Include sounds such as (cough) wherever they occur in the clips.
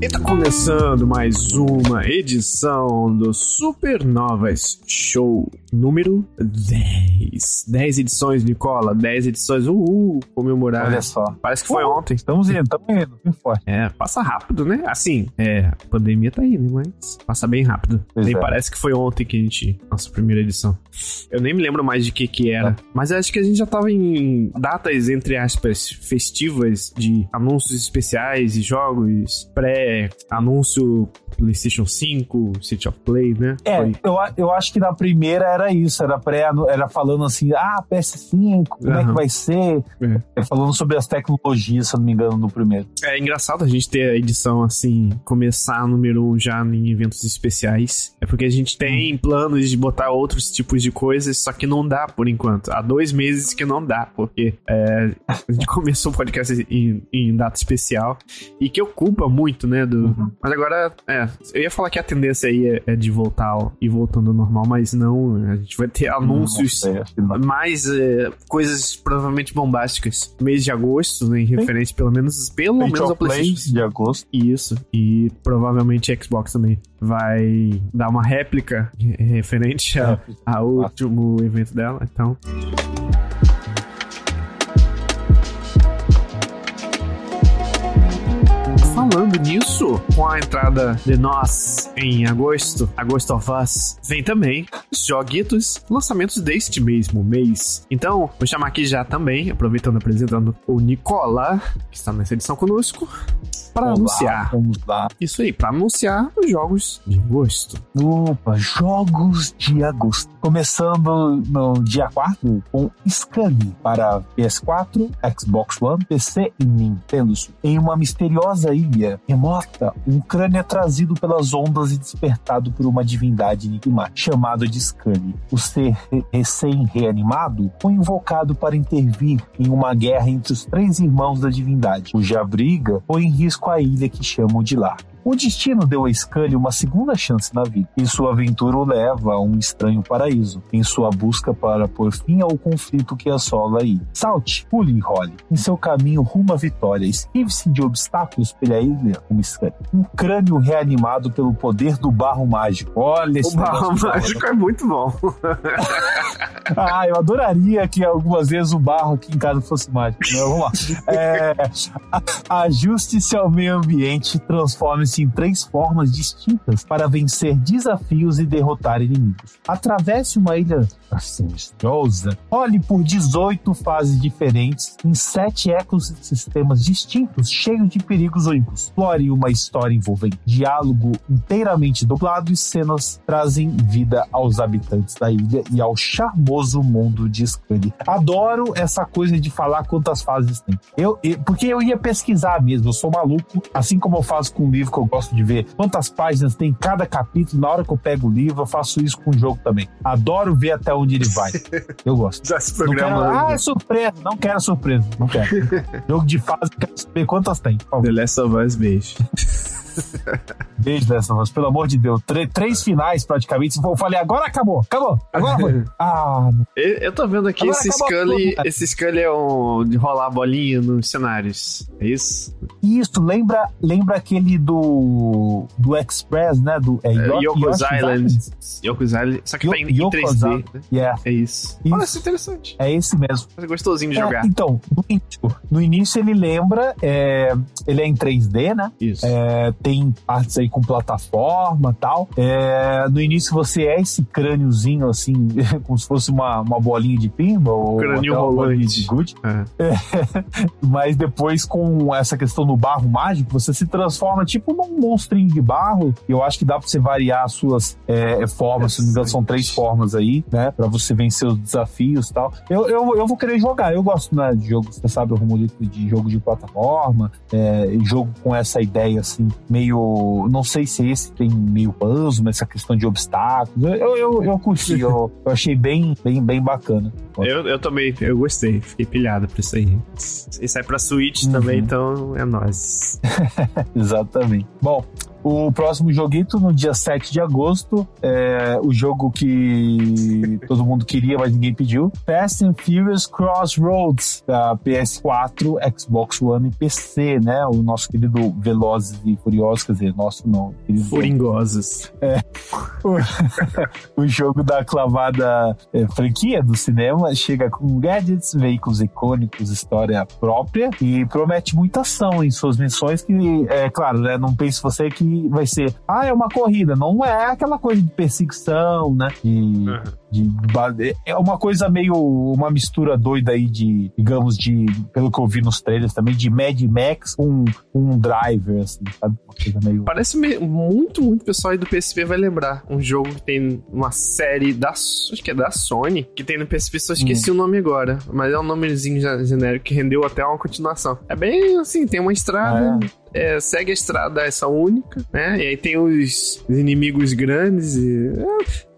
E tá começando mais uma edição do Supernovas Show número 10. 10 edições, Nicola. 10 edições. Uhul, comemorar. Olha só. Parece que foi ontem. Estamos indo, estamos indo. Bem forte. É, passa rápido, né? Assim, é, a pandemia tá aí, né? Mas passa bem rápido. Pois Nem é. parece que foi ontem que a gente. Nossa primeira edição. Eu nem me lembro mais de que que era. É. Mas acho que a gente já tava em datas, entre aspas, festivas de anúncios especiais e jogos pré-anúncio PlayStation 5, City of Play, né? É, Foi. eu, eu acho que na primeira era isso, era pré, era falando assim, ah, PS5, como é que vai ser? É. É, falando sobre as tecnologias, se eu não me engano, no primeiro. É engraçado a gente ter a edição assim, começar número um já em eventos especiais. É porque a gente tem planos de botar outros tipos de coisas, só que não dá por enquanto. Há dois meses que não dá, porque é, a gente (laughs) começou o podcast em, em data especial e que ocupa muito, né? Do... Uhum. Mas agora, é, eu ia falar que a tendência aí é, é de voltar e voltando ao normal, mas não, a gente vai ter anúncios Não não. mais é, coisas provavelmente bombásticas. Mês de agosto, né, em referente pelo menos pelo State menos ao PlayStation. de agosto. Isso. E provavelmente Xbox também vai dar uma réplica (laughs) referente a- ao último evento dela. Então, Falando nisso, com a entrada de nós em agosto, Agosto of Us, vem também os joguitos, lançamentos deste mesmo mês. Então, vou chamar aqui já também, aproveitando apresentando o Nicola, que está nessa edição conosco, para anunciar. Vamos lá. Isso aí, para anunciar os jogos de agosto. Opa, jogos de agosto. Começando no dia 4 com Scully para PS4, Xbox One, PC e Nintendo Switch. Em uma misteriosa ilha remota, um crânio é trazido pelas ondas e despertado por uma divindade enigmática, chamado de Scully. O ser re- recém-reanimado foi invocado para intervir em uma guerra entre os três irmãos da divindade, cuja briga põe em risco a ilha que chamam de lar. O destino deu a Scully uma segunda chance na vida, e sua aventura o leva a um estranho paraíso, em sua busca para pôr fim ao conflito que assola aí. Salte, pule e role. Em seu caminho rumo à vitória, esquive-se de obstáculos pela ilha como Scully. Um crânio reanimado pelo poder do barro mágico. Olha esse O barro mágico é muito bom. (laughs) Ah, eu adoraria que algumas vezes o barro aqui em casa fosse mágico. Mas vamos lá. (laughs) É, ajuste-se ao meio ambiente transforme-se em três formas distintas para vencer desafios e derrotar inimigos. Atravesse uma ilha sinistrosa, olhe por 18 fases diferentes em sete ecossistemas distintos, cheios de perigos únicos. Explore uma história envolvente diálogo inteiramente dublado e cenas trazem vida aos habitantes da ilha e ao charmoso mundo de Scully. Adoro essa coisa de falar quantas fases tem. Eu, eu- porque eu ia pesquisar mesmo, eu sou maluco, assim como eu faço com o livro que gosto de ver quantas páginas tem cada capítulo. Na hora que eu pego o livro, eu faço isso com o jogo também. Adoro ver até onde ele vai. (laughs) Eu gosto. Já se Não quero, programa. ah, é surpresa. Não quero surpresa. Não quero. (laughs) Jogo de fase, quero saber quantas tem. The Last of Us, beijo. (laughs) Beijo dessa voz, pelo amor de Deus. Tre- três finais praticamente. Eu falei, agora acabou, acabou, agora foi. (laughs) Ah. Eu eu tô vendo aqui Agora esse Scully. tudo. Esse Scully é um de rolar a bolinha nos cenários. É isso? isso lembra, lembra aquele do do Express, né? Do é, É, Yo- Yoko's Island. Yoko's Island. Só que Yo- tá em, em Yoko's 3D. Island. né? Yeah, É isso. Isso. Olha, isso é interessante. é esse mesmo. É gostosinho de É, jogar. então, no início, no início ele lembra, é, ele é em 3D, né? Isso. É, tem partes aí com plataforma e tal. É, no início você é esse crâniozinho assim, (laughs) como se fosse uma, uma bolinha de pimba ou Crânio rolante. de gude. É. (laughs) Mas depois com essa questão do barro mágico, você se transforma tipo num monstrinho de barro. Eu acho que dá pra você variar as suas é, formas, se não me engano, são três formas aí, né? Pra você vencer os desafios e tal. Eu, eu, eu vou querer jogar. Eu gosto né, de jogo, você sabe, o Romulito, de jogo de plataforma, é, jogo com essa ideia assim, meio. não sei se esse tem meio puzzle, essa questão de obstáculos. Eu, eu, eu (laughs) curti, eu, eu achei bem, bem, bem bacana. Eu, eu também, eu gostei, fiquei pilhado pra isso aí. E sai pra Switch uhum. também, então é nóis. (laughs) Exatamente. Bom, o próximo joguito, no dia 7 de agosto, é o jogo que todo mundo queria, mas ninguém pediu. Fast and Furious Crossroads, da PS4, Xbox One e PC, né? O nosso querido Velozes e Furiosos, quer dizer, nosso não. Furingosos. É. O, (laughs) o jogo da clavada é, franquia do cinema chega com gadgets, veículos icônicos, história própria e promete muita ação em suas missões que, é claro, né? Não pense você que vai ser, ah, é uma corrida. Não é aquela coisa de perseguição, né? Uhum. De, é uma coisa meio, uma mistura doida aí de, digamos, de, pelo que eu vi nos trailers também, de Mad Max com um driver, assim, sabe? Uma coisa meio... Parece muito, muito pessoal aí do PSP vai lembrar. Um jogo que tem uma série da, acho que é da Sony, que tem no PSP, só esqueci hum. o nome agora, mas é um nomezinho genérico que rendeu até uma continuação. É bem assim, tem uma estrada... É é, segue a estrada essa única, né? E aí tem os, os inimigos grandes e. É,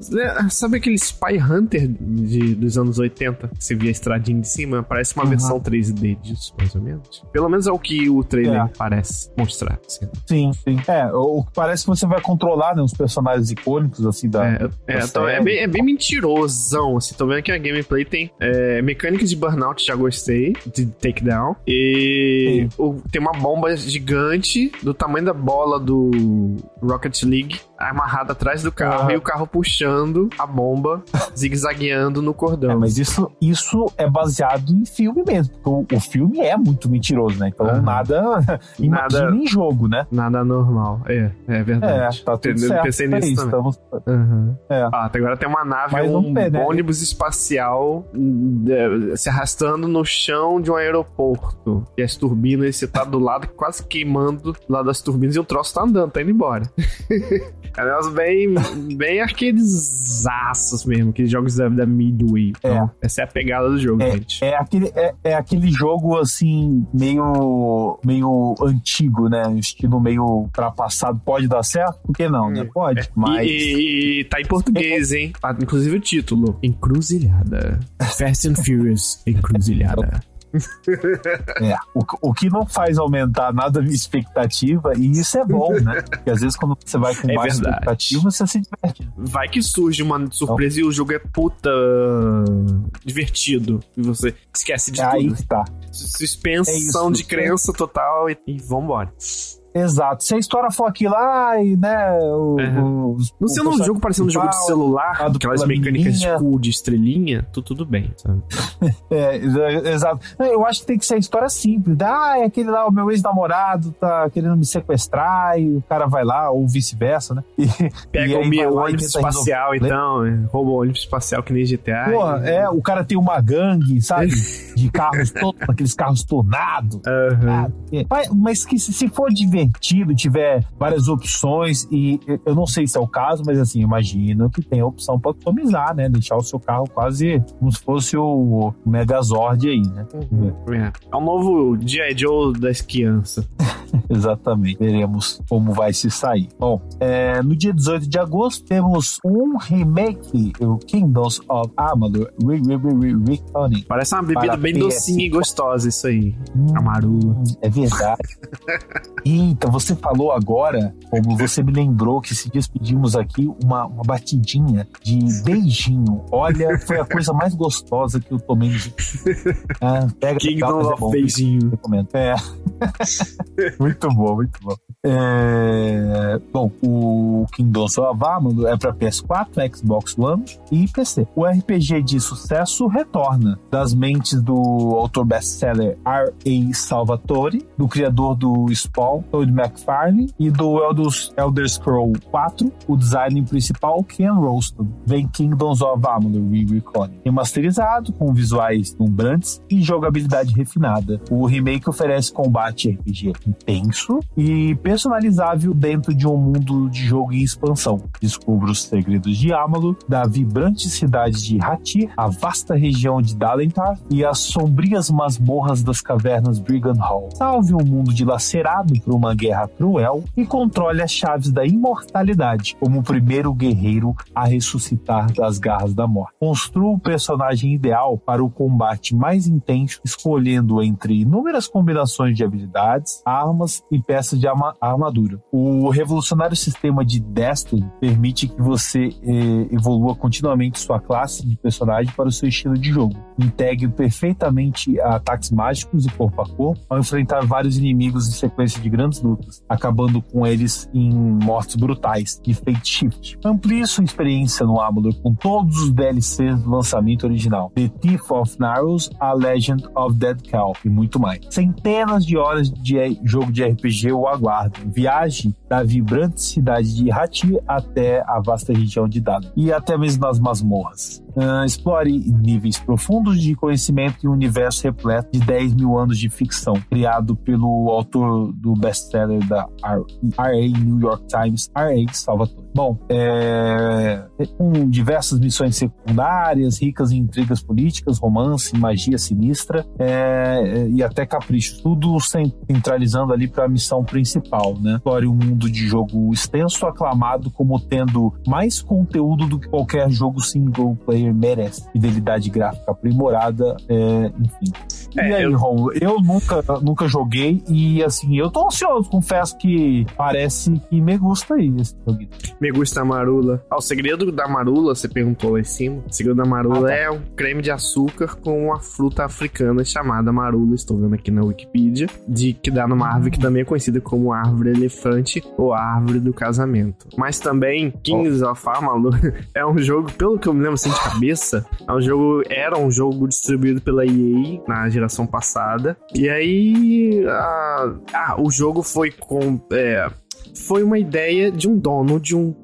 sabe aquele Spy Hunter de, dos anos 80? Que você via a estradinha de cima? Parece uma uhum. versão 3D disso, mais ou menos. Pelo menos é o que o trailer é. parece mostrar. Assim. Sim, sim. É, o que parece que você vai controlar né, os personagens icônicos, assim, da. É, é, então, é, bem, é bem mentirosão, assim. Tô vendo que a gameplay tem é, mecânicas de burnout, já gostei, de takedown. E o, tem uma bomba gigante do tamanho da bola do Rocket League amarrada atrás do carro e o carro puxando a bomba, (laughs) zigue-zagueando no cordão. É, mas isso, isso é baseado em filme mesmo. O, o filme é muito mentiroso, né? Então nada (laughs) imagina nada, em jogo, né? Nada normal. É, é verdade. É, tá tudo certo. Pensei nisso isso, Estamos... Uhum. É. Ah, até agora tem uma nave, um pé, né? ônibus espacial é, se arrastando no chão de um aeroporto. E as turbinas, você tá do lado quase queimando lá das turbinas e o troço tá andando, tá indo embora. (laughs) É um negócio bem, bem aços mesmo, aqueles jogos da, da Midway. Então, é. essa é a pegada do jogo, é, gente. É aquele, é, é, aquele jogo, assim, meio, meio antigo, né? Estilo meio ultrapassado. Pode dar certo? Por que não, né? Hum. Pode, é. mas... E, e, tá em português, hein? Ah, inclusive o título. Encruzilhada. Fast and Furious Encruzilhada. (laughs) é, o, o que não faz aumentar nada a minha expectativa, e isso é bom, né? Porque às vezes quando você vai com é mais expectativa, você se diverte. Vai que surge uma surpresa então, e o jogo é puta divertido. E você esquece de é tudo. Aí tá. Suspensão é de crença total e, e vambora. Exato. Se a história for aquilo, ai, né? O, uhum. o, não sendo um jogo parecendo um jogo de celular, aquelas mecânicas de cool de estrelinha, tudo, tudo bem, sabe? (laughs) é, exato. Eu acho que tem que ser a história simples. Ah, é aquele lá, o meu ex-namorado tá querendo me sequestrar e o cara vai lá, ou vice-versa, né? E, Pega e o ônibus espacial, resolver. então, é, rouba o ônibus espacial que nem GTA. Pô, e... é, o cara tem uma gangue, sabe? (laughs) de carros, todos, aqueles carros tornados. Uhum. Mas, mas que se for divertido, tiver várias opções e eu não sei se é o caso, mas assim, imagino que tem a opção para customizar, né? Deixar o seu carro quase como se fosse o Megazord aí, né? Uhum. É. é um novo G.I. Joe das crianças. (laughs) Exatamente. Veremos como vai se sair. Bom, é, no dia 18 de agosto temos um remake, o Kingdoms of Reckoning. Parece uma bebida bem PS4. docinha e gostosa isso aí. Hum, Amaru. É verdade. (laughs) Eita, você falou agora, como você me lembrou que se despedimos aqui uma, uma batidinha de beijinho. Olha, foi a coisa mais gostosa que eu tomei. Ah, pega Kingdom of é beijinho. Recomendo. É. (laughs) muito bom, muito bom. É... Bom, o Kingdoms of Amalur é para PS4, Xbox One e PC. O RPG de sucesso retorna das mentes do autor best-seller R.A. Salvatore, do criador do Spawn, Todd McFarlane, e do Elder, Elder Scroll 4, o design principal Ken Roston. Vem Kingdoms of Amalur Re-Reckoning, remasterizado, com visuais lumbrantes e jogabilidade refinada. O remake oferece combate RPG intenso e personalizável dentro de um mundo de jogo em expansão. Descubra os segredos de Amalur, da vibrante cidade de Hatir, a vasta região de Dalentar e as sombrias masmorras das cavernas Brigand Hall. Salve um mundo dilacerado por uma guerra cruel e controle as chaves da imortalidade, como o primeiro guerreiro a ressuscitar das garras da morte. Construa o personagem ideal para o combate mais intenso, escolhendo entre inúmeras combinações de habilidades, armas e peças de armadura. O revolucionário sistema de Destiny permite que você eh, evolua continuamente sua classe de personagem para o seu estilo de jogo. Integre perfeitamente ataques mágicos e corpo a corpo ao enfrentar vários inimigos em sequência de grandes lutas, acabando com eles em mortes brutais e fate shift. Amplie sua experiência no Amalur com todos os DLCs do lançamento original: The Thief of Narrows, A Legend of Dead Cow e muito mais. Centenas de horas de jogo de RPG o aguardam. Viaje da vibrante cidade de Hati até a vasta região de Dado e até mesmo nas masmorras. Uh, explore níveis profundos de conhecimento e um universo repleto de 10 mil anos de ficção, criado pelo autor do best-seller da RA New York Times, R.A. Salvatore. Bom, é, com diversas missões secundárias, ricas em intrigas políticas, romance, magia sinistra é, e até caprichos, tudo centralizando ali para a missão principal, né? Explore um mundo de jogo extenso, aclamado como tendo mais conteúdo do que qualquer jogo single player merece. Fidelidade gráfica aprimorada, é, enfim. É, e aí, eu... Ron, eu nunca, nunca joguei e assim, eu tô ansioso, confesso que parece que me gusta aí esse joguinho. Me gusta a marula. Ah, o segredo da marula, você perguntou lá em cima. O segredo da marula ah, tá. é um creme de açúcar com uma fruta africana chamada marula, estou vendo aqui na Wikipedia, de que dá numa árvore que também é conhecida como árvore elefante ou árvore do casamento. Mas também Kings oh. of Amalur (laughs) é um jogo, pelo que eu me lembro assim de cabeça, é um jogo era um jogo distribuído pela EA na geração passada. E aí, ah, ah o jogo foi com é, foi uma ideia de um dono de um,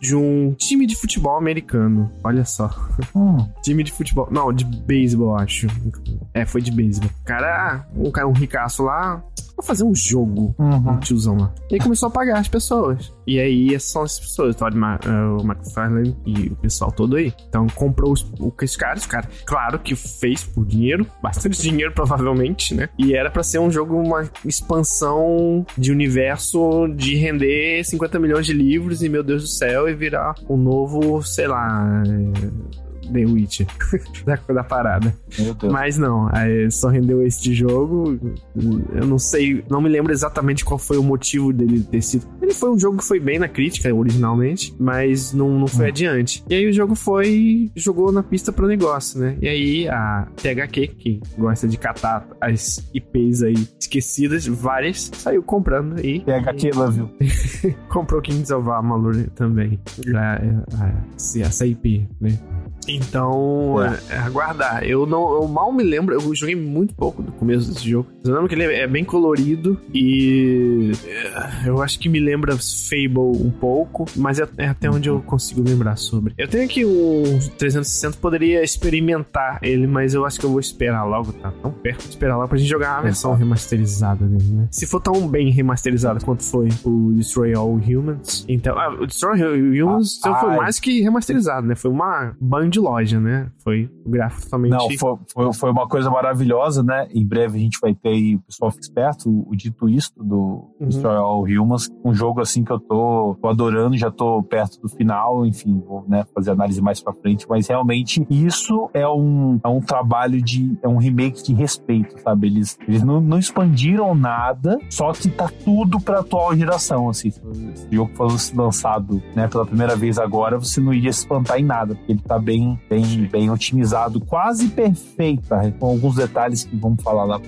de um time de futebol americano. Olha só. Hum. (laughs) time de futebol. Não, de beisebol, acho. É, foi de beisebol. Cara, um cara, um ricaço lá, vou fazer um jogo. Uhum. Um tiozão lá. E aí começou a pagar as pessoas. E aí são essas pessoas, Todd Ma uh, o McFarlane e o pessoal todo aí. Então comprou os, os caras, cara, claro que fez por dinheiro, bastante (laughs) dinheiro provavelmente, né? E era para ser um jogo, uma expansão de universo de render 50 milhões de livros e meu Deus do céu, e virar um novo, sei lá. É The Witcher (laughs) da, da parada. Mas não, só rendeu esse jogo. Eu não sei, não me lembro exatamente qual foi o motivo dele ter sido. Ele foi um jogo que foi bem na crítica originalmente, mas não, não foi hum. adiante. E aí o jogo foi, jogou na pista pro negócio, né? E aí a THQ, que gosta de catar as IPs aí esquecidas, várias, saiu comprando aí. THQ Love You. (laughs) Comprou Kings of Amalur também. essa IP, né? Então, é. é, aguardar. Eu não, eu mal me lembro, eu joguei muito pouco do começo desse jogo. Eu lembro que ele é bem colorido e é, eu acho que me lembra Fable um pouco, mas é, é até onde eu consigo lembrar sobre. Eu tenho aqui um 360, poderia experimentar ele, mas eu acho que eu vou esperar logo, tá tão perto de esperar lá pra gente jogar a versão remasterizada dele, né? Se for tão bem remasterizado quanto foi o Destroy All Humans, então, ah, o Destroy All Humans ah, então foi mais que remasterizado, né? Foi uma band de loja, né? Foi totalmente. Não, foi, foi, foi, uma coisa maravilhosa, né? Em breve a gente vai ter aí, o pessoal fica esperto, o, o dito isto do uhum. Destroy Humans, um jogo assim que eu tô, tô, adorando, já tô perto do final, enfim, vou né, fazer análise mais pra frente, mas realmente isso é um, é um trabalho de. é um remake de respeito, sabe? Eles, eles não, não expandiram nada, só que tá tudo pra atual geração, assim. Se o jogo fosse lançado né, pela primeira vez agora, você não ia se espantar em nada, porque ele tá bem bem, bem, bem otimizado, quase perfeita, com alguns detalhes que vamos falar lá.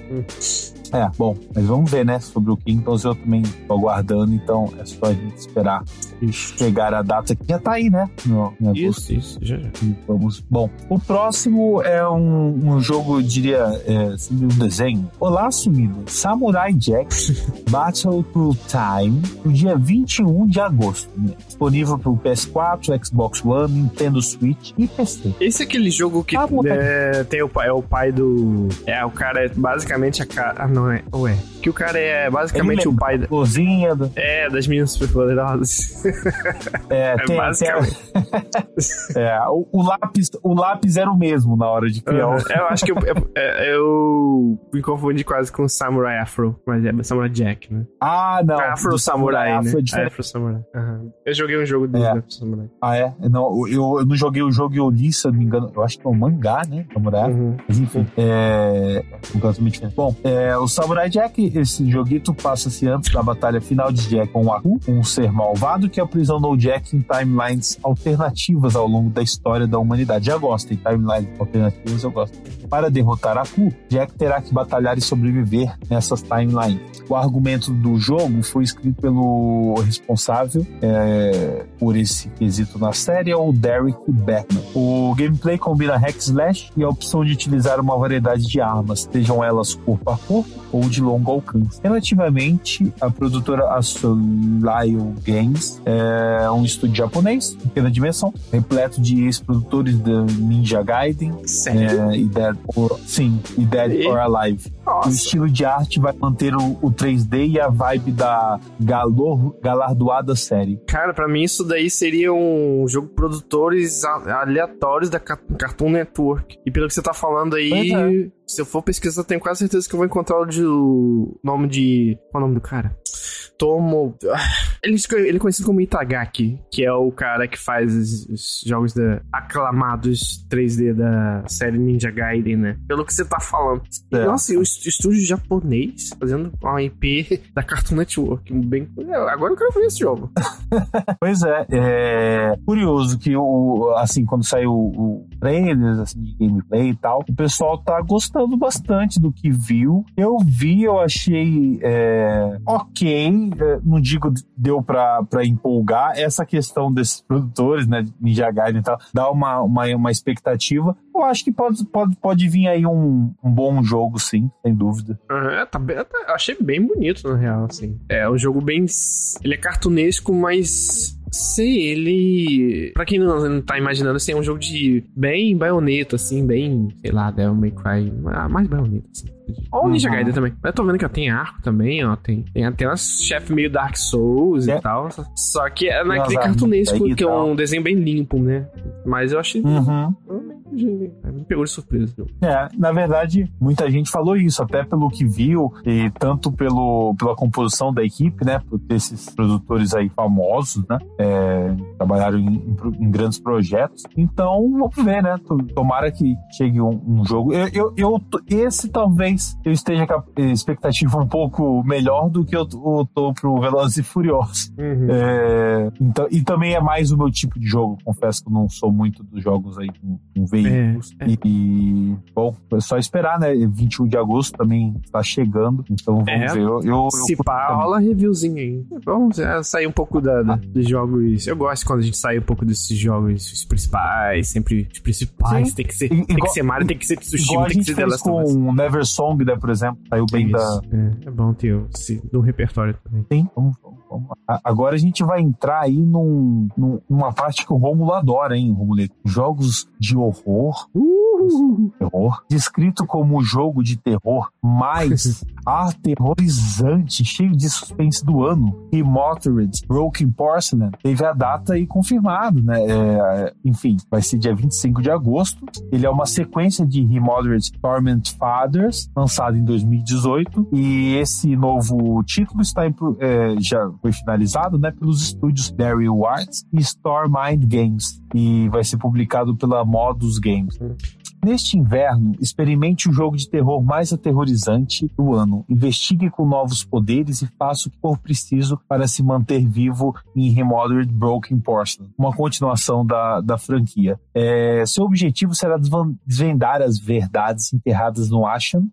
É, bom, mas vamos ver, né, sobre o Kingdoms eu também tô aguardando, então é só a gente esperar chegar a data que já tá aí, né? No, isso, isso, já, já. vamos. Bom, o próximo é um, um jogo, eu diria, é, um desenho. Olá, sumido. Samurai Jack (laughs) Battle Through Time, no dia 21 de agosto. Né? Disponível pro PS4, Xbox One, Nintendo Switch e PC. Esse é aquele jogo que ah, é, tem o, é o pai do. É, o cara é basicamente a cara. Ah, não não é? Ou é? Que o cara é basicamente o pai da... Florzinha. Do... É, das meninas superpoderosas. É, (laughs) É tem, basicamente. tem- (laughs) é, o, o lápis, o lápis era o mesmo na hora de criar o... Uhum. Eu acho que eu, eu, eu me confundi quase com o Samurai Afro, mas é Samurai Jack, né? Ah, não. Afro do Samurai, Afro né? é diferente. Afro Samurai. Aham. Eu joguei um jogo dele, É. né, Afro Samurai. Ah, é? Não, eu, eu não joguei o jogo e eu li, se eu não me engano. Eu acho que é um mangá, né? Samurai. Uhum. Mas enfim, é completamente diferente. Bom, é, o Samurai Jack, esse joguito passa-se antes da batalha final de Jack com Aku, um ser malvado que aprisionou Jack em timelines alternativas ao longo da história da humanidade. Já gosto, em timelines alternativas eu gosto. Para derrotar Aku, Jack terá que batalhar e sobreviver nessas timelines. O argumento do jogo foi escrito pelo responsável é, por esse quesito na série, é o Derek Beckman. O gameplay combina hack slash e a opção de utilizar uma variedade de armas, sejam elas corpo a corpo ou de longo alcance. Relativamente, a produtora Asolio Games é um estúdio japonês, pequena dimensão, repleto de ex-produtores da Ninja Gaiden é, e Dead or, sim, e Dead E? or Alive. O Nossa. estilo de arte vai manter o, o 3D e a vibe da galor, galardoada série. Cara, pra mim isso daí seria um jogo de produtores aleatórios da Ca- Cartoon Network. E pelo que você tá falando aí, se eu for pesquisar, tenho quase certeza que eu vou encontrar o, de, o nome de. Qual é o nome do cara? Tomo. Ah, Ele, ele é conhecido como Itagaki, que é o cara que faz os, os jogos da, aclamados 3D da série Ninja Gaiden, né? Pelo que você tá falando. É. Nossa, e estúdio japonês fazendo uma IP (laughs) da Cartoon Network. Bem, agora eu quero ver esse jogo. (laughs) Pois é, é curioso que o, assim, quando saiu o trailer assim, de gameplay e tal, o pessoal tá gostando bastante do que viu. Eu vi, eu achei é, ok, não digo deu pra empolgar. Essa questão desses produtores, né, Ninja Gaiden e tal, dá uma, uma, uma expectativa. Eu acho que pode, pode, pode vir aí um, um bom jogo, sim, sem dúvida. Aham, tá tá- achei bem bonito, na real, assim. É um jogo bem. Ele é cartunesco, mas. Sei, ele. Pra quem não, não tá imaginando, assim, é um jogo de. Bem baioneta, assim, bem. Sei lá, Devil May Cry. ah, Mais baioneta, assim. Ou Ninja Uhum. Gaiden também. Eu tô vendo que ó, tem arco também, ó. Tem, tem até umas chefe meio Dark Souls É. e tal. Só que é naquele cartunesco, que é um tal. desenho bem limpo, né? Mas eu achei. Uhum. Me pegou de surpresa. É, na verdade, muita gente falou isso, até pelo que viu, e tanto pelo, pela composição da equipe, né? Por ter esses produtores aí famosos, né? é, trabalharam em, em em grandes projetos. Então, vamos ver, né? To- Tomara que chegue um, um jogo. Eu, eu, eu esse talvez eu esteja com a expectativa um pouco melhor do que eu tô, pro Velozes e Furiosos. Uhum. É, então, e também é mais o meu tipo de jogo. Confesso que eu não sou muito dos jogos aí com, com veículos. É, é. E, bom, é só esperar, né? 21 de agosto também tá chegando. Então vamos É. ver. Eu, eu, Se eu- pá, rola reviewzinho aí. Vamos é, sair um pouco da, da- dos jogos. Eu gosto quando a gente sai um pouco desses jogos os principais. Sempre os principais. Sim. Tem que ser, tem que ser Mario, tem que ser Tsushima, tem que ser The Last of Us. com Never Song, né, por exemplo. Saiu bem da. Isso. É, é bom ter do repertório também. Sim, vamos, vamos, Agora a gente vai entrar aí num, num- numa parte que o Romulo adora, hein, Romuleto? Jogos de horror. Terror. Descrito como jogo de terror mais (laughs) aterrorizante, cheio de suspense do ano. E Motorhead, Broken Porcelain, teve a data aí confirmado, né? É, enfim, vai ser dia 25 de agosto. Ele é uma sequência de Remothered Torment Fathers, lançado em 2018. E esse novo título está em é, já foi finalizado né, pelos estúdios Barry White e Store Mind Games. E vai ser publicado pela Modus Games. Neste inverno, experimente o jogo de terror mais aterrorizante do ano. Investigue com novos poderes e faça o que for preciso para se manter vivo em Remothered Broken Porcelain, uma continuação da, da franquia. É, seu objetivo será desvendar as verdades enterradas no Ashen,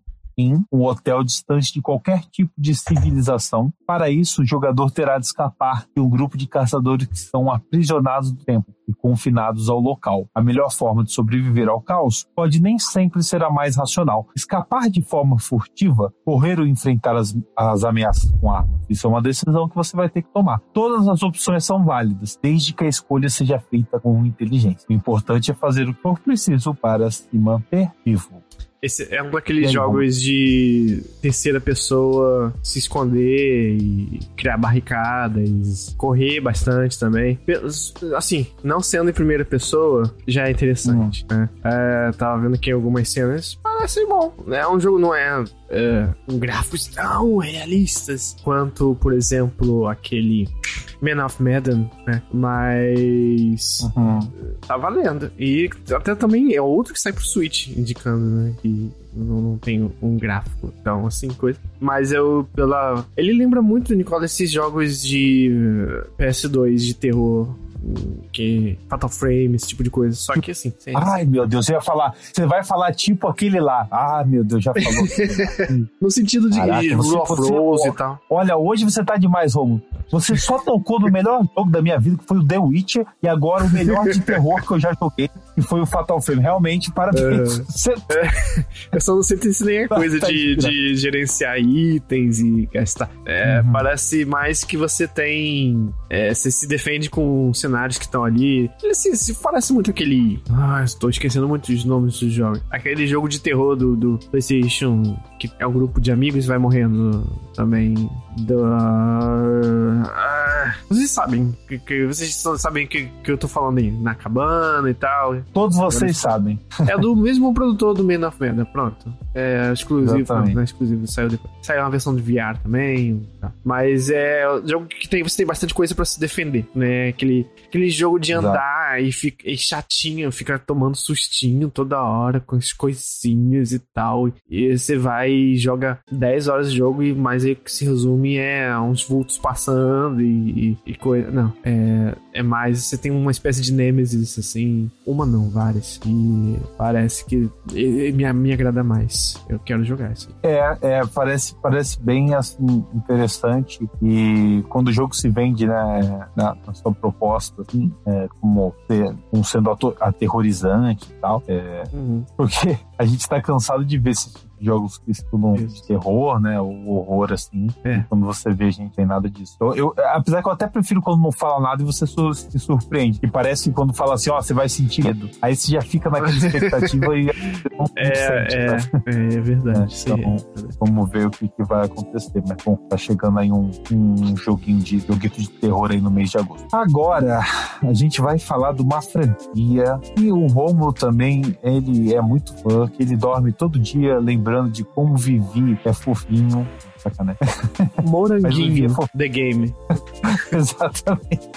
um hotel distante de qualquer tipo de civilização. Para isso, o jogador terá de escapar de um grupo de caçadores que são aprisionados do tempo e confinados ao local. A melhor forma de sobreviver ao caos pode nem sempre ser a mais racional. Escapar de forma furtiva, correr ou enfrentar as, as ameaças com armas. Isso é uma decisão que você vai ter que tomar. Todas as opções são válidas, desde que a escolha seja feita com inteligência. O importante é fazer o que for preciso para se manter vivo. Esse é um daqueles jogos de terceira pessoa se esconder e criar barricadas, correr bastante também. Assim, não sendo em primeira pessoa, já é interessante, né? É, tava vendo aqui algumas cenas, parece bom. É um jogo, não é uh, um gráficos tão realistas quanto, por exemplo, aquele Man of Medan, né? Mas uhum. tá valendo. E até também é outro que sai pro Switch, indicando, né? Que não, não tem um gráfico tão assim, coisa. Mas eu, pela. Ele lembra muito, Nicole, desses jogos de PS2 de terror que Fatal Frame, esse tipo de coisa. Só que assim. Ai, meu Deus, você ia falar. Você vai falar tipo aquele lá. Ah, meu Deus, já falou. (laughs) no sentido de Caraca, você, você, e tal. Olha, hoje você tá demais, Romulo. Você só tocou no melhor (laughs) jogo da minha vida, que foi o The Witcher, e agora o melhor de terror que eu já joguei, que foi o Fatal Frame. Realmente, parabéns. É. Você... (laughs) É. Eu só não sei se nem a coisa tá de, de, gerenciar itens e gastar. É, uhum. Parece mais que você tem. É, você se defende com cenários que estão ali. Ele se, se, parece muito aquele. Ah, estou esquecendo muito os nomes dos jogos. Aquele jogo de terror do, do PlayStation, que é um grupo de amigos e vai morrendo também. Do, ah, vocês sabem que, que, vocês sabem que, que eu tô falando aí na cabana e tal. Todos vocês sabem. É do mesmo produtor do Man of Meda, pronto. É exclusivo, não, não é exclusivo, saiu depois. Saiu uma versão de VR também. Tá. Mas é um jogo que tem, você tem bastante coisa para se defender, né? Aquele, aquele jogo de andar e, fica, e chatinho, fica tomando sustinho toda hora com as coisinhas e tal. E você vai e joga 10 horas de jogo e mais aí que se resume é uns vultos passando e, e, e coisa. Não, é, é mais. Você tem uma espécie de Nemesis, assim. Uma não, várias. E parece que me, me agrada mais. Eu quero jogar isso. É, é parece, parece bem assim, interessante. E quando o jogo se vende né, na, na sua proposta, assim, é, como, como sendo aterrorizante e tal, é, uhum. porque a gente tá cansado de ver esse jogos que estudam de terror, né? O horror, assim. É. Quando você vê, a gente tem nada disso. Eu, eu, apesar que eu até prefiro quando não fala nada e você se surpreende. E parece que quando fala assim, ó, você vai sentir medo. Aí você já fica naquela (laughs) expectativa e é, sente, é, né? é, verdade. É, então, vamos ver o que, que, vai acontecer. Mas bom, tá chegando aí um, um joguinho de joguito de terror aí no mês de agosto. Agora, a gente vai falar de uma franquia e o Romulo também, ele é muito fã, que ele dorme todo dia lembrando lembrando de como vivi, é fofinho. Sacanagem. Moranguinho, The Game. (laughs) Exatamente.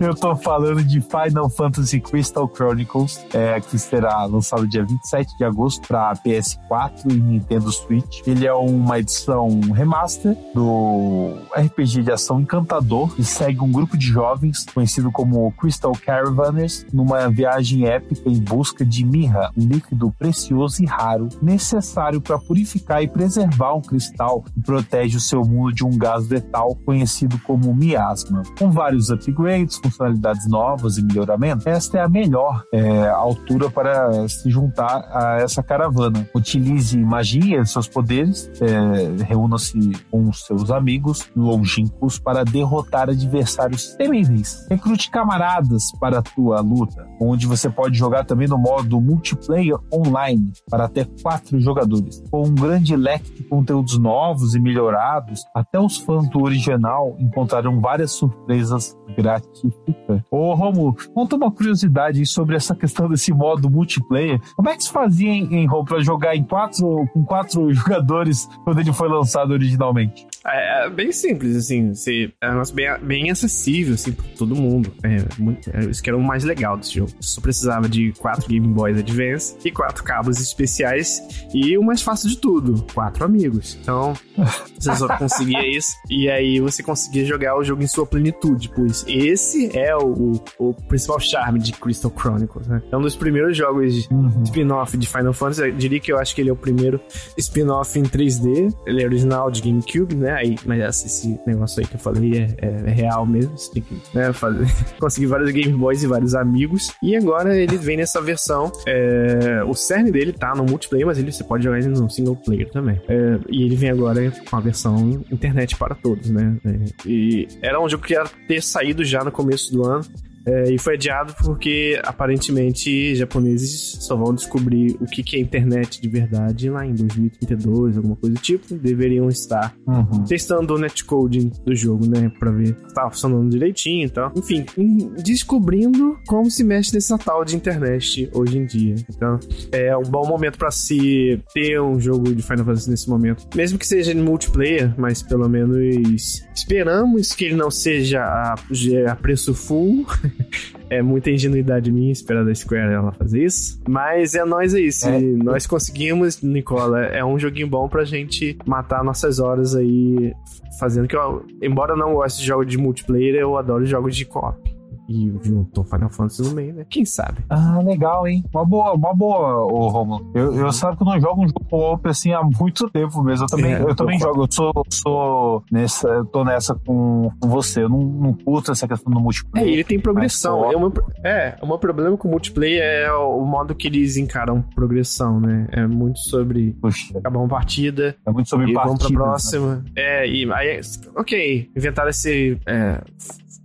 Eu tô falando de Final Fantasy Crystal Chronicles, é, que será lançado dia 27 de agosto para PS4 e Nintendo Switch. Ele é uma edição remaster do RPG de ação Encantador e segue um grupo de jovens conhecido como Crystal Caravanners numa viagem épica em busca de mirra, um líquido precioso e raro necessário para purificar e preservar um cristal que protege o seu mundo de um gás letal conhecido como miasma. Com vários upgrades, funcionalidades novas e melhoramentos, esta é a melhor é, altura para se juntar a essa caravana. Utilize magia e seus poderes, é, reúna-se com seus amigos longínquos para derrotar adversários temíveis. Recrute camaradas para a tua luta, onde você pode jogar também no modo multiplayer online para até quatro jogadores. Com um grande leque de conteúdos novos e melhorados, até os fãs do original encontraram várias surpresas gratificantes. Ô Romulo, conta uma curiosidade sobre essa questão desse modo multiplayer. Como é que se fazia em, em para jogar em quatro, com quatro (laughs) jogadores quando ele foi lançado originalmente? É, é bem simples, assim, é um negócio bem, bem acessível, assim, pra todo mundo. É, muito, é, isso que era o mais legal desse jogo. Só precisava de quatro Game Boys Advance e quatro cabos especiais e o mais fácil de tudo, quatro amigos. Então, (laughs) você só conseguia isso e aí você conseguia jogar o jogo em sua plenitude, pois esse é o, o, o principal charme de Crystal Chronicles, né? É um dos primeiros jogos uhum. spin-off de Final Fantasy. Eu diria que eu acho que ele é o primeiro spin-off em 3D. Ele é original de GameCube, né? Aí, mas esse negócio aí que eu falei é, é, é real mesmo. Você tem que né, fazer, (laughs) conseguir vários Game Boys e vários amigos. E agora ele vem nessa versão. É, o cerne dele tá no multiplayer, mas ele, você pode jogar ele no single player também. É, e ele vem agora com a versão internet para todos, né? É, e era um jogo que ia ter saído já no começo do ano. É, e foi adiado porque aparentemente japoneses só vão descobrir o que, que é internet de verdade lá em 2032, alguma coisa do tipo. Deveriam estar Uhum. testando o netcoding do jogo, né? Pra ver se tá funcionando direitinho e tal. Enfim, descobrindo como se mexe nessa tal de internet hoje em dia. Então, é um bom momento pra se ter um jogo de Final Fantasy nesse momento. Mesmo que seja em multiplayer, mas pelo menos esperamos que ele não seja a, a preço full. (laughs) (laughs) É muita ingenuidade minha esperar da Square ela fazer isso. Mas é nós aí. Se É. nós conseguimos, Nicola, é um joguinho bom pra gente matar nossas horas aí fazendo que eu, embora eu não goste de jogos de multiplayer, eu adoro jogos de co-op. E juntou Final Fantasy no meio, né? Quem sabe? Ah, legal, hein? Uma boa, uma boa, ô Romulo. Eu, eu sabe que eu não jogo um jogo co-op assim há muito tempo mesmo. Eu também, É, eu também jogo. Eu sou, sou nessa, eu tô nessa com, com você. Eu não, não curto essa questão do É, multiplayer. ele tem progressão. Mas, É, o meu, é, o meu problema com o multiplayer é o modo que eles encaram progressão, né? É muito sobre Puxa, acabar uma partida, é muito sobre e vamos pra partidas, né? próxima. É, e aí, ok, inventaram esse, é,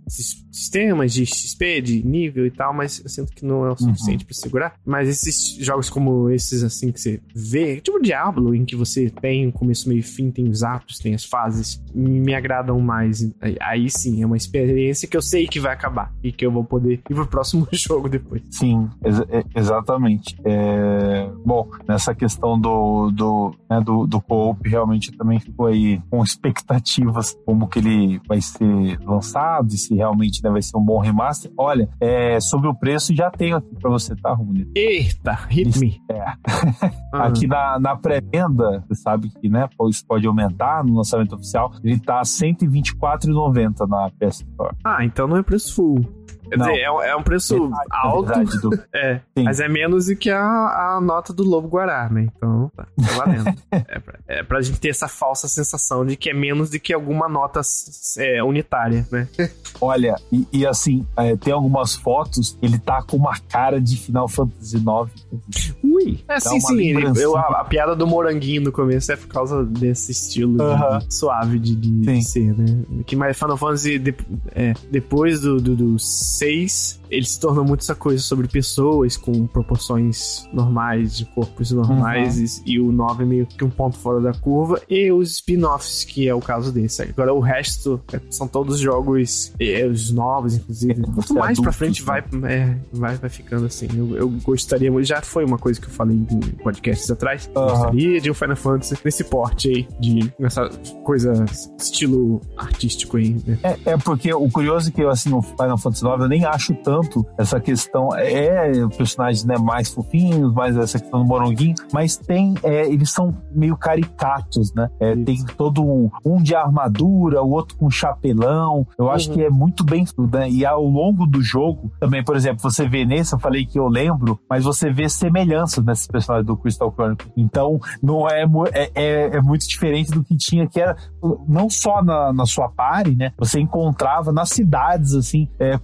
esses sistemas de XP, de nível e tal, mas eu sinto que não é o suficiente pra segurar. Mas esses jogos como esses, assim, que você vê, tipo Diablo, em que você tem um começo, meio e fim, tem os atos, tem as fases, me agradam mais. Aí, sim, é uma experiência que eu sei que vai acabar e que eu vou poder ir pro próximo (laughs) jogo depois. Sim, ex- é- exatamente. É, bom, nessa questão do, do, né, do, do co-op, realmente também fico aí com expectativas como que ele vai ser lançado e se realmente né, vai ser um bom remaster. Olha, é, sobre o preço já tenho aqui pra você, tá, Romulo? Eita, hit me. É. Ah, Aqui na, na pré-venda, você sabe que né, isso pode aumentar no lançamento oficial, ele tá R$ 124,90 na PS Store. Ah, então não é preço full. Quer Não. dizer, é, um- é um preço Metade, alto. do- (laughs) É, Sim. mas é menos do que a, a nota do Lobo Guará, né? Então, tá, tá valendo. (laughs) é, pra, é pra gente ter essa falsa sensação de que é menos do que alguma nota é, unitária, né? Olha, e, e assim, é, tem algumas fotos, ele tá com uma cara de Final Fantasy IX. Ui! É, sim, sim. ele- eu- a, a piada do moranguinho no começo é por causa desse estilo de- Aham. de suave de, de- de ser, né? Que mais Final Fantasy, de- é, depois do, do, do 6, ele se tornou muito essa coisa sobre pessoas com proporções normais, de corpos normais, e, e o 9 é meio que um ponto fora da curva, e os spin-offs, que é o caso desse. Agora o resto é, são todos jogos, é, os novos, inclusive. É, Quanto mais pra adulto, frente né? vai, é, vai, vai ficando assim. Eu, eu gostaria, muito- já foi uma coisa que eu falei em podcasts atrás. Eu Aham. Gostaria de um Final Fantasy nesse porte aí, de essa coisa, estilo artístico aí, né? É, é porque o curioso é que assim, no Final Fantasy IX eu nem acho tanto essa questão. É personagens né, mais fofinhos, mais essa questão do moronguinho, mas tem. é, eles são meio caricatos, né? É, tem todo um, um de armadura, o outro com chapelão. Eu acho Uhum. que é muito bem né? E ao longo do jogo, também, por exemplo, você vê nesse, eu falei que eu lembro, mas você vê semelhanças nesses personagens do Crystal Chronicle. Então, não é, é, é, é muito diferente do que tinha, que era não só na, na sua party, né? Você encontrava nas cidades, assim, é,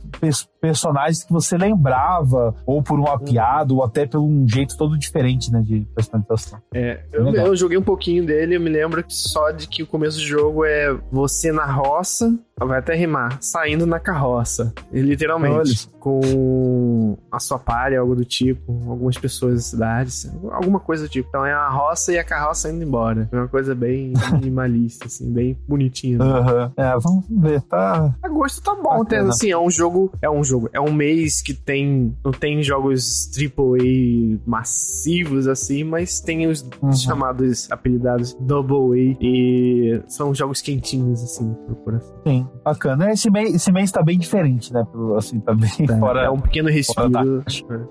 personagens que você lembrava, ou por uma piada, ou até por um jeito todo diferente, né? De personalização. É, eu, Legal. eu joguei um pouquinho dele, eu me lembro só de que o começo do jogo é você na roça, vai até rimar, saindo na carroça. Literalmente. Com a sua palha, algo do tipo, algumas pessoas da cidade, alguma coisa do tipo. Então é a roça e a carroça indo embora. É uma coisa bem (laughs) minimalista, assim, bem bonitinha. né? Aham. É, vamos ver, tá. A gosto tá bom, Bacana. assim, é um jogo, é um jogo, é um mês que tem, não tem jogos AAA massivos assim, mas tem os Uhum. chamados apelidados Double A e são jogos quentinhos assim pro coração. Sim, bacana. Esse mês, esse mês tá bem diferente, né? Assim, tá bem fora. é um pequeno respiro.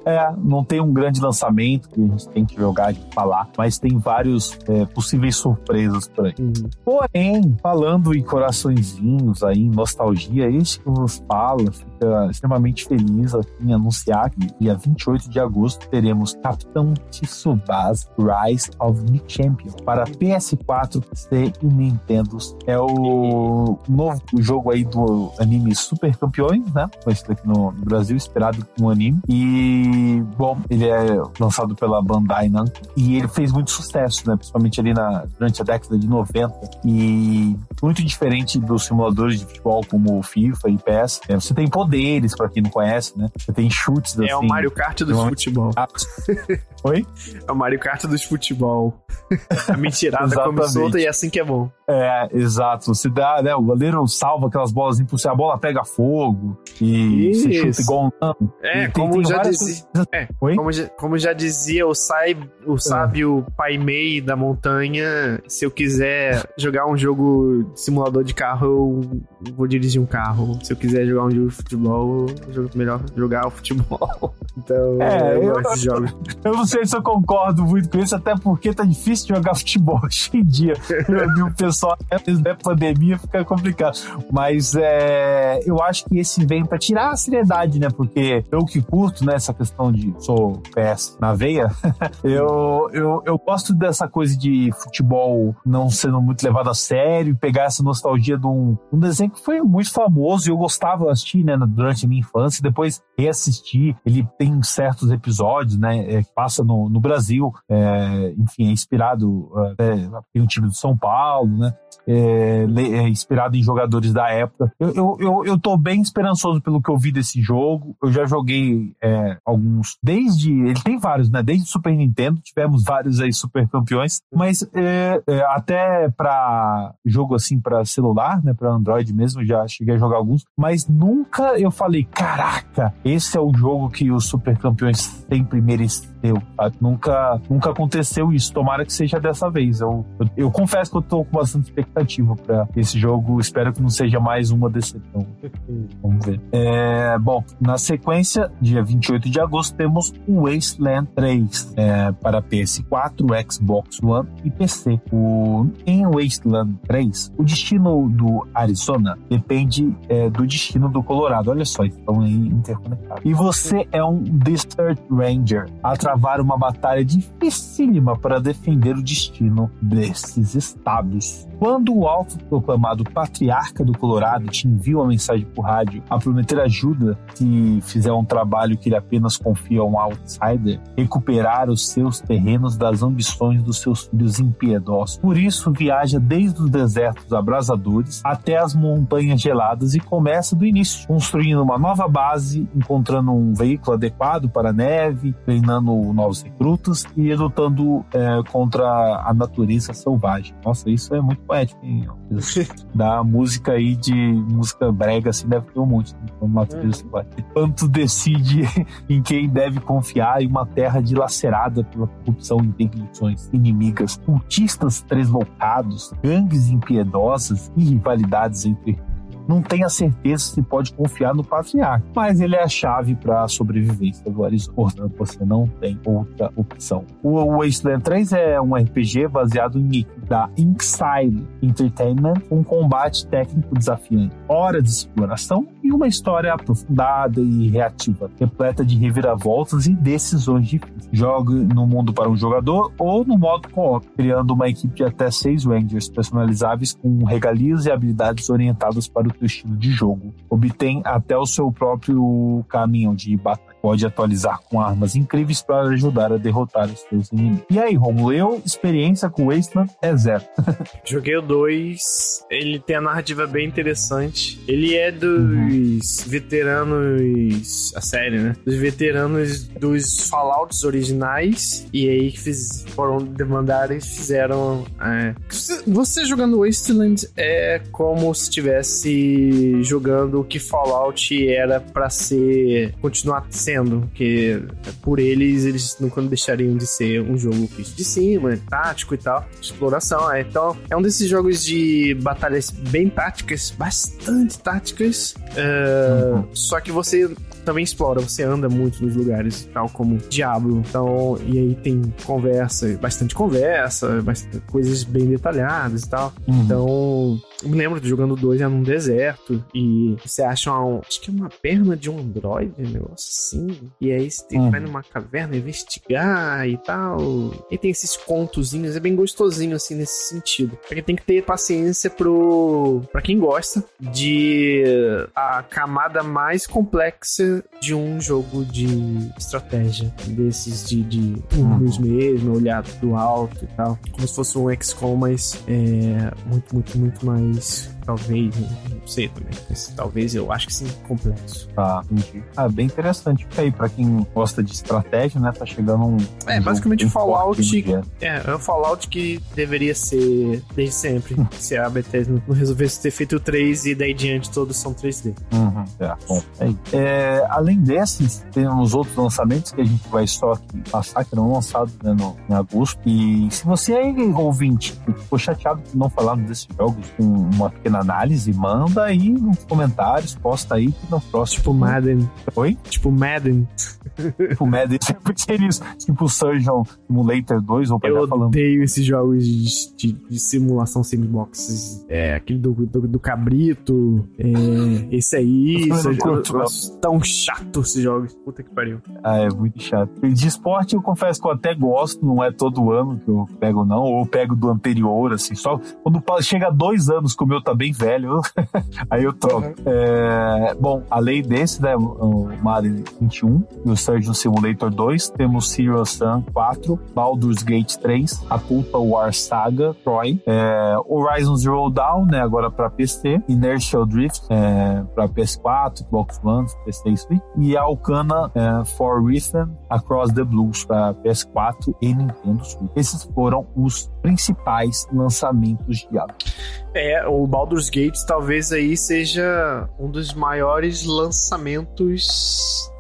É, não tem um grande lançamento que a gente tem que jogar de falar, mas tem vários é, possíveis surpresas por aí. Uhum. Porém, falando em coraçõezinhos aí, em nostalgia, este que nos fala fica extremamente feliz aqui em anunciar que dia 28 de agosto teremos Capitão Tsubasa Rise of the Champion para PS4, PC e Nintendo. É o novo jogo aí do anime Super Campeões, né? Conhecido aqui no Brasil, esperado como anime. E, bom, ele é lançado pela Bandai Namco e ele fez muito sucesso, né? Principalmente ali na, durante a década de 90. E muito diferente dos simuladores de futebol como FIFA e PES, é, você tem poder poderes, pra quem não conhece, né? Você tem chutes assim. É o Mario Kart dos futebol. (laughs) Oi? É o Mario Kart dos futebol. A mentirada (laughs) come solta e é assim que é bom. É, exato. Você dá, né? O goleiro salva aquelas bolas por a bola pega fogo e Isso. você chuta igual um. É, tem- como tem já dizia. (laughs) É, como, já, como já dizia o, sai, o sábio Pai Mei da montanha, se eu quiser jogar um jogo simulador de carro, eu vou dirigir um carro. Se eu quiser jogar um jogo de futebol, eu jogo- melhor jogar o futebol. (laughs) Então, É, eu, eu- gosto de jogos. Eu não sei se eu concordo muito com isso, até porque tá difícil jogar (laughs) futebol hoje em dia. Eu vi o pessoal, é pandemia, fica complicado. Mas é, eu acho que esse vem pra tirar a seriedade, né? Porque eu que curto, né, essa questão de sou PS na veia, (laughs) eu, eu, eu gosto dessa coisa de futebol não sendo muito levado a sério, pegar essa nostalgia de um, um desenho que foi muito famoso e eu gostava de assistir, né, durante a minha infância, depois reassistir. Ele tem certos episódios, né, é, que no, no Brasil, é, enfim, é inspirado, é, tem o time do São Paulo, né, é, é inspirado em jogadores da época. Eu, eu, eu, eu tô bem esperançoso pelo que eu vi desse jogo. Eu já joguei é, alguns, desde. Ele tem vários, né? Desde Super Nintendo, tivemos vários aí super campeões, mas é, é, até pra jogo assim pra celular, né? Pra Android mesmo, já cheguei a jogar alguns, mas nunca eu falei, caraca, esse é o jogo que os super campeões sempre sabe? Nunca, nunca aconteceu isso. Tomara que seja dessa vez. Eu, eu, eu confesso que eu tô com bastante expectativa pra esse jogo. Espero que não seja mais uma decepção. Vamos ver. É, bom, na sequência, dia 28 de agosto, temos o Wasteland 3 é, para PS4, Xbox One e PC. O, em Wasteland 3, o destino do Arizona depende é, do destino do Colorado. Olha só, estão aí interconectados. E você é um Desert Ranger a travar uma batalha dificílima para defender o destino desses estados. Quando o autoproclamado patriarca do Colorado te envia uma mensagem por rádio a prometer ajuda se fizer um trabalho que ele apenas confia a um outsider, recuperar os seus terrenos das ambições dos seus filhos impiedosos. Por isso, viaja desde os desertos abrasadores até as montanhas geladas e começa do início, construindo uma nova base, encontrando um veículo adequado para neve, treinando novos recrutas e lutando é, contra a natureza selvagem. Nossa, isso é muito poético, hein? (laughs) da música aí de música brega, assim, deve ter um monte. Né? Natureza selvagem. Tanto decide (laughs) em quem deve confiar em uma terra dilacerada pela corrupção e intervenções inimigas, cultistas tresloucados, gangues impiedosas e rivalidades entre não tem a certeza se pode confiar no patriarca, mas ele é a chave para a sobrevivência do Arizona. Portanto, você não tem outra opção. O Wasteland 3 é um RPG baseado em da Inkside Entertainment, um combate técnico desafiante, horas de exploração e uma história aprofundada e reativa, repleta de reviravoltas e decisões difíceis. Jogue no mundo para um jogador ou no modo co-op, criando uma equipe de até seis Rangers personalizáveis com regalias e habilidades orientadas para o teu estilo de jogo. Obtém até o seu próprio caminhão de batalha. Pode atualizar com armas incríveis para ajudar a derrotar os seus inimigos. E aí, Romulo, eu, experiência com Wasteland é zero. (laughs) Joguei o 2, ele tem a narrativa bem interessante. Ele é dos veteranos. A série, né? Dos veteranos dos Fallouts originais. E aí que fiz, foram demandar e fizeram. é, Você jogando Wasteland é como se estivesse jogando o que Fallout era pra ser. continuar sendo. Que por eles, eles nunca deixariam de ser um jogo visto de cima, tático e tal, exploração. é. Então, é um desses jogos de batalhas bem táticas, bastante táticas. é, Só que você também explora, você anda muito nos lugares, tal como Diablo. Então, e aí tem conversa, bastante conversa, bastante, coisas bem detalhadas e tal. Então, eu me lembro de jogando dois era num deserto e você acha uma, acho que é uma perna de um androide, um negócio assim. E aí você Uhum. vai numa caverna investigar e tal. E tem esses contozinhos, é bem gostosinho assim nesse sentido. Porque tem que ter paciência pro para quem gosta de a camada mais complexa de um jogo de estratégia, desses de, de turnos mesmo, olhar do alto e tal, como se fosse um XCOM, mas é muito, muito, muito mais Jones. Talvez, não sei também. Mas talvez eu acho que sim, complexo. Tá, entendi. Ah, bem interessante. Fica aí, pra quem gosta de estratégia, né? Tá chegando um. É, um basicamente bem Fallout. É, é o Fallout que deveria ser desde sempre. Se a Bethesda não resolvesse ter feito o 3 e daí diante todos são 3D. Uhum, é, bom, é. É, além desses, temos outros lançamentos que a gente vai só aqui passar, que eram lançados né, no, em agosto. E se você é ouvinte ficou chateado por não falar desses jogos com uma pequena análise, manda aí nos comentários, posta aí que no próximo. Tipo Madden. Oi? Tipo Madden. Tipo Madden, (laughs) sempre tem isso. Tipo Surgeon Simulator 2, ou Eu pegar falando. odeio esses jogos de, de- de simulação sandbox. É, aquele do, do, do cabrito. É, esse aí. Eu eu- curto, eu- eu- tão chato esses jogos. Puta que pariu. Ah, é muito chato. De esporte eu confesso que eu até gosto, não é todo ano que eu pego, não, ou eu pego do anterior, assim, só quando chega dois anos que o meu tá bem velho, (laughs) aí eu troco. Uhum. É, bom, além desse, né, o Madden 21 e o Surgeon Simulator 2, temos Serious Sam 4, Baldur's Gate 3, a Total War Saga, Troy, é, Horizon Zero Dawn, né, agora para PC, Inertial Drift é, para PS4, Xbox One, PC e Switch, e a Alcana é, For Rhythm Across the Blues para PS4 e Nintendo Switch. Esses foram os principais lançamentos de ano. É, o Baldur's Gate talvez aí seja um dos maiores lançamentos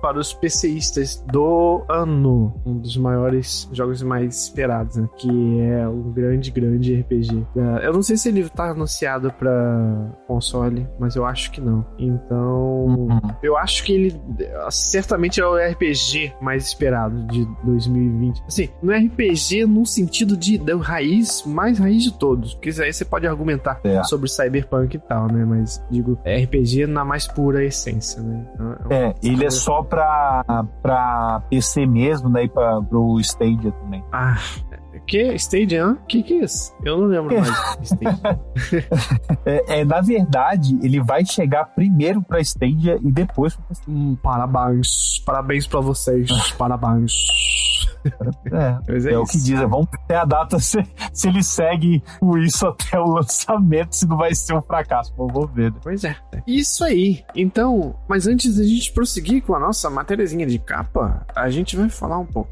para os PCistas do ano. Um dos maiores jogos mais esperados, né? Que é um grande, grande RPG. É, Eu não sei se ele tá anunciado para console, mas eu acho que não. Então, eu acho que ele certamente é o RPG mais esperado de 2020. Assim, no RPG no sentido de da raiz, mais raiz de todos. Porque isso aí você pode argumentar É. sobre cyberpunk e tal, né? Mas digo, é RPG na mais pura essência, né? Então, é É, ele é só pra, pra PC mesmo, né? E pra, pro Stadia também. Ah, que? Stadia? hã? Que que é isso? Eu não lembro mais. Stadia. (laughs) É, é, na verdade, ele vai chegar primeiro pra Stadia e depois pro PC. Hum, parabéns. Parabéns pra vocês. Parabéns. É, é é, o que dizem. Vamos ter a data (laughs) se, se ele segue com isso até o lançamento, se não vai ser um fracasso. Vamos ver. né? Pois é. Isso aí. Então, mas antes da gente prosseguir com a nossa matériazinha de capa, a gente vai falar um pouquinho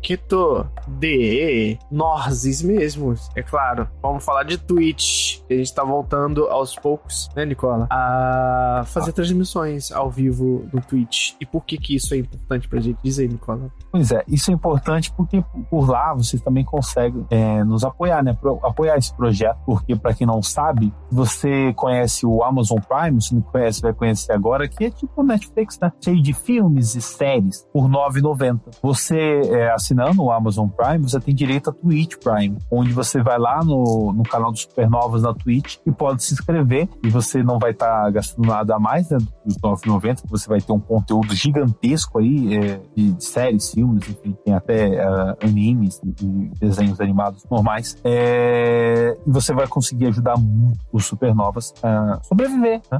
de nós mesmos. É claro, vamos falar de Twitch. A gente tá voltando aos poucos, né, Nicola? A fazer transmissões ao vivo no Twitch. E por que que isso é importante pra gente? Diz aí, Nicola. Pois é, isso é importante porque por lá você também consegue é, nos apoiar, né? Pro- apoiar esse projeto, porque para quem não sabe, você conhece o Amazon Prime, se não conhece, vai conhecer agora, que é tipo Netflix, né? Cheio de filmes e séries por R$ 9,90. Você é, assinando o Amazon Prime, você tem direito a Twitch Prime, onde você vai lá no, no canal do Supernovas na Twitch e pode se inscrever e você não vai estar gastando nada a mais, né? Dos R$ 9,90, você vai ter um conteúdo gigantesco aí é, de séries, filmes, enfim, tem até animes e desenhos animados normais. É, e você vai conseguir ajudar muito os supernovas a sobreviver né?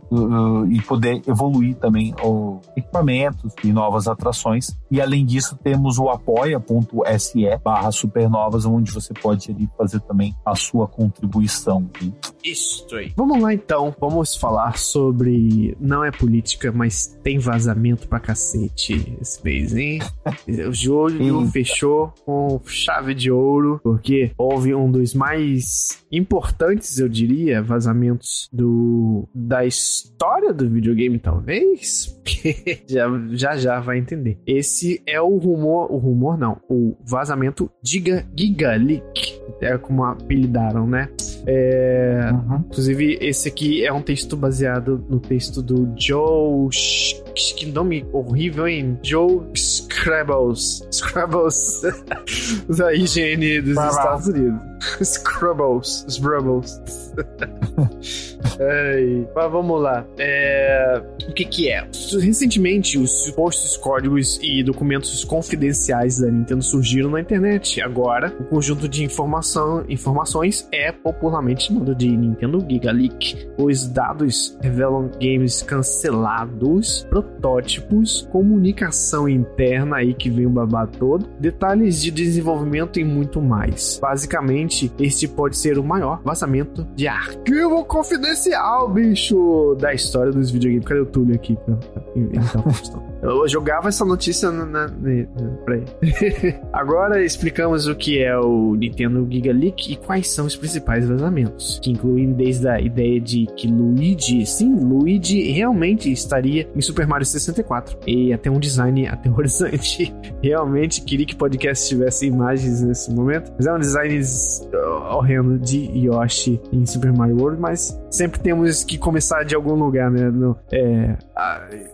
E poder evoluir também os equipamentos e novas atrações. E além disso, temos o apoia.se barra supernovas, onde você pode ali fazer também a sua contribuição. E Isso aí. Vamos lá então, vamos falar sobre. Não é política, mas tem vazamento pra cacete esse mês, hein? (laughs) o Júlio Eita. fechou com chave de ouro, porque houve um dos mais importantes, eu diria, vazamentos do da história do videogame, talvez. (laughs) Já, já já vai entender. Esse é o rumor, o rumor não, o vazamento Giga Giga Leak. É como apelidaram, né? É, Uhum. Inclusive, esse aqui é um texto baseado no texto do Joe. Que nome horrível, hein? Joe Scrabbles. Scrabbles. da IGN dos. Estados Unidos. Scrabbles. Scrabbles. Ai, mas vamos lá. É, O que que é? Recentemente, os supostos códigos e documentos confidenciais da Nintendo surgiram na internet. Agora, o conjunto de informação, informações é popularmente chamado de Nintendo Giga Leak. Os dados revelam games cancelados, protótipos, comunicação interna aí que vem o babado todo, detalhes de desenvolvimento e muito mais. Basicamente, este pode ser o maior vazamento de arquivo confidencial, bicho, da história dos videogames. Cadê o Túlio aqui? Pra, eu jogava essa notícia na. na, na (laughs) Agora explicamos o que é o Nintendo Giga Leak e quais são os principais vazamentos, que incluem desde a ideia de que Luigi, sim, Luigi realmente estaria em Super Mario 64 e até um design aterrorizante. (laughs) realmente queria que o podcast tivesse imagens nesse momento, mas é um design horrendo de Yoshi em Super Mario World, mas sempre temos que começar de algum lugar, né? No, é,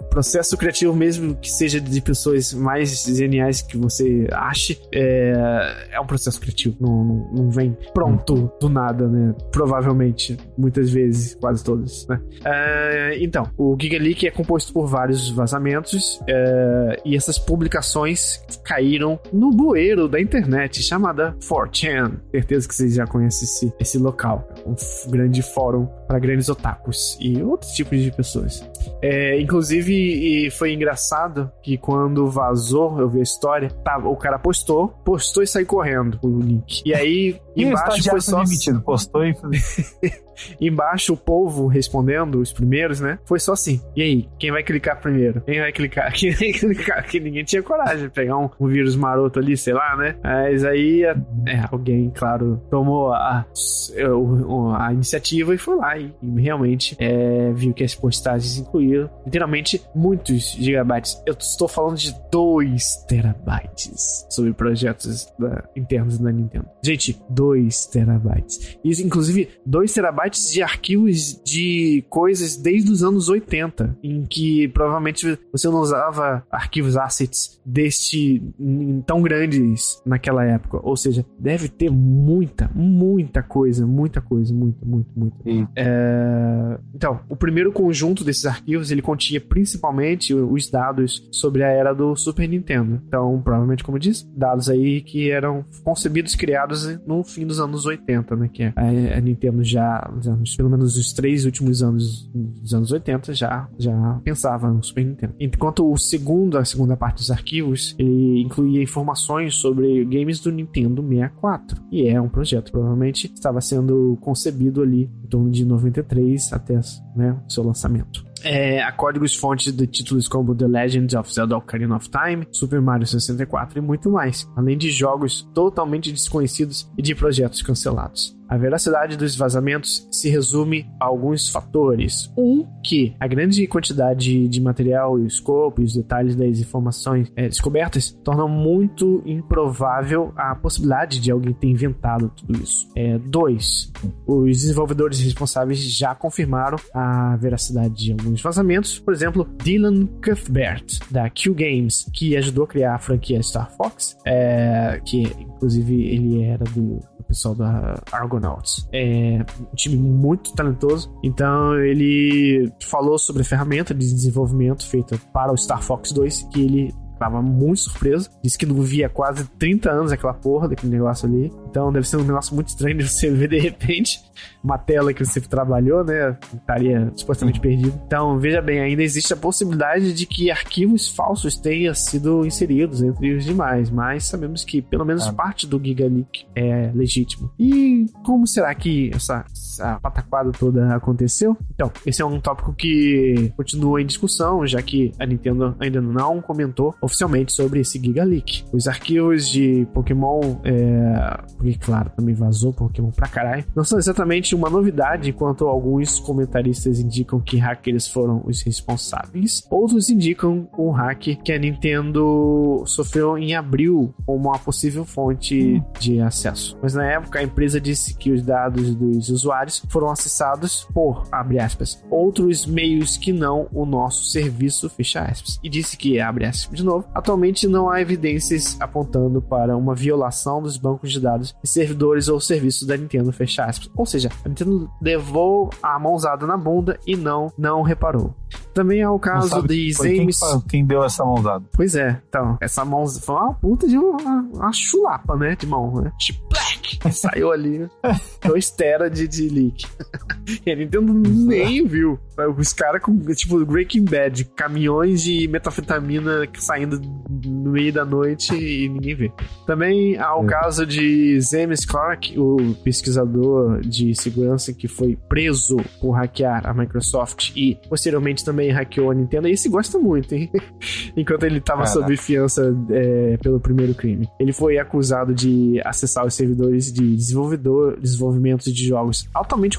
processo criativo mesmo mesmo que seja de pessoas mais geniais que você ache, é, é um processo criativo. Não, não, vem pronto do nada, né? Provavelmente, muitas vezes, quase todas, né? É, então, o Giga Leak é composto por vários vazamentos é, e essas publicações caíram no bueiro da internet chamada 4chan. Certeza que vocês já conhecem esse, esse local. Um grande fórum para grandes otakus e outros tipos de pessoas. É, inclusive, foi engraçado que quando vazou, eu vi a história, tá, o cara postou, postou e saiu correndo o link. E aí, e embaixo foi só. Demitido, postou e (laughs) Embaixo o povo respondendo, os primeiros, né? Foi só assim. E aí, quem vai clicar primeiro? Quem vai clicar? (laughs) Quem vai clicar? Que ninguém tinha coragem de pegar um, um, vírus maroto ali, sei lá, né? Mas aí é, alguém, claro, tomou a, a, a, iniciativa e foi lá e, realmente é, viu que as postagens incluíram literalmente muitos gigabytes. Eu estou falando de 2 terabytes sobre projetos da, internos da Nintendo. Gente, 2 terabytes. E, inclusive, 2 terabytes de arquivos de coisas desde os anos 80, em que provavelmente você não usava arquivos assets deste tão grandes naquela época. Ou seja, deve ter muita, muita coisa, muita coisa, muito, muito, muito. É... Então, o primeiro conjunto desses arquivos ele continha principalmente os dados sobre a era do Super Nintendo. Então, provavelmente, como eu disse, dados aí que eram concebidos, criados no fim dos anos 80, né? Que a, a Nintendo já pelo menos os três últimos anos dos anos 80, já, já pensava no Super Nintendo. Enquanto o segundo, a segunda parte dos arquivos, ele incluía informações sobre games do Nintendo 64. E é um projeto, provavelmente estava sendo concebido ali em torno de 93 até né, seu lançamento é, a códigos fontes de títulos como The Legend of Zelda Ocarina of Time, Super Mario 64 e muito mais, além de jogos totalmente desconhecidos e de projetos cancelados. A veracidade dos vazamentos se resume a alguns fatores. Um, que a grande quantidade de material e o escopo e os detalhes das informações é, descobertas tornam muito improvável a possibilidade de alguém ter inventado tudo isso. É, dois, os desenvolvedores responsáveis já confirmaram a veracidade de alguns vazamentos. Por exemplo, Dylan Cuthbert, da Q Games, que ajudou a criar a franquia Star Fox, é, que inclusive ele era do pessoal da Argonauts. É um time muito talentoso. Então ele falou sobre a ferramenta de desenvolvimento feita para o Star Fox 2 que ele tava muito surpreso. Disse que não via quase 30 anos aquela porra daquele negócio ali. Então deve ser um negócio muito estranho de você (laughs) ver de repente uma tela que você trabalhou, né? Estaria supostamente perdido. Então, veja bem, ainda existe a possibilidade de que arquivos falsos tenham sido inseridos entre os demais, mas sabemos que pelo menos ah. parte do GigaLeak é legítimo. E como será que essa, essa pataquada toda aconteceu? Então, esse é um tópico que continua em discussão, já que a Nintendo ainda não comentou oficialmente sobre esse GigaLeak. Os arquivos de Pokémon, é... porque claro, também vazou Pokémon pra caralho, não são exatamente uma novidade, enquanto alguns comentaristas indicam que hackers foram os responsáveis. Outros indicam um hack que a Nintendo sofreu em abril como uma possível fonte de acesso. Mas na época a empresa disse que os dados dos usuários foram acessados por, abre aspas, outros meios que não o nosso serviço, fecha aspas. E disse que, abre aspas de novo, atualmente não há evidências apontando para uma violação dos bancos de dados servidores ou serviços da Nintendo, fecha aspas. Ou seja, a Nintendo levou a mãozada na bunda e não, não reparou. Também é o caso de James. Quem, quem, deu essa mãozada? Pois é, então, essa mão foi uma puta de uma, uma chulapa, né? De mão, né? Chiplec! leak. Saiu ali (laughs) 2 tera de, de leak. (laughs) e a Nintendo nem viu. Os caras com, tipo, Breaking Bad, caminhões de metafetamina saindo no meio da noite e ninguém vê. Também há o é. caso de James Clark, o pesquisador de segurança que foi preso por hackear a Microsoft e posteriormente também hackeou a Nintendo. E esse gosta muito, hein? (laughs) Enquanto ele estava sob fiança é, pelo primeiro crime. Ele foi acusado de acessar os servidores de desenvolvedor, desenvolvimento de jogos altamente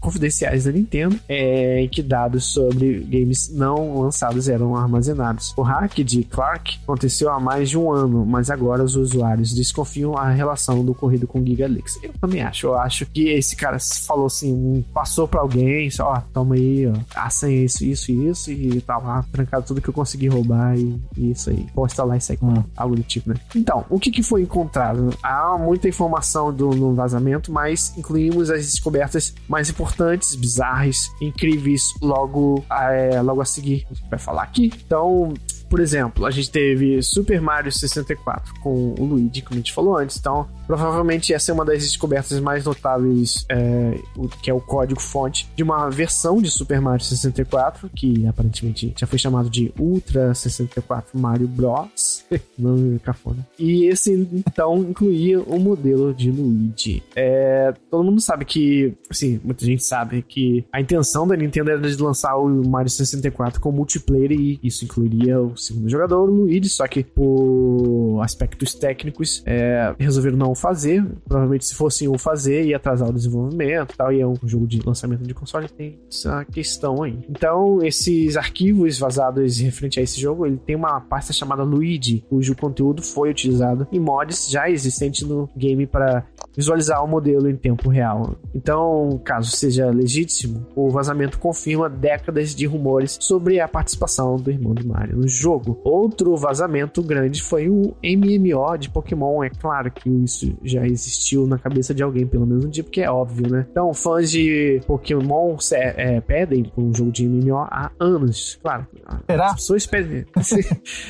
confidenciais da Nintendo, é, em que dados sobre games não lançados eram armazenados. O hack de Clark aconteceu há mais de um ano, mas agora os usuários desconfiam a relação do ocorrido com GigaLeaks. Eu também acho. Eu acho que esse cara falou assim, passou para alguém, só, ó, toma aí, ó, a senha isso, isso e isso, e tá lá, trancado tudo que eu consegui roubar e, e isso aí. Vou instalar isso aí, hum. algo do tipo, né? Então, o que, que foi encontrado? Há muita informação do, no vazamento, mas incluímos as descobertas mais importantes, bizarras, incríveis, logo, é, logo a seguir. A vai falar aqui. Então, por exemplo, a gente teve Super Mario 64 com o Luigi, como a gente falou antes. Então, provavelmente essa é uma das descobertas mais notáveis, é, que é o código-fonte de uma versão de Super Mario 64, que aparentemente já foi chamado de Ultra 64 Mario Bros. (laughs) Nome cafona. E esse, então, incluía o modelo de Luigi. É, todo mundo sabe que, assim, muita gente sabe que a intenção da Nintendo era de lançar o Mario 64 com multiplayer e isso incluiria o segundo jogador, o Luigi, só que por aspectos técnicos é, resolveram não fazer. Provavelmente se fossem o fazer, ia atrasar o desenvolvimento e tal, e é um jogo de lançamento de console, tem essa questão aí. Então, esses arquivos vazados referente a esse jogo, ele tem uma pasta chamada Luigi, cujo conteúdo foi utilizado em mods já existentes no game para visualizar o modelo em tempo real. Então, caso seja legítimo, o vazamento confirma décadas de rumores sobre a participação do irmão de Mario no jogo. Outro vazamento grande foi o MMO de Pokémon. É claro que isso já existiu na cabeça de alguém, pelo menos um dia, porque é óbvio, né? Então, fãs de Pokémon é, pedem por um jogo de MMO há anos. Claro. Será? As pessoas pedem. (laughs) as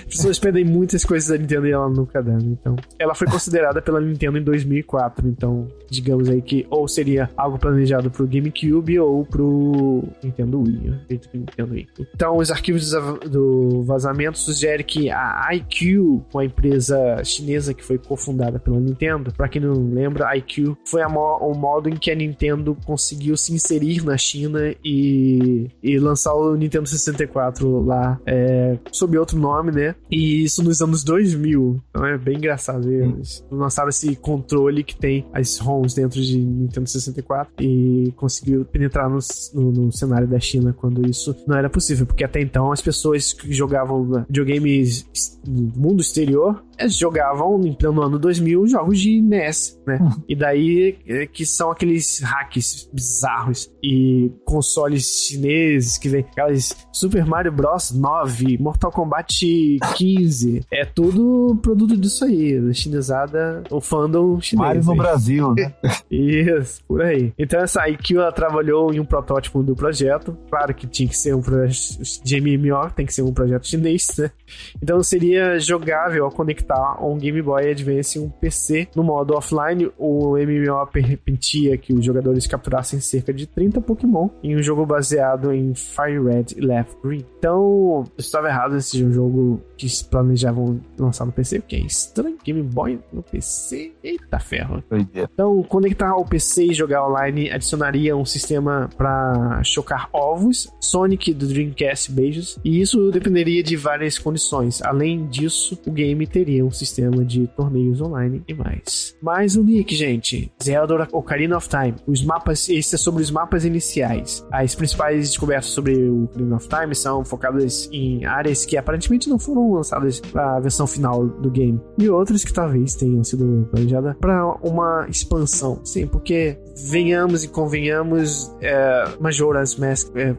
pessoas pedem muitas coisas da Nintendo e ela nunca dá. Né? Então, ela foi considerada pela Nintendo em 2004. Então, digamos aí que ou seria algo planejado pro GameCube ou pro Nintendo Wii. Nintendo Wii. Então, os arquivos do vazamento sugere que a IQ, uma empresa chinesa que foi cofundada pela Nintendo, para quem não lembra, a IQ foi a mo o modo em que a Nintendo conseguiu se inserir na China e, e lançar o Nintendo 64 lá é, sob outro nome, né? E isso nos anos 2000. Então é bem engraçado. Eles lançaram esse controle que tem as ROMs dentro de Nintendo 64 e conseguiu penetrar no, no, no cenário da China quando isso não era possível, porque até então as pessoas que jogavam videogames do mundo exterior jogavam no ano 2000 jogos de NES, né? Uhum. E daí é, que são aqueles hacks bizarros e consoles chineses que vem aquelas Super Mario Bros 9, Mortal Kombat 15, é tudo produto disso aí, da chinesada, o fandom chinês. Mario no aí. Brasil, né? (laughs) Isso, por aí. Então essa IQ ela trabalhou em um protótipo do projeto, claro que tinha que ser um projeto de MMO, tem que ser um projeto chinês, né? Então seria jogável ao conectar conectar um Game Boy Advance e um PC no modo offline. O MMO permitia que os jogadores capturassem cerca de 30 Pokémon em um jogo baseado em Fire Red e Left Green. Então, eu estava errado, esse é um jogo que planejavam lançar no PC, porque é estranho. Game Boy no PC, eita ferro. Então, conectar ao PC e jogar online adicionaria um sistema para chocar ovos, Sonic do Dreamcast beijos, e isso dependeria de várias condições. Além disso, o game teria um sistema de torneios online e mais. Mais um link, gente. Zelda Ocarina of Time. Os mapas, esse é sobre os mapas iniciais. As principais descobertas sobre o Ocarina of Time são focadas em áreas que aparentemente não foram lançadas para a versão final do game e outras que talvez tenham sido planejadas para uma expansão. Sim, porque venhamos e convenhamos, é, Majora's Mask é,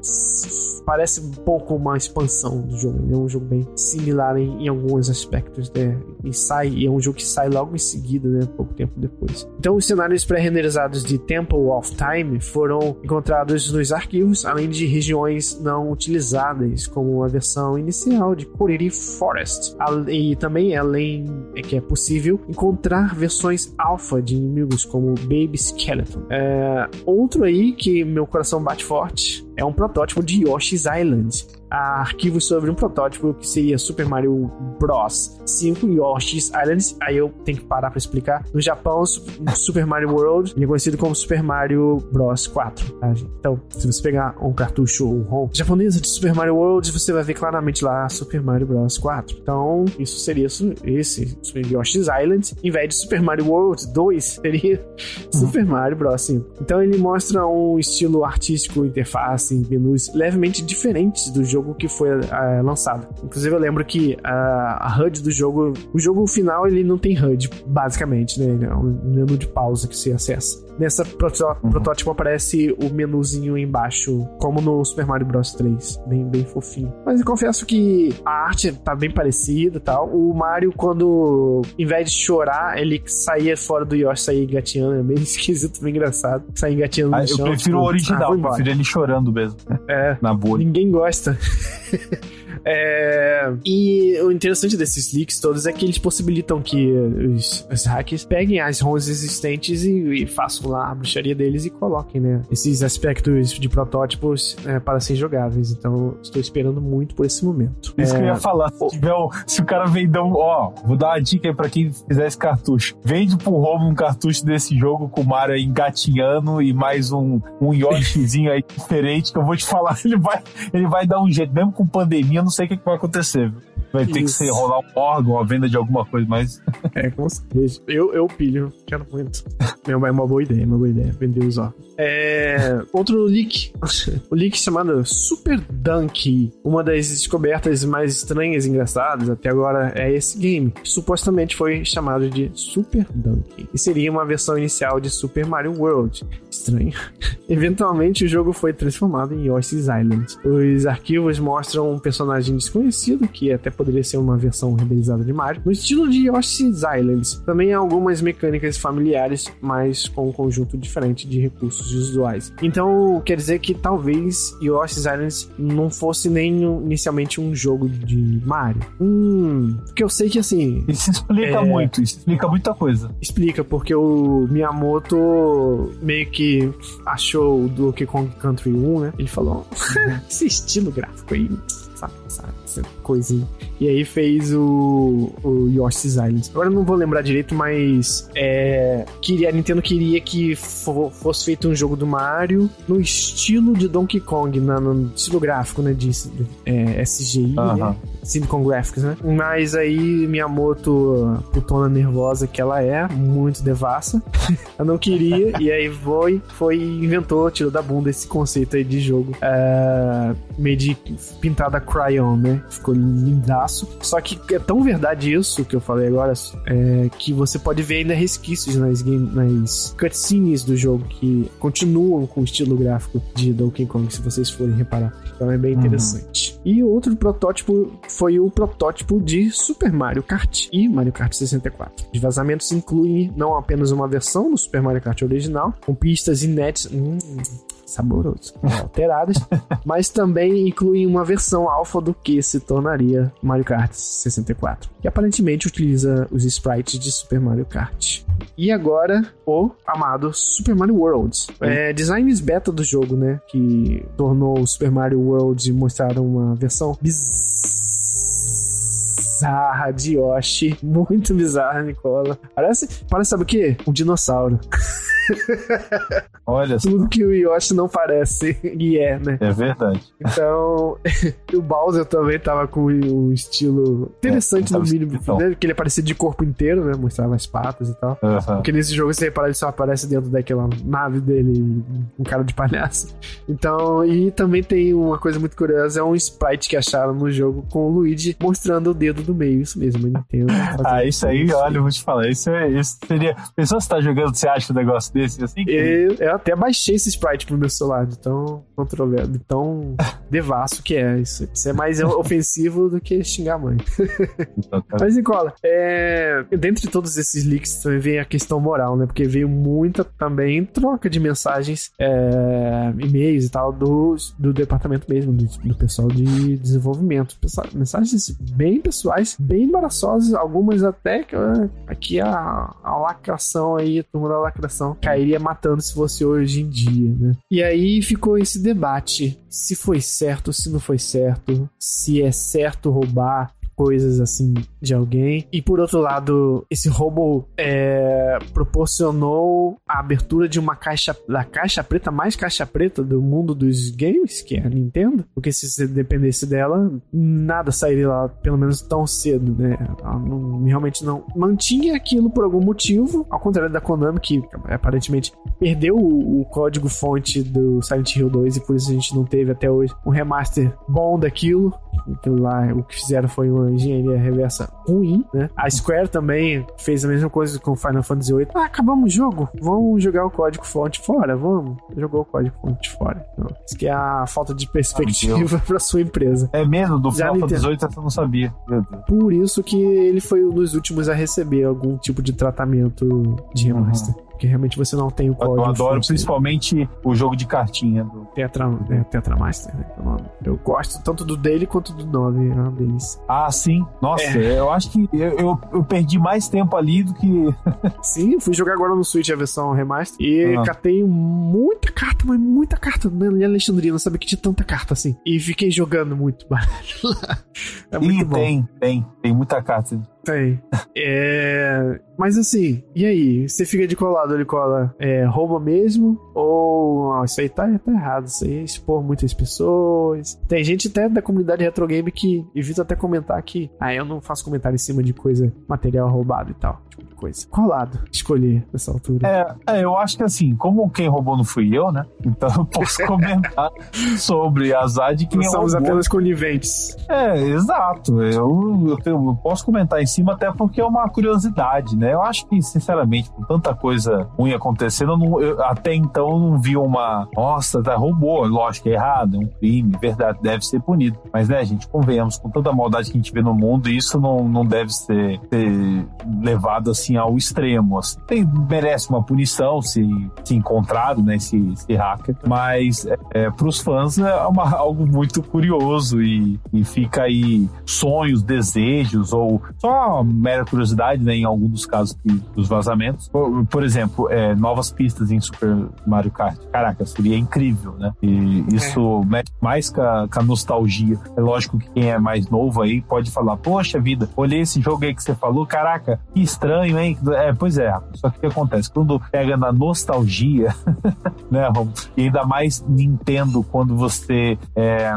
parece um pouco uma expansão do jogo. É um jogo bem similar em, em alguns aspectos, né? E sai, e é um jogo que sai logo em seguida, né? Pouco tempo depois. Então, os cenários pré-renderizados de Temple of Time foram encontrados nos arquivos, além de regiões não utilizadas, como a versão inicial de Kuriri Forest. E também, além é que é possível encontrar versões alfa de inimigos como Baby Skeleton. É, outro aí que meu coração bate forte é um protótipo de Yoshi's Island. Arquivos sobre um protótipo que seria Super Mario Bros. 5 Yoshi's Island. Aí eu tenho que parar para explicar. No Japão, Super Mario World ele é conhecido como Super Mario Bros. 4. Tá, então, se você pegar um cartucho ou um ROM japonês de Super Mario World, você vai ver claramente lá Super Mario Bros. 4. Então, isso seria esse Yoshi's Island. Em vez de Super Mario World 2, seria Super Mario Bros. 5. Então, ele mostra um estilo artístico, interface, menus levemente diferentes do jogo que foi uh, lançado. Inclusive, eu lembro que a, a HUD do jogo, o jogo final, ele não tem HUD, basicamente, né? É um menu de pausa que você acessa. Nessa uhum. protótipo aparece o menuzinho embaixo, como no Super Mario Bros 3. Bem, bem fofinho. Mas eu confesso que a arte tá bem parecida e tal. O Mario, quando, em vez de chorar, ele saía fora do Yoshi, saía engatinhando. É meio (laughs) esquisito, bem engraçado. Sair engatinhando ah, no chão. Eu prefiro tipo, o original, ah, eu prefiro ele chorando mesmo. É. Na boa. Ninguém gosta. (laughs) É... E o interessante desses leaks todos é que eles possibilitam que os, os hackers peguem as ROMs existentes e, e, façam lá a bruxaria deles e coloquem, né? Esses aspectos de protótipos é, para serem jogáveis. Então, estou esperando muito por esse momento. Isso é... que eu ia falar. Se, tiver, se o cara vender um. Ó, vou dar uma dica aí pra quem fizer esse cartucho. Vende pro Robo um cartucho desse jogo com o Mario engatinhando e mais um, um Yoshizinho aí diferente que eu vou te falar. (laughs) Ele vai, ele vai dar um jeito, mesmo com pandemia, não sei o que, vai acontecer. Vai ter Isso. que ser rolar um órgão, a venda de alguma coisa, mas. É, com certeza. Eu, eu pilho, quero muito. É uma boa ideia, uma boa ideia. Vender os órgãos. É, outro leak. (laughs) o leak chamado Super Dunk. Uma das descobertas mais estranhas e engraçadas até agora é esse game. Que supostamente foi chamado de Super Dunk. E seria uma versão inicial de Super Mario World. Estranho. (laughs) Eventualmente o jogo foi transformado em Yoshi's Island. Os arquivos mostram um personagem desconhecido, que até poderia ser uma versão renderizada de Mario, no estilo de Yoshi's Island. Também há algumas mecânicas familiares, mas com um conjunto diferente de recursos visuais. Então, quer dizer que talvez Yoshi's Island não fosse nem inicialmente um jogo de Mario. Hum, porque eu sei que assim. Isso explica é... muito, isso explica muita coisa. Explica, porque o Miyamoto meio que achou o Donkey Kong Country 1, né? Ele falou: (laughs) esse estilo gráfico aí, sabe, sabe, essa coisinha. E aí fez o, o Yoshi's Island. Agora eu não vou lembrar direito, mas é, queria, a Nintendo queria que for, fosse feito um jogo do Mario no estilo de Donkey Kong, na, no estilo gráfico, né? De é, SGI, uh -huh. né? Silicon Graphics, né? Mas aí Miyamoto, putona nervosa que ela é, muito devassa, (laughs) eu não queria, e aí foi, foi inventou, tirou da bunda esse conceito aí de jogo uh, meio de pintada crayon, né? Ficou lindaço. Só que é tão verdade isso que eu falei agora, é, que você pode ver ainda resquícios nas, game, nas cutscenes do jogo que continuam com o estilo gráfico de Donkey Kong, se vocês forem reparar. Então é bem uhum. interessante. Uhum. E outro protótipo foi o protótipo de Super Mario Kart e Mario Kart 64. Os vazamentos incluem não apenas uma versão do Super Mario Kart original, com pistas inéditas. Hum, saboroso, alteradas, (laughs) mas também incluem uma versão alfa do que se tornaria Mario Kart 64, que aparentemente utiliza os sprites de Super Mario Kart. E agora, o amado Super Mario World. É, designs beta do jogo, né? Que tornou o Super Mario World e mostraram uma versão bizarra de Yoshi. (laughs) Muito bizarra, Nicola. Parece, parece sabe o quê? Um dinossauro. (laughs) Olha Tudo só. que o Yoshi não parece (laughs) e é, né? É verdade. Então, (laughs) o Bowser também tava com um estilo interessante é, no mínimo, né? que ele aparecia de corpo inteiro, né? Mostrava as patas e tal. Uhum. Porque nesse jogo, se reparar, ele só aparece dentro daquela nave dele, um cara de palhaço. Então, e também tem uma coisa muito curiosa, é um sprite que acharam no jogo com o Luigi mostrando o dedo do meio, isso mesmo, Nintendo. Ah, isso aí, olha, eu vou te falar, isso, é, isso seria... Pessoa que tá jogando, você acha o negócio desse assim? Eu, eu até baixei esse sprite pro meu celular, de tão controverso, de tão (laughs) devasso que é. Isso, isso é mais ofensivo do que xingar a mãe. Mas, Nicola, é, dentre todos esses leaks também vem a questão moral, né? Porque veio muita também troca de mensagens, é, e-mails e tal, do, do departamento mesmo, do, do pessoal de desenvolvimento. Mensagens bem pessoais, bem embaraçosas, algumas até que aqui a, a lacração aí, a turma da lacração, cairia matando se fosse hoje em dia, né? E aí ficou esse debate se foi certo, se não foi certo, se é certo roubar, coisas assim de alguém. E por outro lado, esse roubo é, proporcionou a abertura de uma caixa da caixa preta mais caixa preta do mundo dos games, que é a Nintendo. Porque se você dependesse dela, nada sairia lá, pelo menos tão cedo, né? Ela não, realmente não mantinha aquilo por algum motivo, ao contrário da Konami, que aparentemente perdeu o, o código fonte do Silent Hill 2 e por isso a gente não teve até hoje um remaster bom daquilo. Aquilo lá, o que fizeram foi uma engenharia reversa ruim, né? A Square também fez a mesma coisa com Final Fantasy VIII. Ah, acabamos o jogo, vamos jogar o código fonte fora, vamos. Jogou o código fonte fora. Então, isso que é a falta de perspectiva (laughs) para sua empresa. É mesmo? Do Final Fantasy VIII eu não sabia. Por isso que ele foi um dos últimos a receber algum tipo de tratamento de remaster. Uhum. Porque realmente você não tem o código. Eu adoro principalmente o jogo de cartinha do Tetra, é, Tetra Master, né? É eu gosto tanto do dele quanto do 9, é uma delícia. Ah, sim. Nossa, é. eu acho que eu, eu, eu, perdi mais tempo ali do que. (laughs) sim, fui jogar agora no Switch a versão remaster e ah. catei muita carta, mas muita carta. Em Alexandria, não sabia que tinha tanta carta assim. E fiquei jogando muito (laughs) baralho lá. É muito bom. tem, tem, tem muita carta. Tem. É... Mas assim, e aí? Você fica de colado ele cola? É, rouba mesmo? Ou isso aí tá, tá errado? Isso aí é expor muitas pessoas. Tem gente até da comunidade retro game que evita até comentar que ah, eu não faço comentário em cima de coisa, material roubado e tal. Tipo, coisa. Qual lado escolher nessa altura? É, é, eu acho que assim, como quem roubou não fui eu, né? Então eu posso (laughs) comentar sobre azar de quem Nós somos roubou. apenas coniventes. É, exato. Eu, eu, eu, posso comentar em cima até porque é uma curiosidade, né? Eu acho que, sinceramente, com tanta coisa ruim acontecendo, eu não, eu, até então eu não vi uma. Nossa, tá, roubou. Lógico, é errado, é um crime, verdade, deve ser punido. Mas, né, gente, convenhamos, com tanta maldade que a gente vê no mundo, isso não, não deve ser, ser levado assim ao extremo. Assim. Tem, merece uma punição se, se encontrado, né, esse, esse hacker. Mas é, é para os fãs é uma, (laughs) algo muito curioso e, e fica aí sonhos, desejos ou só mera curiosidade, né, em alguns dos casos que, dos vazamentos. Por, por exemplo, é, novas pistas em Super Mario Kart. Caraca, seria incrível, né? E isso é. mexe mais com a, com a nostalgia. É lógico que quem é mais novo aí pode falar, poxa vida, olhei esse jogo aí que você falou, caraca, que estranho, hein? É, pois é. Só que o que acontece? Quando pega na nostalgia, (laughs) né? E ainda mais Nintendo, quando você. É,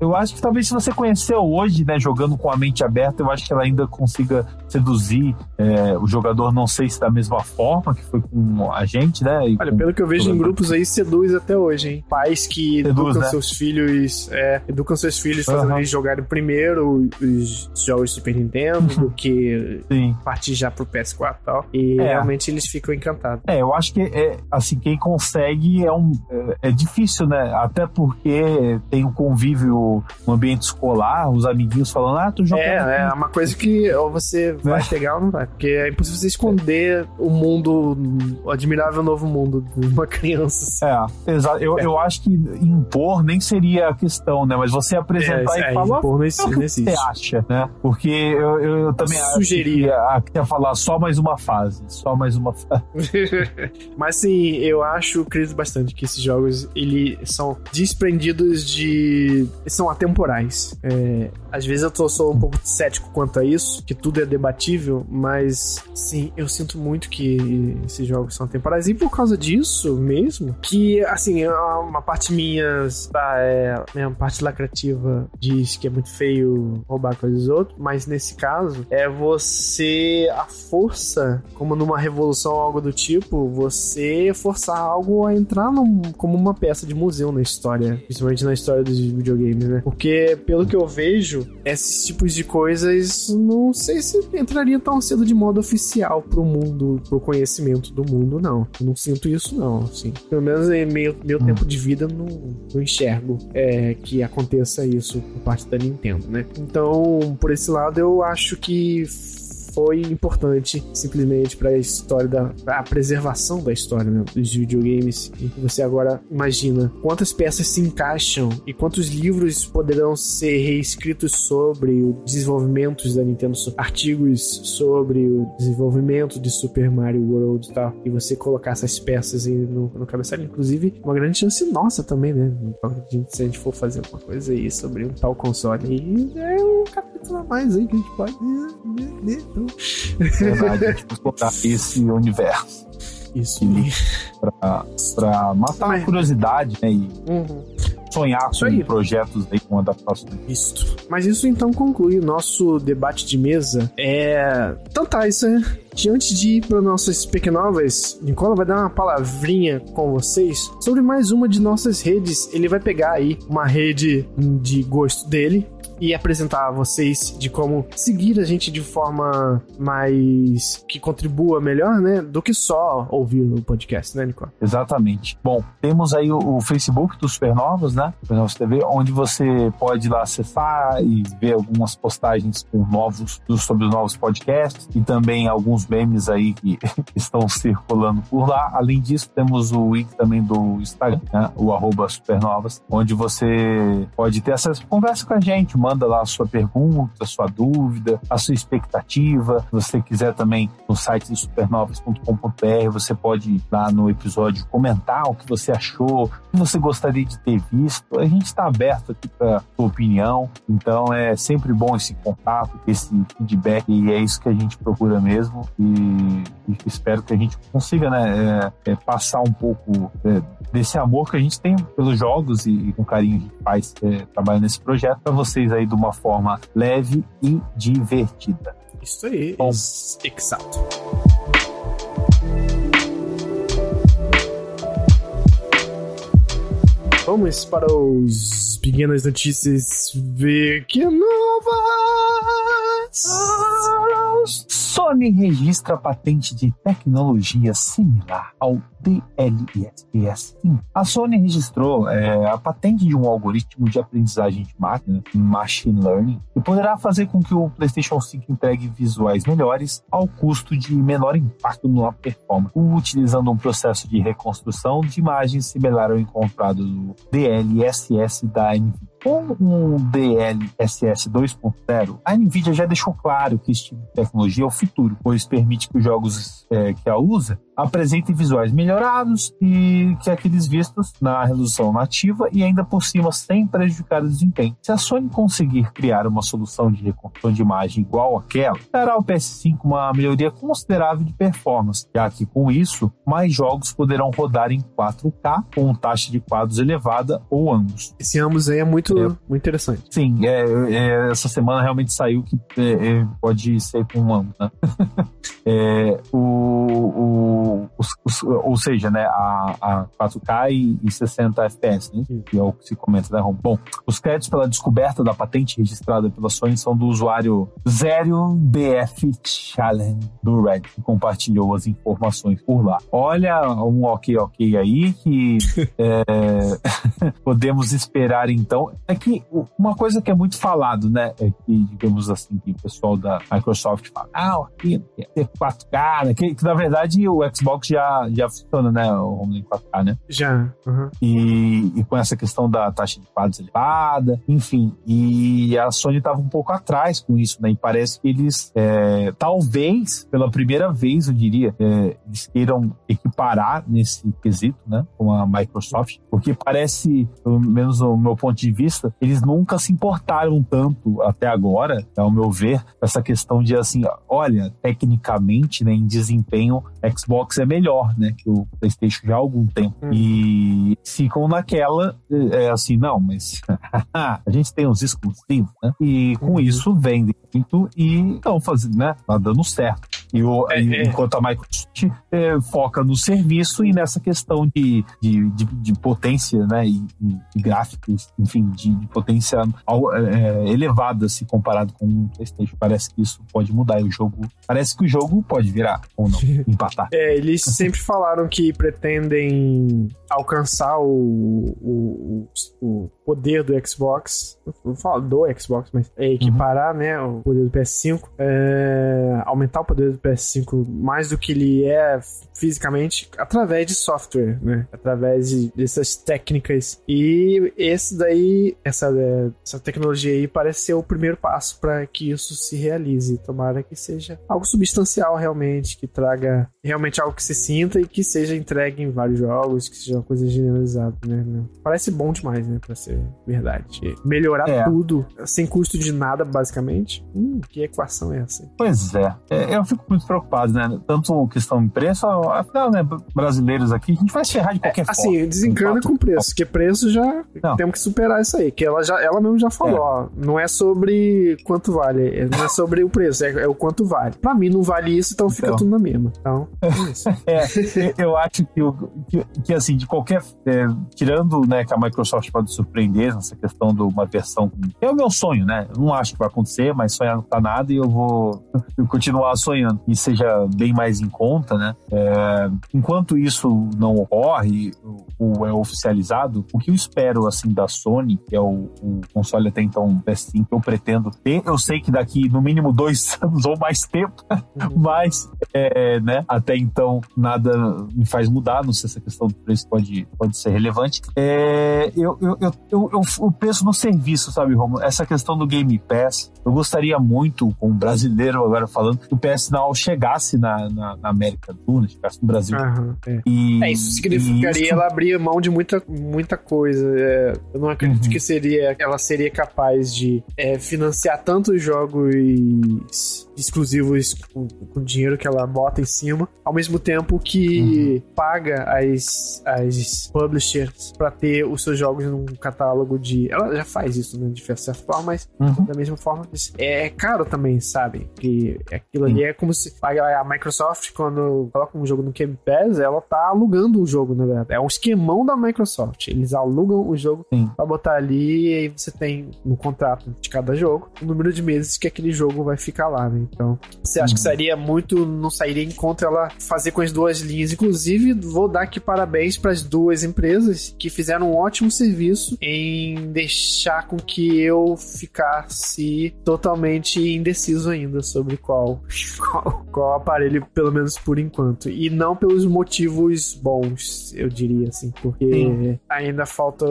eu acho que talvez se você conheceu hoje, né, jogando com a mente aberta, eu acho que ela ainda consiga seduzir é, o jogador, não sei se da mesma forma que foi com a gente, né? Olha, pelo que eu vejo em grupos aí, seduz até hoje, hein? Pais que seduz, educam né? seus filhos, é, educam seus filhos fazendo uhum. eles jogarem primeiro os jogos de Super Nintendo do que Sim. partir já pro PS PS4 e tal. E é. realmente eles ficam encantados. É, eu acho que é, assim, quem consegue é um. É, é difícil, né? Até porque tem um convívio no ambiente escolar, os amiguinhos falando, ah, tu joga. É, é uma coisa que ou você vai é. pegar ou não vai. Porque é impossível você esconder o mundo, o admirável novo mundo de uma (laughs) criança. Assim. É, exato. Eu, eu acho que impor nem seria a questão, né? Mas você apresentar é, e falar. Impor não, o que você acha, né? Porque eu, eu, eu também Sugeria. acho que ia falar só mais uma fase. Só mais uma fase. (laughs) (laughs) Mas sim, eu acho, acredito bastante que esses jogos eles são desprendidos de. são atemporais. É, às vezes eu tô, sou um pouco cético quanto a isso, que tudo é debatível, mas sim, eu sinto muito que esses jogos são atemporais. E por causa disso mesmo, que assim, é uma parte minha, tá, é, minha parte lacrativa diz que é muito feio roubar coisas dos outros, mas nesse caso é você a força, como numa revolução ou algo do tipo, você forçar algo a entrar num, como uma peça de museu na história, principalmente na história dos videogames, né? Porque, pelo que eu vejo, esses tipos de coisas, não sei se entraria tão cedo de modo oficial pro mundo, pro conhecimento do mundo, não. Eu não sinto isso, não. Assim. Pelo menos em meu, meu tempo de vida, não, não enxergo é, que aconteça isso por parte da Nintendo, né? Então, por esse lado, eu acho que foi importante simplesmente para a história da a preservação da história né, dos videogames. E você agora imagina quantas peças se encaixam e quantos livros poderão ser reescritos sobre o desenvolvimento da Nintendo, artigos sobre o desenvolvimento de Super Mario World e tal. E você colocar essas peças aí no, no cabeçalho, inclusive, uma grande chance nossa também, né? Então, se a gente for fazer uma coisa aí sobre um tal console aí, é um capítulo a mais aí que a gente pode. Né, né, né então, Verdade, tipo, explorar esse universo. Isso. E pra, pra matar a curiosidade, né? E Uhum. sonhar Isso com aí. projetos aí com adaptações. Isso. Mas isso então conclui o nosso debate de mesa. É. Então tá, isso é. E antes de ir para nossas pequenovas, Nicola vai dar uma palavrinha com vocês sobre mais uma de nossas redes. Ele vai pegar aí uma rede de gosto dele e apresentar a vocês de como seguir a gente de forma mais que contribua melhor, né, do que só ouvir o podcast, né, Nicola? Exatamente. Bom, temos aí o, o Facebook do Supernovas, né? Supernovas TV, onde você pode ir lá acessar e ver algumas postagens com novos, sobre os novos podcasts e também alguns memes aí que (laughs) estão circulando por lá. Além disso, temos o link também do Instagram, né? o arroba Supernovas, onde você pode ter acesso, conversa com a gente, manda lá a sua pergunta, a sua dúvida, a sua expectativa. Se você quiser também no site de supernovas.com.br, você pode ir lá no episódio comentar o que você achou, o que você gostaria de ter visto. A gente está aberto aqui para sua opinião, então é sempre bom esse contato, esse feedback, e é isso que a gente procura mesmo. E, e espero que a gente consiga né, é, é, passar um pouco é, desse amor que a gente tem pelos jogos e, e com carinho a gente faz é, trabalho nesse projeto para vocês aí de uma forma leve e divertida. Isso aí. Bom. Exato. Vamos para os pequenas notícias pequenovas. Sony registra patente de tecnologia similar ao DLSS. A Sony registrou é, a patente de um algoritmo de aprendizagem de máquina, Machine Learning, que poderá fazer com que o PlayStation 5 entregue visuais melhores ao custo de menor impacto na performance, utilizando um processo de reconstrução de imagens similar ao encontrado no DLSS da NVIDIA. Com o DLSS 2.0, a NVIDIA já deixou claro que este tipo de tecnologia é o futuro, pois permite que os jogos é, que a usa apresentem visuais melhorados e que aqueles vistos na resolução nativa e ainda por cima sem prejudicar o desempenho. Se a Sony conseguir criar uma solução de reconstrução de imagem igual àquela, dará ao PS5 uma melhoria considerável de performance, já que com isso mais jogos poderão rodar em 4K com taxa de quadros elevada ou ambos. Esse ambos aí é muito, É. muito interessante. Sim, é, é, essa semana realmente saiu que é, é, pode ser com ambos, né? (laughs) É, o, o- os- os- ou seja, né, a, a 4K e, e 60 FPS, né, que é o que se comenta da ROM. Bom, os créditos pela descoberta da patente registrada pela Sony são do usuário Zero BF Challenge do Red, que compartilhou as informações por lá. Olha, um ok ok aí que (laughs) é, (laughs) podemos esperar então. É que uma coisa que é muito falado, né? É que, digamos assim, que o pessoal da Microsoft fala, ah, aqui quer ter 4K, né? Que, que, na verdade o Xbox já, já funciona, né? O Home em 4K, né? Já. uhum. E, e com essa questão da taxa de quadros elevada, enfim. E a Sony estava um pouco atrás com isso, né? E parece que eles, é, talvez, pela primeira vez, eu diria, é, eles queiram equiparar nesse quesito, né? Com a Microsoft, porque parece, pelo menos no meu ponto de vista, eles nunca se importaram tanto até agora, ao meu ver, essa questão de assim, olha, tecnicamente, né, em desempenho, Xbox é melhor, né, que o PlayStation já há algum tempo. Hum. E ficam naquela, é assim, não, mas (laughs) a gente tem os exclusivos, né? E com Uhum. isso vendem muito e estão fazendo, né? Tá dando certo. E o, é, é. enquanto a Microsoft é, foca no serviço e nessa questão de, de, de, de potência, né? E, e, gráficos, enfim, de, de potência é, elevada se comparado com o PlayStation. Parece que isso pode mudar. E o jogo. Parece que o jogo pode virar ou não, (laughs) empatar. É, eles sempre falaram que pretendem alcançar o, o, o, poder do Xbox, não falo do Xbox, mas é equiparar, uhum. né, o poder do PS5, é, aumentar o poder do PS5 mais do que ele é fisicamente através de software, né, através de, dessas técnicas. E esse daí, essa, essa tecnologia aí parece ser o primeiro passo para que isso se realize. Tomara que seja algo substancial realmente, que traga realmente algo que se sinta e que seja entregue em vários jogos, que seja uma coisa generalizada, né? Parece bom demais, né? Pra ser verdade. Melhorar é. tudo sem custo de nada, basicamente. Hum, que equação é essa? Pois é. é. Eu fico muito preocupado, né? Tanto questão de preço, afinal, né? Brasileiros aqui, a gente vai se ferrar de qualquer é, assim, forma. Assim, desencana com preço, porque preço já não. temos que superar isso aí. Que ela, já, ela mesmo já falou, é. ó. Não é sobre quanto vale, não é sobre o preço, é, é o quanto vale. Pra mim não vale isso, então, então. fica tudo na mesma. Então, é isso. (laughs) é, eu acho que, que, que assim, de qualquer. É, tirando né, que a Microsoft pode surpreender nessa questão de uma versão. É o meu sonho, né? Eu não acho que vai acontecer, mas sonhar não tá nada e eu vou (laughs) continuar sonhando e seja bem mais em conta, né? É, enquanto isso não ocorre, ou é oficializado, o que eu espero assim da Sony, que é o, o console até então PS5 que eu pretendo ter, eu sei que daqui no mínimo (laughs) dois anos ou mais tempo, uhum. mas é, né, até então nada me faz mudar, não sei se essa questão do preço pode, pode ser relevante. É, eu, eu, eu, eu, eu penso no serviço, sabe, Romulo? Essa questão do Game Pass, eu gostaria muito, como brasileiro agora falando, que o PS Now chegasse na, na, na América do Sul, né, chegasse no Brasil. Uhum, é. E, é, isso significaria isso... ela abrir mão de muita, muita coisa. É, eu não acredito uhum. que seria, ela seria capaz de é, financiar tantos jogos exclusivos com, com dinheiro que ela bota em cima, ao mesmo tempo que uhum. paga as, as publishers para ter os seus jogos num catálogo de. Ela já faz isso, né? De certa forma, mas uhum. da mesma forma. É caro também, sabe? Que aquilo ali é como se a Microsoft, quando coloca um jogo no Game Pass, ela tá alugando o jogo, na verdade. É um esquemão da Microsoft. Eles alugam o jogo Sim. pra botar ali e aí você tem no contrato de cada jogo o número de meses que aquele jogo vai ficar lá, né? Então, você acha uhum. que seria muito, não sairia em conta ela fazer com as duas linhas. Inclusive, vou dar aqui parabéns para as duas empresas que fizeram um ótimo serviço em deixar com que eu ficasse totalmente indeciso ainda sobre qual, (laughs) qual, qual aparelho, pelo menos por enquanto. E não pelos motivos bons, eu diria assim, porque Sim. ainda falta.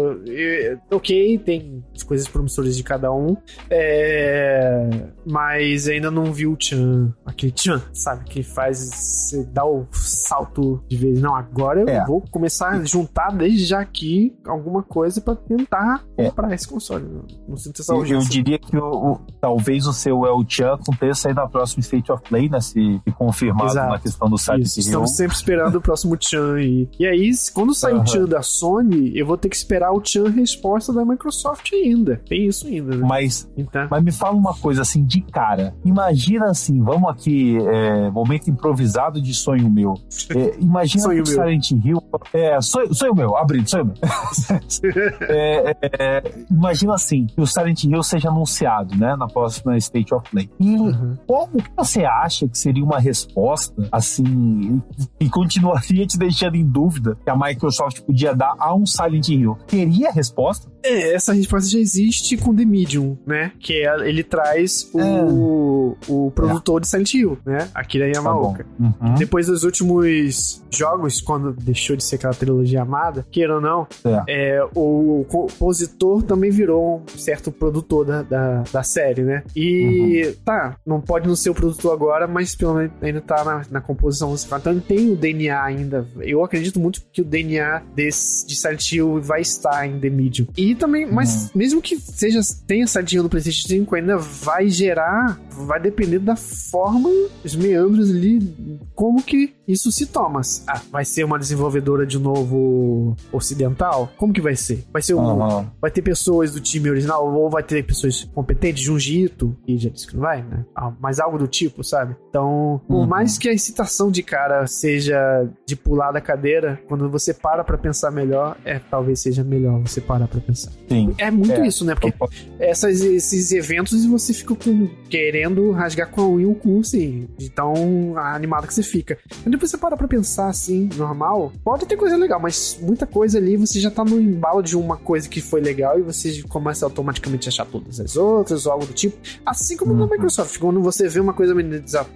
Ok, tem as coisas promissoras de cada um, é, mas ainda não vi o Chan, aquele Chan, sabe? Que faz dar o salto de vez. Não, agora eu é. vou começar a juntar desde já aqui alguma coisa para tentar é. comprar esse console. Não sinto essa urgência. Eu diria que o, o, talvez o seu El Chan aconteça aí na próxima State of Play, né? Se, se confirmado Exato. na questão do site. Isso, estamos sempre esperando o próximo Chan aí. E aí, quando sair uhum. o Chan da Sony, eu vou ter que esperar o Chan resposta da Microsoft ainda. Tem isso ainda, né? Mas, então. mas me fala uma coisa assim, de cara. Imagina assim, vamos aqui, é, momento improvisado de sonho meu. É, imagina sonho que o Silent Hill. É, sonho, sonho meu, abrindo, sonho meu. (laughs) é, é, imagina assim, que o Silent Hill seja anunciado, né, na próxima State of Play. E uhum. como que você acha que seria uma resposta, assim, e continuaria te deixando em dúvida que a Microsoft podia dar a um Silent Hill? Teria resposta? É, essa resposta já existe com The Medium, né? Que é, ele traz o, é. O produtor é. de Silent Hill, né? Akira Yamaoka. Tá uhum. Depois dos últimos jogos, quando deixou de ser aquela trilogia amada, queira ou não, é. é o compositor também virou um certo produtor da, da, da série, né? E uhum. tá, não pode não ser o produtor agora, mas pelo menos ainda tá na, na composição. Então tem o DNA ainda. Eu acredito muito que o DNA desse, de Silent Hill vai estar em The Medium. E também, mas uhum. mesmo que seja tenha essa dinheiro no PlayStation 5, ainda vai gerar, vai depender ali da forma, os meandros ali, como que isso se toma. Ah, vai ser uma desenvolvedora de novo ocidental? Como que vai ser? Vai ser um, uhum. vai ter pessoas do time original ou vai ter pessoas competentes, Junji Ito, e já disse que não vai, né? Ah, mas algo do tipo, sabe? Então, por uhum. mais que a excitação de cara seja de pular da cadeira, quando você para pra pensar melhor, é talvez seja melhor você parar pra pensar. Sim. É muito é. isso, né? Porque essas, esses eventos você fica com, querendo rasgar com a unha o cu, assim, de tão animado que você fica. Mas depois você para pra pensar, assim, normal, pode ter coisa legal, mas muita coisa ali você já tá no embalo de uma coisa que foi legal e você começa automaticamente a achar todas as outras ou algo do tipo. Assim como uhum. na Microsoft, quando você vê uma coisa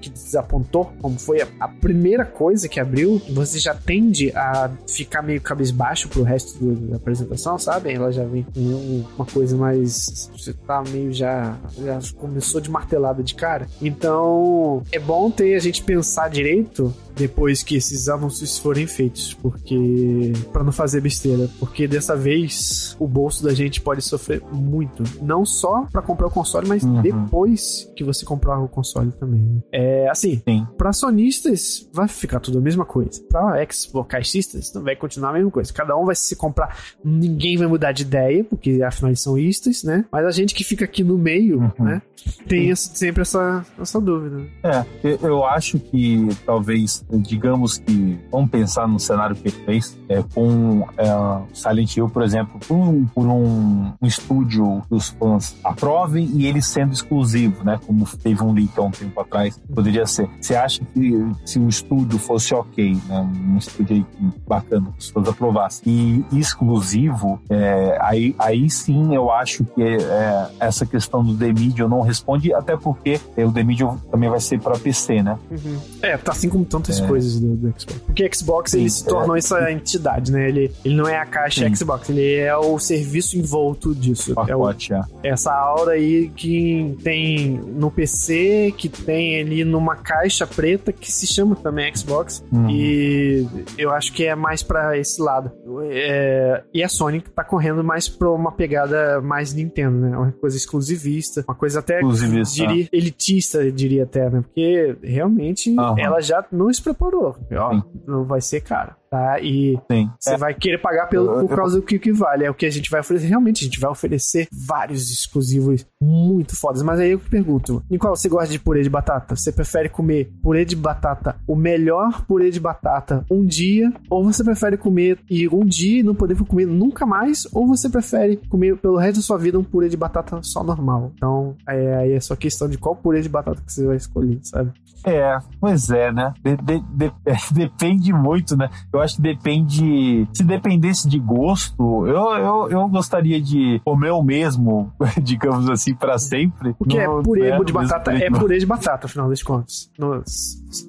que desapontou, como foi a, primeira coisa que abriu, você já tende a ficar meio cabisbaixo pro resto da apresentação, sabe? Ela já vem com uma coisa mais. Você tá meio já. Já começou de martelada de cara. Então, é bom ter a gente pensar direito depois que esses anúncios forem feitos, porque para não fazer besteira, porque dessa vez o bolso da gente pode sofrer muito, não só para comprar o console, mas uhum. depois que você comprar o console também. Né? É assim, para sonistas vai ficar tudo a mesma coisa. Para Xboxistas vai continuar a mesma coisa. Cada um vai se comprar, ninguém vai mudar de ideia, porque afinal eles são istas, né? Mas a gente que fica aqui no meio, uhum. né, tem sempre essa, essa dúvida. É, eu acho que talvez digamos que, vamos pensar no cenário perfeito, é, com é, Silent Hill, por exemplo, por, um, por um, um, estúdio que os fãs aprovem e ele sendo exclusivo, né? Como teve um leak há um tempo atrás, poderia ser. Você acha que se o estúdio fosse ok, né? Um estúdio bacana, que os fãs aprovassem, e exclusivo, é, aí, aí sim eu acho que é, essa questão do The Medium não responde, até porque o The Medium também vai ser para PC, né? Uhum. É, tá assim como tantas é. coisas do, do, Xbox. Porque Xbox Sim, ele se tornou é. essa entidade, né? Ele, ele não é a caixa Sim. Xbox, ele é o serviço envolto disso. Pacote, é, o, é. Essa aura aí que tem no PC, que tem ali numa caixa preta que se chama também Xbox. Uhum. E eu acho que é mais para esse lado. É, e a Sony tá correndo mais pra uma pegada mais Nintendo, né? Uma coisa exclusivista, uma coisa até diria, elitista, diria até, né? Porque realmente ela já não se preparou. Ó, não vai ser caro tá? E você é. vai querer pagar pelo, por causa do que, que vale. É o que a gente vai oferecer. Realmente, a gente vai oferecer vários exclusivos muito fodas. Mas aí eu pergunto, em qual você gosta de purê de batata? Você prefere comer purê de batata, o melhor purê de batata, um dia? Ou você prefere comer e um dia e não poder comer nunca mais? Ou você prefere comer pelo resto da sua vida um purê de batata só normal? Então, é, aí é só questão de qual purê de batata que você vai escolher, sabe? É, pois é, né? De, de, de, (laughs) depende muito, né? Eu acho que depende. Se dependesse de gosto, eu, eu, eu gostaria de comer o mesmo, (laughs) digamos assim, para sempre. Porque é é purê né, de batata, é purê de batata, afinal das contas. No,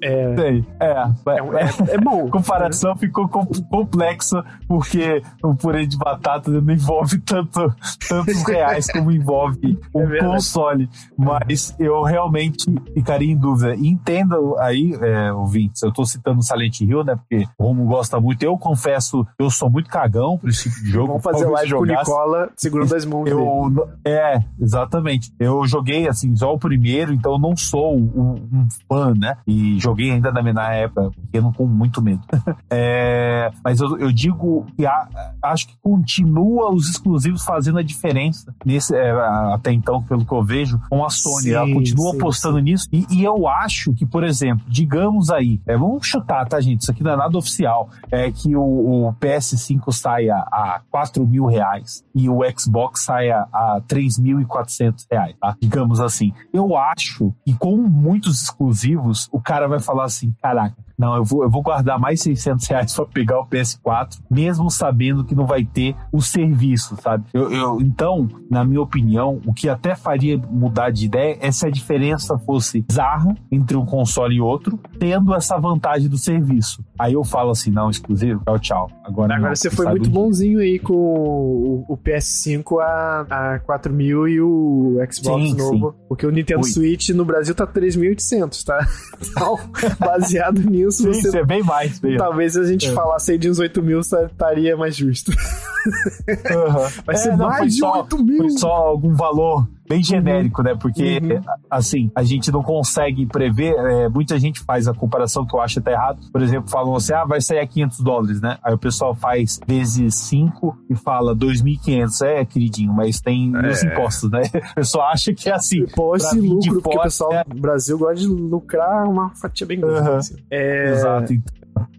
é, Sei, é, é, é, é, bom. A (laughs) comparação ficou complexa porque o purê de batata não envolve tanto, tantos reais como envolve um console. Mas eu realmente ficaria em dúvida. Entenda aí, é, ouvintes, eu tô citando Silent Hill, né? Porque o Romo gosta muito. Eu confesso, eu sou muito cagão por esse tipo de jogo. Vamos fazer live com o Nicola segurando as mãos eu. É, exatamente. Eu joguei, assim, só o primeiro, então eu não sou um, um fã, né? E joguei ainda na, na época, pequeno, com muito medo. (laughs) é, mas eu, eu digo que a, acho que continua os exclusivos fazendo a diferença nesse, é, até então, pelo que eu vejo, com a Sony. Sim, ela continua sim, apostando sim. nisso. E, e, eu acho que, por exemplo, digamos aí, é, vamos chutar, tá, gente? Isso aqui não é nada oficial. É que o, o PS5 saia a 4 mil reais e o Xbox saia a 3.400 reais, tá? Digamos assim. Eu acho que com muitos exclusivos, o cara vai falar assim: caraca, não, eu vou, eu vou guardar mais 600 reais para pegar o PS4, mesmo sabendo que não vai ter o serviço, sabe? Eu, eu, então, na minha opinião, o que até faria mudar de ideia é se a diferença fosse zarra entre um console e outro, tendo essa vantagem do serviço. Aí eu falo assim, não, exclusivo, tchau, tchau. Agora, Agora não, você foi muito bonzinho aí com o, o PS5 a, a 4 mil e o Xbox sim, novo, sim. porque o Nintendo Ui. Switch no Brasil tá 3.800, tá? (laughs) Então, baseado nisso, Sim, você... é bem mais. Bem Talvez a gente é. falasse aí de uns 8 mil, estaria mais justo. Uhum. (laughs) Vai é, ser não, mais de só, 8 mil. Foi só algum valor bem genérico, né? Porque, uhum. assim, a gente não consegue prever. É, muita gente faz a comparação que eu acho até errado. Por exemplo, falam assim: ah, vai sair a 500 dólares, né? Aí o pessoal faz vezes 5 e fala 2.500. É, queridinho, mas tem é. os impostos, né? O pessoal acha que é assim. Imposto e lucro, porque o pessoal é... no Brasil gosta de lucrar uma fatia bem grande. Uhum. Assim. É... Exato.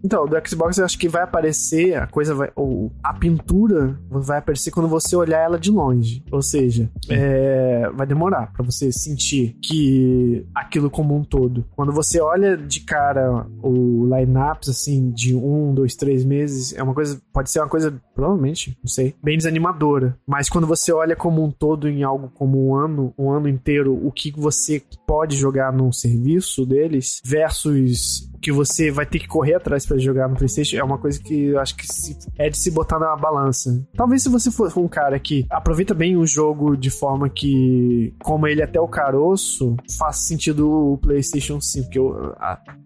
Então, do Xbox eu acho que vai aparecer, a coisa vai. Ou a pintura vai aparecer quando você olhar ela de longe. Ou seja, é, vai demorar para você sentir que aquilo como um todo. Quando você olha de cara o lineups assim, de um, dois, três meses, é uma coisa. Pode ser uma coisa, provavelmente, não sei, bem desanimadora. Mas quando você olha como um todo em algo como um ano, um ano inteiro, o que você pode jogar num serviço deles versus que você vai ter que correr atrás para jogar no PlayStation é uma coisa que eu acho que se, é de se botar na balança. Talvez se você for um cara que aproveita bem o jogo de forma que, como ele é até o caroço, faz sentido o PlayStation 5. Porque eu,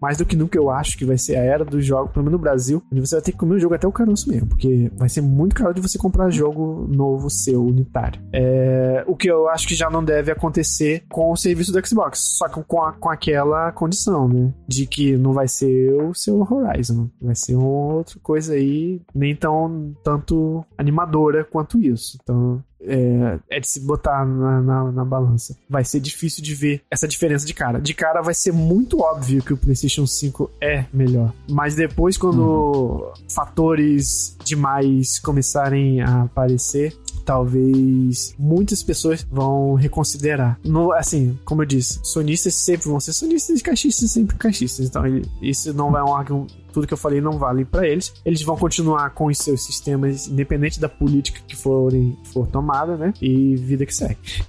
mais do que nunca eu acho que vai ser a era do jogo, pelo menos no Brasil, onde você vai ter que comer o jogo até o caroço mesmo, porque vai ser muito caro de você comprar jogo novo seu, unitário. É, o que eu acho que já não deve acontecer com o serviço do Xbox, só que com, a, com aquela condição, né? De que não vai ser o seu Horizon. Vai ser outra coisa aí, nem tão tanto animadora quanto isso. Então, é, é, de se botar na, na, na, balança. Vai ser difícil de ver essa diferença de cara. De cara vai ser muito óbvio que o PlayStation 5 é melhor. Mas depois, quando uhum. fatores demais começarem a aparecer, talvez muitas pessoas vão reconsiderar. No, assim, como eu disse, sonistas sempre vão ser sonistas e caixistas sempre caixistas. Então, ele, isso não vai um tudo que eu falei não vale para eles. Eles vão continuar com os seus sistemas, independente da política que forem, for tomada, né? E vida que segue.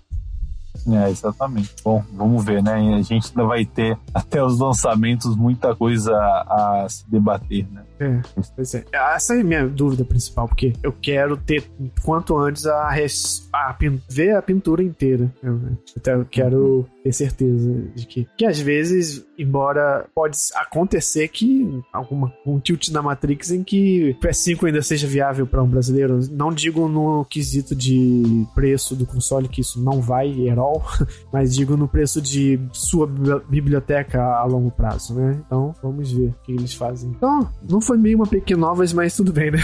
É, exatamente. Bom, vamos ver, né? A gente ainda vai ter até os lançamentos muita coisa a, a se debater, né? É, pois é. Essa é a minha dúvida principal, porque eu quero ter quanto antes a, res, a ver a pintura inteira. Eu, eu quero ter certeza de que. Que às vezes, embora pode acontecer que alguma um tilt na Matrix em que o PS5 ainda seja viável para um brasileiro. Não digo no quesito de preço do console, que isso não vai at all, (laughs) mas digo no preço de sua biblioteca a longo prazo, né? Então, vamos ver o que eles fazem. Então, não foi meio uma pequena novas, mas tudo bem, né?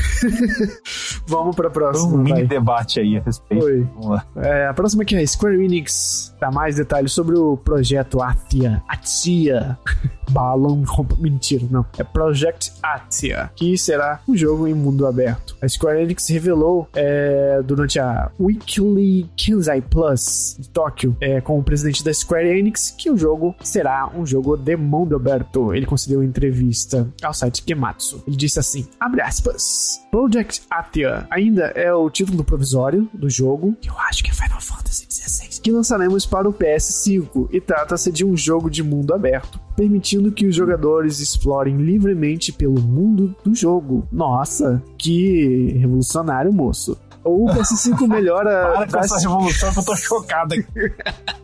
(laughs) Vamos pra próxima. Um mini debate aí a respeito. Oi. Vamos lá. É, a próxima aqui é Square Enix. Dá mais detalhes sobre o projeto Atia. Atia. (laughs) Balão. Mentira, não. É Project Atia, que será um jogo em mundo aberto. A Square Enix revelou é, durante a Weekly Kenzai Plus de Tóquio, é, com o presidente da Square Enix, que o jogo será um jogo de mundo aberto. Ele concedeu entrevista ao site Gematsu. Ele disse assim: abre aspas. Project Atia ainda é o título provisório do jogo, que eu acho que é Final Fantasy XVI, que lançaremos para o PS5 e trata-se de um jogo de mundo aberto permitindo que os jogadores explorem livremente pelo mundo do jogo. Nossa, que revolucionário, moço. O PS5 (laughs) melhora. Para com essa revolução que eu tô chocado aqui.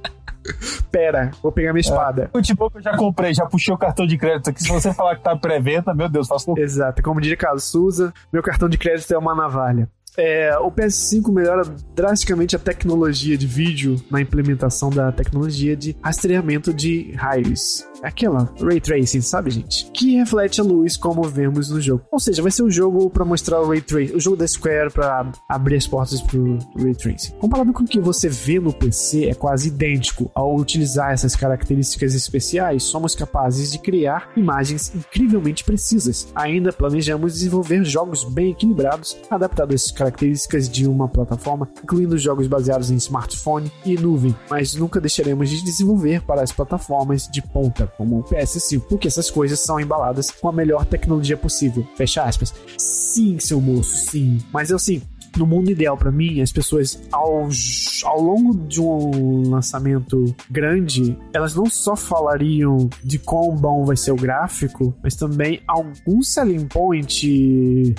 (laughs) Pera, vou pegar minha espada. É, tipo que eu já comprei, já puxei o cartão de crédito aqui. Se você falar que tá pré-venda, meu Deus, faço Exato, como diria Carlos Souza, meu cartão de crédito é uma navalha. É, o PS5 melhora drasticamente a tecnologia de vídeo na implementação da tecnologia de rastreamento de raios. Aquela Ray Tracing, sabe, gente? Que reflete a luz como vemos no jogo. Ou seja, vai ser um jogo para mostrar o Ray Tracing, o jogo da Square para abrir as portas pro Ray Tracing. Comparado com o que você vê no PC, é quase idêntico. Ao utilizar essas características especiais, somos capazes de criar imagens incrivelmente precisas. Ainda planejamos desenvolver jogos bem equilibrados, adaptados características de uma plataforma, incluindo jogos baseados em smartphone e nuvem, mas nunca deixaremos de desenvolver para as plataformas de ponta, como o PS5, porque essas coisas são embaladas com a melhor tecnologia possível. Fecha aspas. Sim, seu moço, sim. Mas eu sim, no mundo ideal para mim, as pessoas ao, ao longo de um lançamento grande, elas não só falariam de quão bom vai ser o gráfico, mas também algum selling point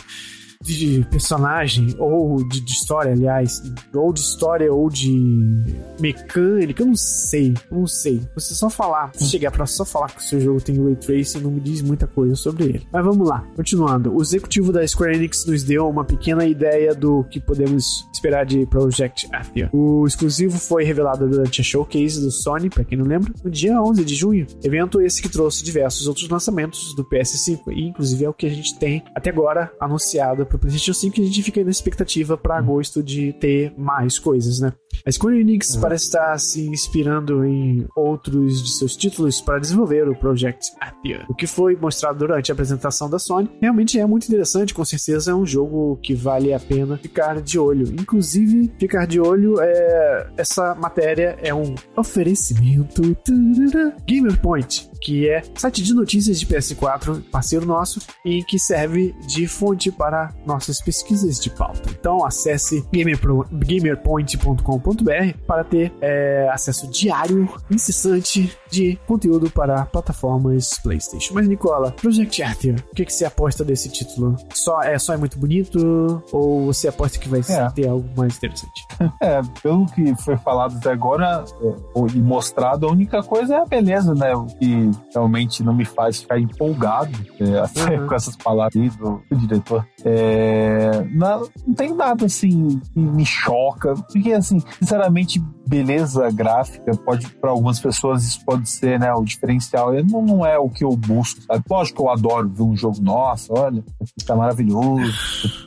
de personagem, ou de, de, história, aliás, ou de história, ou de mecânica, eu não sei, eu não sei. Você só falar, se chegar pra só falar que o seu jogo tem Ray Tracing, não me diz muita coisa sobre ele. Mas vamos lá, continuando. O executivo da Square Enix nos deu uma pequena ideia do que podemos esperar de Project Athia. O exclusivo foi revelado durante a showcase do Sony, pra quem não lembra, no dia 11 de junho. Evento esse que trouxe diversos outros lançamentos do PS5, e inclusive é o que a gente tem até agora anunciado pro PlayStation 5 e a gente fica na expectativa para agosto de ter mais coisas, né? A Square Enix uhum. parece estar se inspirando em outros de seus títulos para desenvolver o Project Athia. O que foi mostrado durante a apresentação da Sony realmente é muito interessante, com certeza é um jogo que vale a pena ficar de olho. Inclusive, ficar de olho é essa matéria é um oferecimento GamerPoint, que é site de notícias de PS4, parceiro nosso, e que serve de fonte para nossas pesquisas de pauta. Então acesse gamerpoint.com.br para ter é, acesso diário, incessante de conteúdo para plataformas PlayStation. Mas Nicola, Project Arthur, o que, que você aposta desse título? Só é só é muito bonito ou você aposta que vai é. ter algo mais interessante? É, pelo que foi falado até agora é, e mostrado, a única coisa é a beleza, né? O que realmente não me faz ficar empolgado é, (laughs) uhum. com essas palavras do, do diretor. É, não, não tem nada assim que me choca, porque assim, sinceramente, beleza gráfica pode para algumas pessoas isso pode ser né o diferencial não, não é o que eu busco sabe lógico que eu adoro ver um jogo nossa olha tá maravilhoso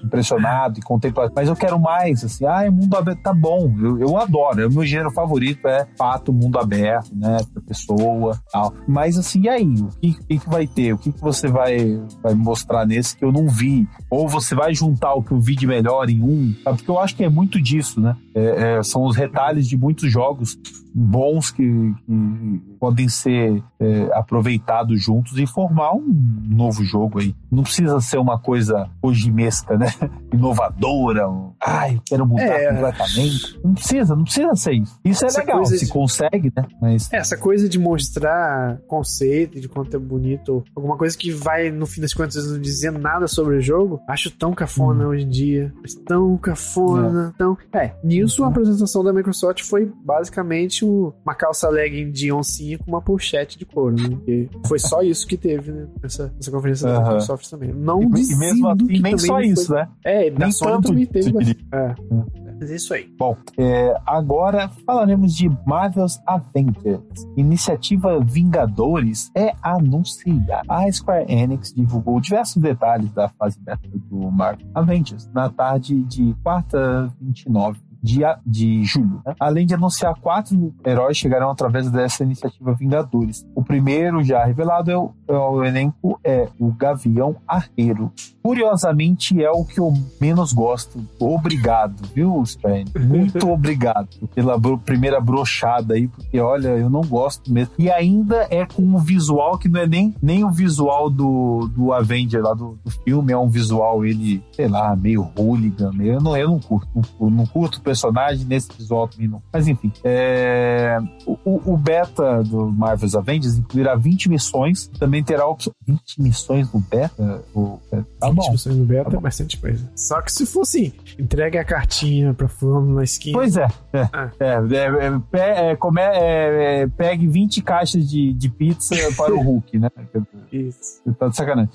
impressionado e contemplado mas eu quero mais assim ah mundo aberto tá bom eu, eu adoro é o meu gênero favorito é fato mundo aberto né pessoa tal mas assim e aí o que, que, que vai ter? O que, que você vai vai mostrar nesse que eu não vi ou você vai juntar o que eu vi de melhor em um sabe? porque eu acho que é muito disso né é, é, são os retalhos de muitos jogos bons que, que podem ser é, aproveitados juntos e formar um novo jogo aí. Não precisa ser uma coisa ojimesca, né? (laughs) Inovadora. Ai, eu quero mudar é. completamente. Não precisa, não precisa ser isso. Isso é legal, se de... consegue, né? Mas... É, essa coisa de mostrar conceito, de quanto é bonito, alguma coisa que vai, no fim das contas, não dizer nada sobre o jogo, acho tão cafona hum. hoje em dia. Tão cafona, é. tão... É, nisso a apresentação da Microsoft foi basicamente uma calça legging de oncinha com uma pochete de couro, né? Porque foi só (laughs) isso que teve, né? Nessa, nessa conferência da Microsoft também. Não e, e mesmo assim, nem só isso, foi... né? É, da Sony também teve. É. é. Mas é isso aí. Bom, é, agora falaremos de Marvel's Avengers. Iniciativa Vingadores é anunciada. A Square Enix divulgou diversos detalhes da fase beta do Marvel Avengers na tarde de quarta 29 de, de julho. Né? Além de anunciar quatro heróis chegarão através dessa iniciativa Vingadores. O primeiro já revelado é o, é o elenco é o Gavião Arreiro. Curiosamente é o que eu menos gosto. Obrigado, viu, Sven? (laughs) Muito obrigado pela bro primeira brochada aí, porque olha, eu não gosto mesmo. E ainda é com um visual que não é nem, nem o visual do, do Avenger lá do, do filme, é um visual ele, sei lá, meio hooligan, meio, eu não, eu não curto, não, não curto personagem nesse visual também não. Mas enfim, é, o, o, beta do Marvel's Avengers incluirá 20 missões, também terá opção. 20 missões no beta? O, é, tá 20 bom. missões no beta tá é bastante coisa. Só que se fosse entregue a cartinha pra fulano na esquina. Pois é. É, ah. é, é, é, come, é, pegue 20 caixas de, de pizza para o Hulk, né? (laughs) Isso. Tá de sacanagem.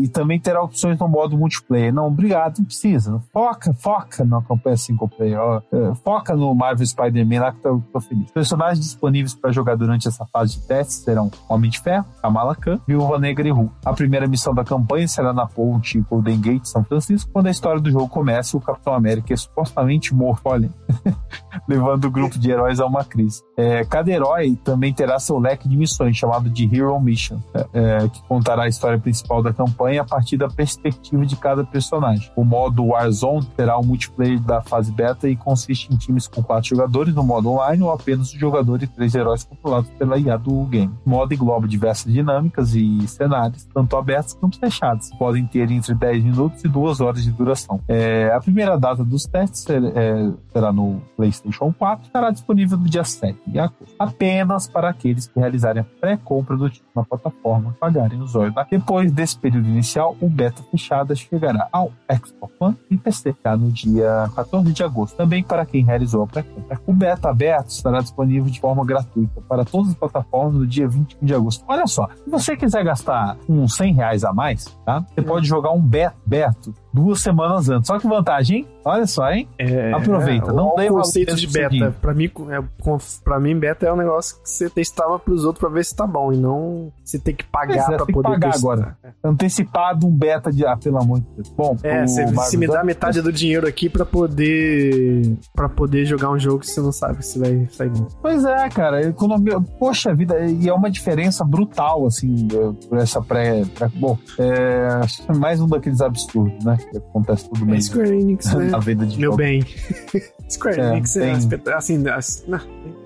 e também terá opções no modo multiplayer. Não, obrigado, não precisa. Foca, foca na campanha single player é, foca no Marvel Spider-Man lá que eu tô feliz. Personagens disponíveis para jogar durante essa fase de testes serão Homem de Ferro, Kamala Khan, Viúva Negra e Hulk. A primeira missão da campanha será na ponte Golden Gate, São Francisco, quando a história do jogo começa e o Capitão América é supostamente morto, olha, (laughs) levando o grupo de heróis a uma crise. É, cada herói também terá seu leque de missões, chamado de Hero Mission, é, é, que contará a história principal da campanha a partir da perspectiva de cada personagem. O modo Warzone terá o multiplayer da fase beta e consiste em times com quatro jogadores no modo online ou apenas um jogador e três heróis controlados pela IA do game. O modo engloba diversas dinâmicas e cenários, tanto abertos quanto fechados. Podem ter entre 10 minutos e 2 horas de duração. É, a primeira data dos testes é, será no PlayStation PlayStation 4 estará disponível no dia 7 de agosto, apenas para aqueles que realizarem a pré-compra do título na plataforma e pagarem os olhos. Depois desse período inicial, o beta fechada chegará ao Xbox One e PC tá no dia 14 de agosto, também para quem realizou a pré-compra. O beta aberto estará disponível de forma gratuita para todas as plataformas no dia 21 de agosto. Olha só, se você quiser gastar uns 100 reais a mais, tá? Você pode jogar um beta, beto duas semanas antes. Só que vantagem, hein? Olha só, hein? É, Aproveita. É, não tem o conceito de beta. Pra mim, é, pra mim, beta é um negócio que você testava pros outros pra ver se tá bom. E não você tem que pagar é, pra poder pagar testar. agora. Antecipado um beta de. Ah, pelo amor de Deus. Bom, É, você se me dá metade do dinheiro aqui pra poder. para poder jogar um jogo que você não sabe se vai sair bom. Pois é, cara. Economia. Poxa vida, e é uma diferença brutal, assim, eh, por essa pré. pré- bom, é acho que é mais um daqueles absurdos, né? Acontece tudo É bem Square Enix, né? (laughs) na vida de Meu jogo. bem. (laughs) Square É, Enix é tem- assim, as-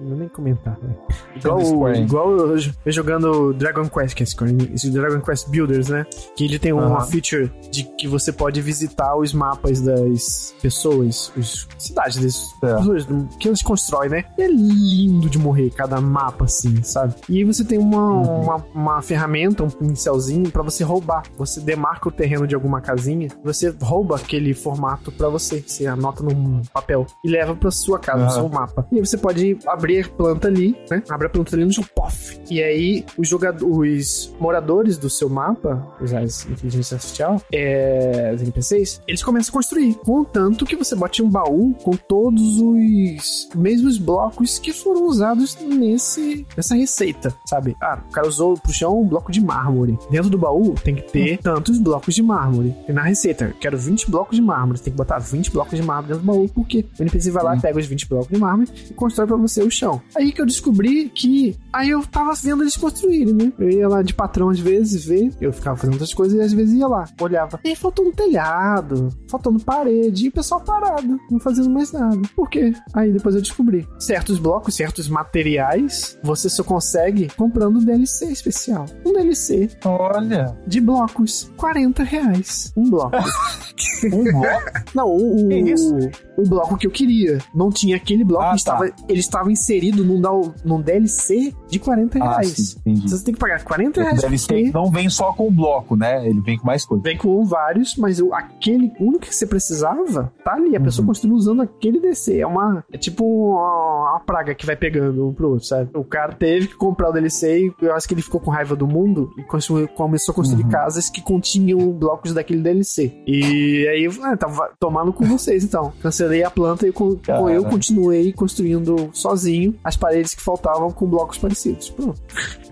não, nem, comentar, né? Igual, igual eu, eu jogando Dragon Quest, que é Enix, Dragon Quest Builders, né? Que ele tem uma Aham. feature de que você pode visitar os mapas das pessoas, as cidades das É. pessoas que eles constroem, né? E é lindo de morrer cada mapa, assim, sabe? E aí você tem uma, Uhum. uma, uma ferramenta, um pincelzinho pra você roubar. Você demarca o terreno de alguma casinha, você rouba aquele formato pra você. Você anota num papel e leva pra sua casa, no Aham. seu mapa. E aí você pode abrir planta ali, né? Abre a planta ali no seu pof. E aí os jogadores, os moradores do seu mapa, as inteligência artificial, é, os NPCs, eles começam a construir. Contanto que você bote um baú com todos os mesmos blocos que foram usados nesse, nessa receita, sabe? Ah, o cara usou pro chão um bloco de mármore. Dentro do baú tem que ter tantos blocos de mármore. E na receita, eu quero 20 blocos de mármore. Tem que botar 20 blocos de mármore dentro do baú, porque o NPC vai lá, pega os 20 blocos de mármore e constrói pra você o chão. Aí que eu descobri que. Aí eu tava vendo eles construírem, né? Eu ia lá de patrão às vezes ver, eu ficava fazendo outras coisas e às vezes ia lá, olhava. E aí faltou um telhado, faltando parede, e o pessoal parado, não fazendo mais nada. Por quê? Aí depois eu descobri. Certos blocos, certos materiais, você só consegue comprando um DLC especial. Um DLC Olha, de blocos. 40 reais. Um bloco. (laughs) um (laughs) bloco. Não, o, o, o bloco que eu queria. Não tinha aquele bloco, Ah, ele, estava, ele estava inserido num, num DLC de 40 ah, reais. sim, entendi. Você tem que pagar 40 O reais DLC porque não vem só com o bloco, né? Ele vem com mais coisa. vem com vários, mas o, aquele único que você precisava tá ali. A pessoa Uhum. construiu usando aquele DC. É uma. É tipo uma, uma praga que vai pegando um pro outro, sabe? O cara teve que comprar o DLC e eu acho que ele ficou com raiva do mundo e começou a construir Uhum. casas que continham blocos daquele DLC. E aí, ah, tava tomando com vocês então. Cancelei a planta e Cara. eu continuei construindo sozinho as paredes que faltavam com blocos parecidos. Pronto.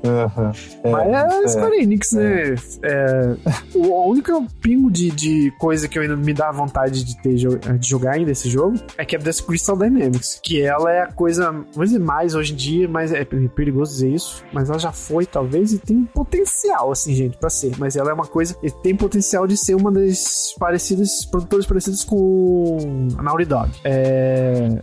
Aham. É, Mas é é. Square Enix, né? É, o o único pingo de, de coisa que eu ainda me dá vontade de, ter, de jogar ainda esse jogo é que é dessa Crystal Dynamics. Que ela é a coisa, dizer mais hoje em dia, mas é perigoso dizer isso. Mas ela já foi, talvez, e tem potencial, assim, gente, pra ser. Mas ela é uma coisa tem potencial de ser uma das parecidas, produtoras parecidas com a Naughty Dog. É,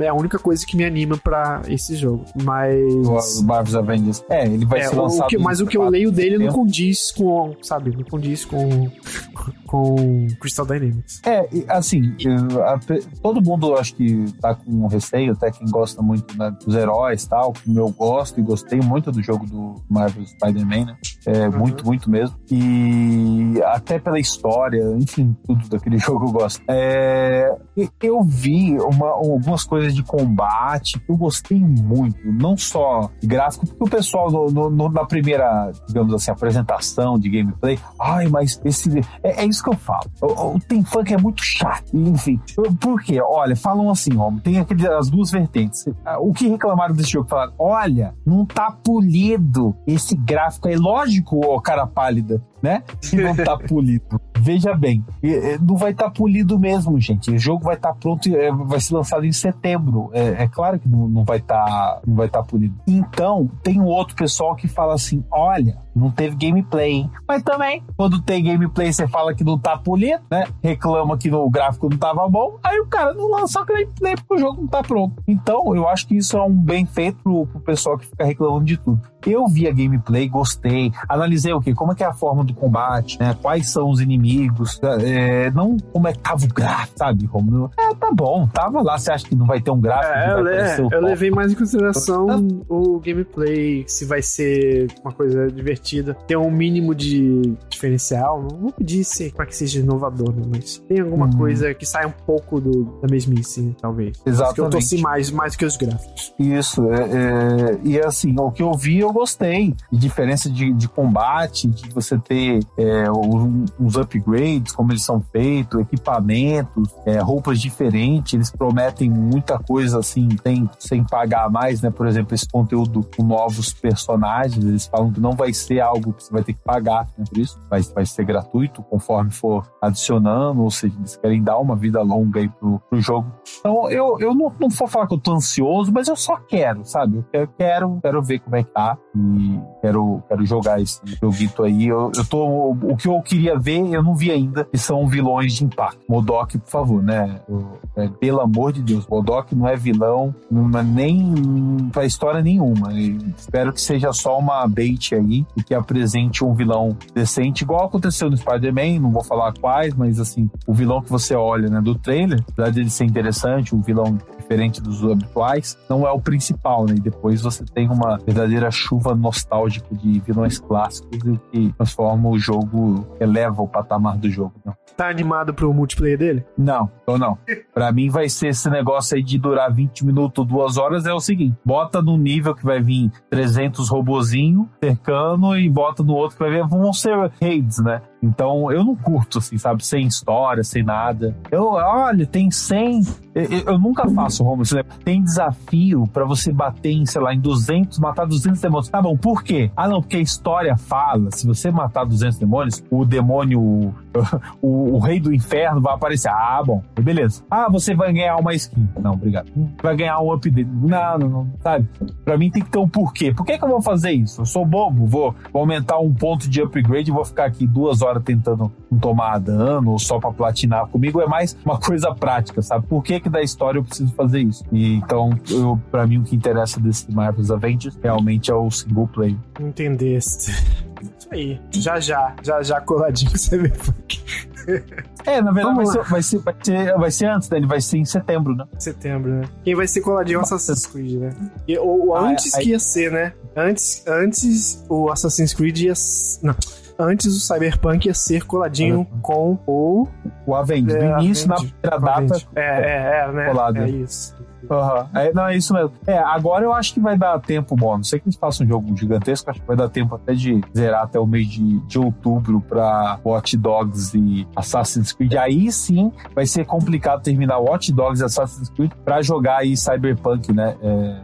é a única coisa que me anima pra esse jogo. Mas. O Marvel's Avengers. É, ele vai É, ser o lançado. que- mas o que eu leio dele não setembro. condiz com, sabe, não condiz com (laughs) com Crystal Dynamics. É, assim, eu- a todo mundo acho que tá com receio, até quem gosta muito né, dos heróis e tal, como eu gosto e gostei muito do jogo do Marvel Spider-Man, né? É, Uhum. Muito, muito mesmo. E até pela história, enfim, tudo daquele (laughs) jogo eu gosto. É, eu vi uma- algumas coisas de combate eu gostei muito, não só gráfico, porque o pessoal no- no- no- na primeira, digamos assim, apresentação de gameplay, ai, mas esse. É, é isso que eu falo. O, o Tem Funk é muito chato. Enfim, por quê? Olha, falam assim, Romo, tem aquele, as duas vertentes. O que reclamaram desse jogo? Falaram, olha, não tá polido esse gráfico. É lógico, ó, cara pálida, né? Que não tá (laughs) polido. Veja bem, não vai estar polido mesmo, gente. O jogo vai estar pronto, e, é, vai ser lançado em setembro. É, é claro que não, não vai estar não vai tá polido. Então, tem um outro pessoal que fala assim: olha, não teve gameplay, hein? Mas também, quando tem gameplay, você fala que não tá polido, né? Reclama que no gráfico não tava bom, aí o cara não lança gameplay porque o jogo não tá pronto. Então, eu acho que isso é um bem feito pro, pro pessoal que fica reclamando de tudo. Eu vi a gameplay, gostei, analisei o que, como é que é a forma do combate, né? Quais são os inimigos, é, não como é que tava o gráfico, sabe, Romulo? É, tá bom, tava lá, você acha que não vai ter um gráfico? É, eu, é, eu levei mais em consideração o gameplay, se vai ser uma coisa divertida, ter um mínimo de diferencial, não vou pedir ser, pra que seja inovador, né? mas tem alguma Uhum. coisa que saia um pouco do, da mesmice, talvez. Exatamente. Que eu torci mais, mais que os gráficos. Isso, é, é, e assim, o que eu vi eu gostei. De diferença de, de combate, de você ter é, uns upgrades, como eles são feitos, equipamentos, é, roupas diferentes, eles prometem muita coisa assim, tem, sem pagar mais, né? Por exemplo, esse conteúdo com novos personagens, eles falam que não vai ser algo que você vai ter que pagar, né? Por isso, vai, vai ser gratuito conforme for adicionando, ou seja, eles querem dar uma vida longa aí pro, pro jogo. Então, eu, eu não, não vou falar que eu tô ansioso, mas eu só quero, sabe? Eu quero, quero, ver como é que tá e quero, quero jogar esse joguito aí. Eu, eu tô, o que eu queria ver, eu não vi ainda, que são vilões de impacto. Modok, por favor, né? Eu- é, pelo amor de Deus, Modok não é vilão, não é nem pra história nenhuma. E espero que seja só uma bait aí e que apresente um vilão decente, igual aconteceu no Spider-Man, não vou falar quais, mas assim, o vilão que você olha, né, do trailer, apesar dele ser interessante, um vilão diferente dos habituais, não é o principal, né? E depois você tem uma verdadeira chuva nostálgica de vilões clássicos que transforma o jogo, eleva o patamar do jogo. Tá animado pro multiplayer dele? não, então não. Pra mim vai ser esse negócio aí de durar 20 minutos, duas horas, é o seguinte, bota num nível que vai vir 300 robozinho cercando e bota no outro que vai ver, vão ser raids, né? Então eu não curto, assim, sabe? Sem história, sem nada. Eu, olha, tem 100. Eu, eu- nunca faço, isso, né? Tem desafio pra você bater em, sei lá, em 200, matar 200 demônios. Tá bom, por quê? Ah, não, porque a história fala: se você matar 200 demônios, o demônio, (laughs) o, o rei do inferno vai aparecer. Ah, bom, beleza. Ah, você vai ganhar uma skin. Não, obrigado. Vai ganhar um update. Não, não, não, sabe? Pra mim tem que ter um porquê. Por que, que eu vou fazer isso? Eu sou bobo, vou, vou aumentar um ponto de upgrade e vou ficar aqui duas horas tentando tomar dano ou só pra platinar. Comigo é mais uma coisa prática, sabe? Por que, que da história eu preciso fazer isso? E, então, eu, pra mim, o que interessa desse Marvel's Avengers realmente é o single player. Entendeste. Isso aí. Já já, já já coladinho com Cyberpunk. É, na verdade, vai ser, vai, ser, vai, ser, vai ser antes, né? Ele vai ser em setembro, né? Setembro, né? Quem vai ser coladinho é o Assassin's Creed, né? E, ou, ou Ah, antes aí- que ia ser, né? Antes, antes o Assassin's Creed ia. Não. Antes o Cyberpunk ia ser coladinho com o. O Avengers. É, no início, na primeira data, É, é, é, né? Colado. É isso. Aham. É, não, é isso mesmo. É, agora eu acho que vai dar tempo bom. Não sei que eles façam um jogo gigantesco, acho que vai dar tempo até de zerar até o mês de, de outubro pra Watch Dogs e Assassin's Creed. Aí sim vai ser complicado terminar Watch Dogs e Assassin's Creed pra jogar aí Cyberpunk, né? É,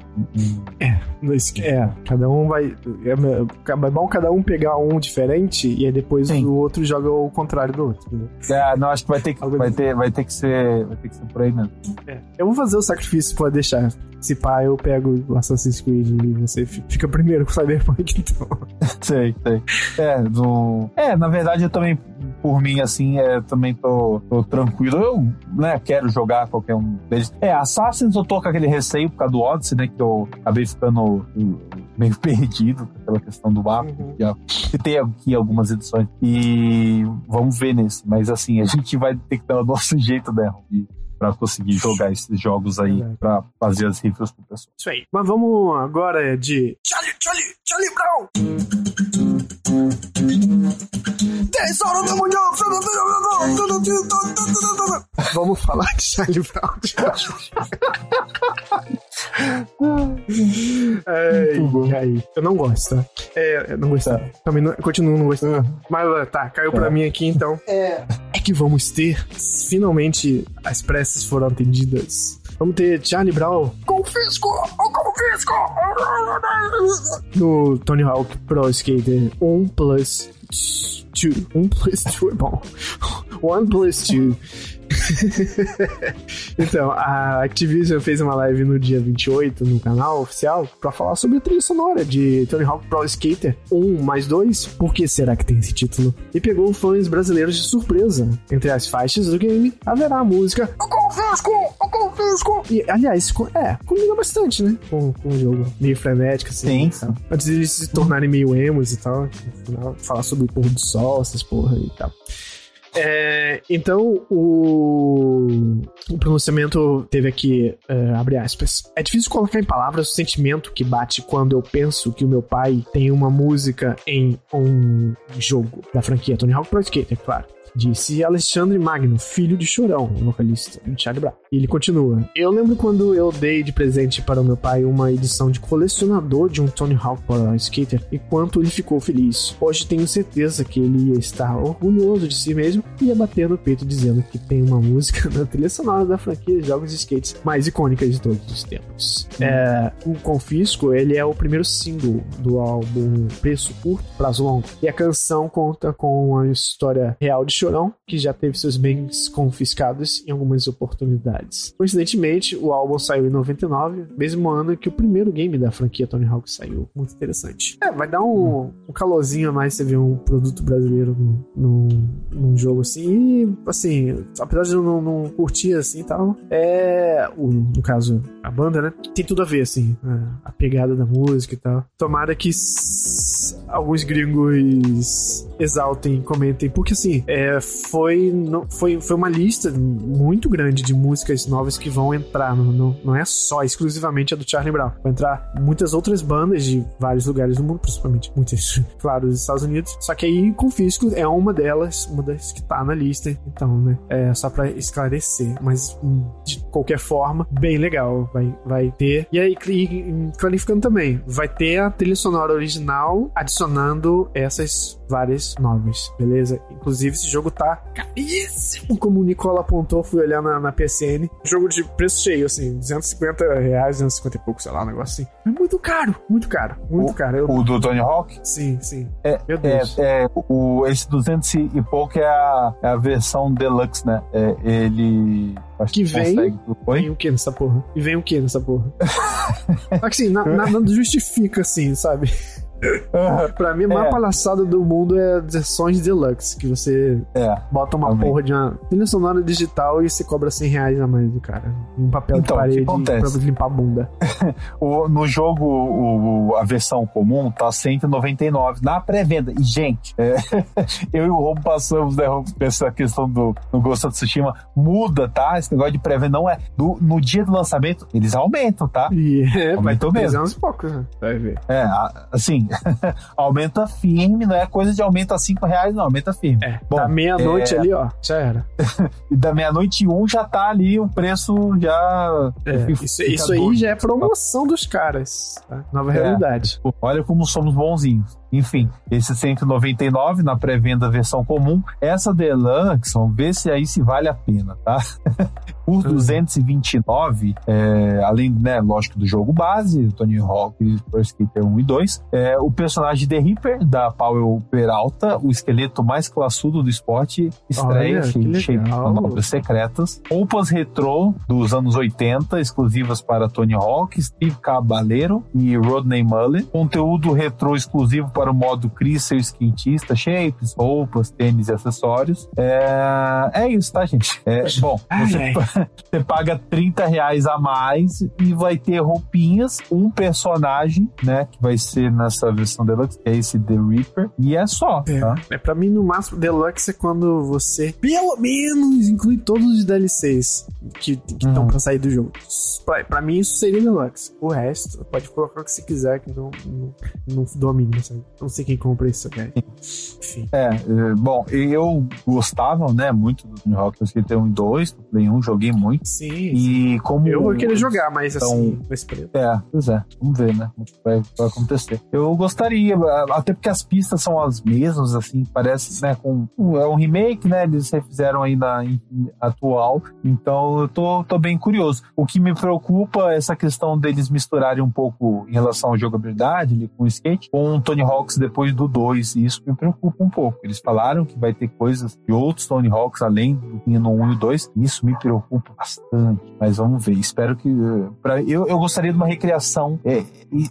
es- É, cada um vai. É, é bom cada um pegar um diferente e aí depois Sim. o outro joga o contrário do outro. né? é, não, acho que vai ter que, vai assim. ter, vai ter que ser, vai ter que ser por aí mesmo. É. Eu vou fazer o sacrifício, pode deixar. Se pá, eu pego o Assassin's Creed e você fi- fica primeiro com o Cyberpunk, (laughs) então. (laughs) Sei, sei. É, no... é, na verdade eu também, por mim, assim, é, também tô, tô tranquilo. Eu, né, quero jogar qualquer um deles. É, Assassins eu tô com aquele receio por causa do Odyssey, né, que eu acabei ficando hum, meio (laughs) perdido pela questão do mapa. Uhum. Já citei aqui algumas edições. E vamos ver nesse. Mas assim, a gente vai ter que dar o nosso jeito, né, de, pra conseguir jogar esses jogos aí, Verdade. pra fazer as reviews pro pessoal. Isso aí. Mas vamos agora de. Charlie, Charlie, Charlie Brown! Vamos falar de Charlie Brown. Ai, ai. Eu não gosto, tá? É, eu não gosto. Também não, continuo não gostando. Mas tá, caiu pra mim aqui então. É. É que vamos ter, finalmente, as preces foram atendidas. Vamos ter Charlie Brown. Confisco! Confisco! No Tony Hawk Pro Skater 1 plus 2. 1 plus 2 é bom. 1 plus 2. (laughs) então, a Activision fez uma live no dia 28 no canal oficial para falar sobre a trilha sonora de Tony Hawk Pro Skater 1 mais 2. Por que será que tem esse título? E pegou fãs brasileiros de surpresa. Entre as faixas do game, haverá a música O Confisco! O Confisco! E, aliás, é, combina bastante, né? Com, com o jogo. Meio frenético, assim. Sim. Antes de eles se tornarem meio emos e tal. Falar sobre o pôr do sol, essas porra e tal. É, então, o, o, pronunciamento teve aqui, uh, abre aspas. É difícil colocar em palavras o sentimento que bate quando eu penso que o meu pai tem uma música em um jogo da franquia Tony Hawk Pro Skater, claro disse Alexandre Magno, filho de Chorão, vocalista de Charlie Brown. E ele continua: Eu lembro quando eu dei de presente para o meu pai uma edição de colecionador de um Tony Hawk Pro Skater e quanto ele ficou feliz. Hoje tenho certeza que ele ia estar orgulhoso de si mesmo e ia bater no peito dizendo que tem uma música (laughs) na trilha sonora da franquia de jogos de skates mais icônica de todos os tempos. É, o Confisco, ele é o primeiro single do álbum Preço Curto, Prazo Longo. E a canção conta com a história real de Chorão, que já teve seus bens confiscados em algumas oportunidades. Coincidentemente, o álbum saiu em 99, mesmo ano que o primeiro game da franquia Tony Hawk saiu. Muito interessante. É, vai dar um, um calorzinho a mais você ver um produto brasileiro num, num, jogo assim. E, assim, apesar de eu não, não curtir assim e tal, é. O, no caso, a banda, né? Tem tudo a ver, assim, a, a pegada da música e tal. Tomara que alguns gringos exaltem, comentem, porque assim, é, foi, não, foi, foi uma lista muito grande de músicas novas que vão entrar, no, no, não é só exclusivamente a do Charlie Brown, vai entrar muitas outras bandas de vários lugares do mundo, principalmente muitas, (laughs) claro, dos Estados Unidos, só que aí Confisco é uma delas, uma das que tá na lista, então, né, é só pra esclarecer, mas de qualquer forma, bem legal, vai, vai ter, e aí, clarificando também, vai ter a trilha sonora original adicionando essas várias novas, beleza? Inclusive, esse jogo tá caríssimo, como o Nicola apontou, fui olhar na, na PSN. Jogo de preço cheio, assim, 250 reais, 250 e pouco, sei lá, um negócio assim. É muito caro, muito caro, muito o, caro. Eu... O do Tony Hawk? Sim, sim. É, Meu Deus. É, é, o, esse 200 e pouco é a, é a versão deluxe, né? É, ele... Acho que, que vem. Consegue... Vem o que nessa porra? E vem o que nessa porra? (laughs) Só que assim, nada na, justifica assim, sabe? Pra mim, a maior é. palhaçada do mundo é as versões deluxe, que você é, bota uma também. porra de uma trilha sonora digital e você cobra 100 reais a mais do cara. Um papel então, de parede pra limpar a bunda. (laughs) o, no jogo, o, a versão comum tá 199 na pré-venda. E, gente, é, (laughs) eu e o Robo passamos né, essa questão do no Ghost of Tsushima. Muda, tá? Esse negócio de pré-venda não é. Do, no dia do lançamento, eles aumentam, tá? E é, aumentou mesmo. e poucos, né? Vai ver. É, assim, (laughs) aumenta firme, não é coisa de aumenta 5 reais, não, aumenta firme. É, Bom, da meia-noite é... ali, ó, já era. e (laughs) da meia-noite um já tá ali, o preço já. É, isso, isso aí já é promoção dos caras. Tá? Nova é. realidade. Olha como somos bonzinhos. Enfim, esse 199 na pré-venda versão comum. Essa Deluxe, vamos ver se aí se vale a pena, tá? (laughs) Por 229, uhum. é, além, né, lógico, do jogo base, Tony Hawk, Pro Skater 1 e 2, é, o personagem The Reaper, da Powell Peralta, o esqueleto mais classudo do esporte, estreia cheio de manobras secretas. Roupas retrô dos anos 80, exclusivas para Tony Hawk, Steve Caballero e Rodney Mullen. Conteúdo retrô exclusivo para o modo Chris, seu skatista, shapes, roupas, tênis e acessórios. É, é isso, tá, gente? É, (laughs) bom, você, (laughs) você paga 30 reais a mais e vai ter roupinhas, um personagem, né, que vai ser nessa versão deluxe, que é esse The Reaper, e é só, é. tá? É, pra mim, no máximo, deluxe é quando você, pelo menos, inclui todos os DLCs que estão uhum. pra sair do jogo. Pra, pra mim, isso seria deluxe. O resto, pode colocar o que você quiser, que não, não, não domina, sabe? Não sei quem compra isso, cara. Enfim. É, é, bom, eu gostava, né, muito do Tony Hawk Skater 1 e 2, Play 1, joguei muito. Sim. E como. Eu vou querer jogar, mas então, assim, nesse período. É, pois é, vamos ver, né? O que vai, vai, acontecer. Eu gostaria, até porque as pistas são as mesmas, assim, parece, né, com. É um remake, né? Eles refizeram aí na atual. Então eu tô, tô bem curioso. O que me preocupa preocupa essa questão deles misturarem um pouco em relação à jogabilidade ali, com o skate com o Tony Hawks depois do 2. E isso me preocupa um pouco. Eles falaram que vai ter coisas de outros Tony Hawks além do no 1 e 2. Isso me preocupa bastante. Mas vamos ver. Espero que. Pra, eu, eu gostaria de uma recriação é,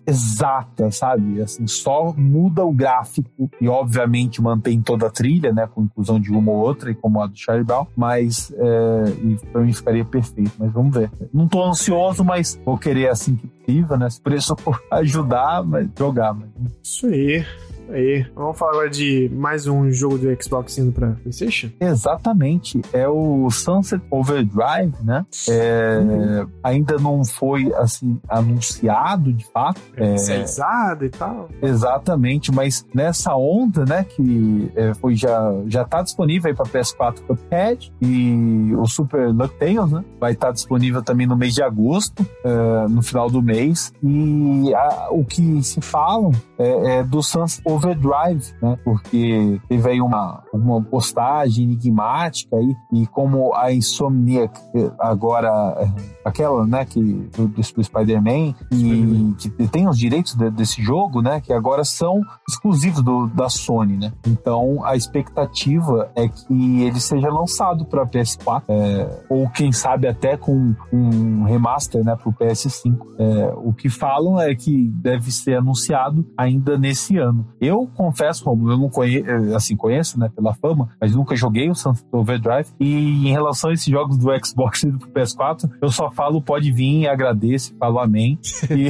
exata, sabe? Assim, só muda o gráfico e, obviamente, mantém toda a trilha, né? Com inclusão de uma ou outra, e como a do Charlie Brown. Mas é, e mim ficaria perfeito. Mas vamos ver. Não tô ansioso, mas vou querer assim que possível, né? Se (laughs) ajudar, mas jogar. Mas... Isso aí aí. Vamos falar agora de mais um jogo do Xbox indo pra PlayStation? Exatamente. É o Sunset Overdrive, né? É, uhum. Ainda não foi, assim, anunciado de fato. É, e tal. Exatamente, mas nessa onda, né, que é, foi já, já tá disponível aí pra PS4 Cuphead e o Super DuckTales, né? Vai estar tá disponível também no mês de agosto, é, no final do mês. E a, o que se falam é, é do Sunset Overdrive né? Porque teve aí uma, uma postagem enigmática aí, e como a Insomniac agora, é, aquela, né, que do, do Spider-Man, e que tem os direitos de, desse jogo, né, que agora são exclusivos do, da Sony, né? Então a expectativa é que ele seja lançado para PS4, é, ou quem sabe até com um remaster, né, para o PS5. É, o que falam é que deve ser anunciado ainda nesse ano. Eu confesso, Romulo, eu não conheço, eh, assim, conheço, né, pela fama, mas nunca joguei o Sunset Overdrive. E em relação a esses jogos do Xbox (laughs) e do PS4, eu só falo pode vir, agradeço, falo amém. (laughs) E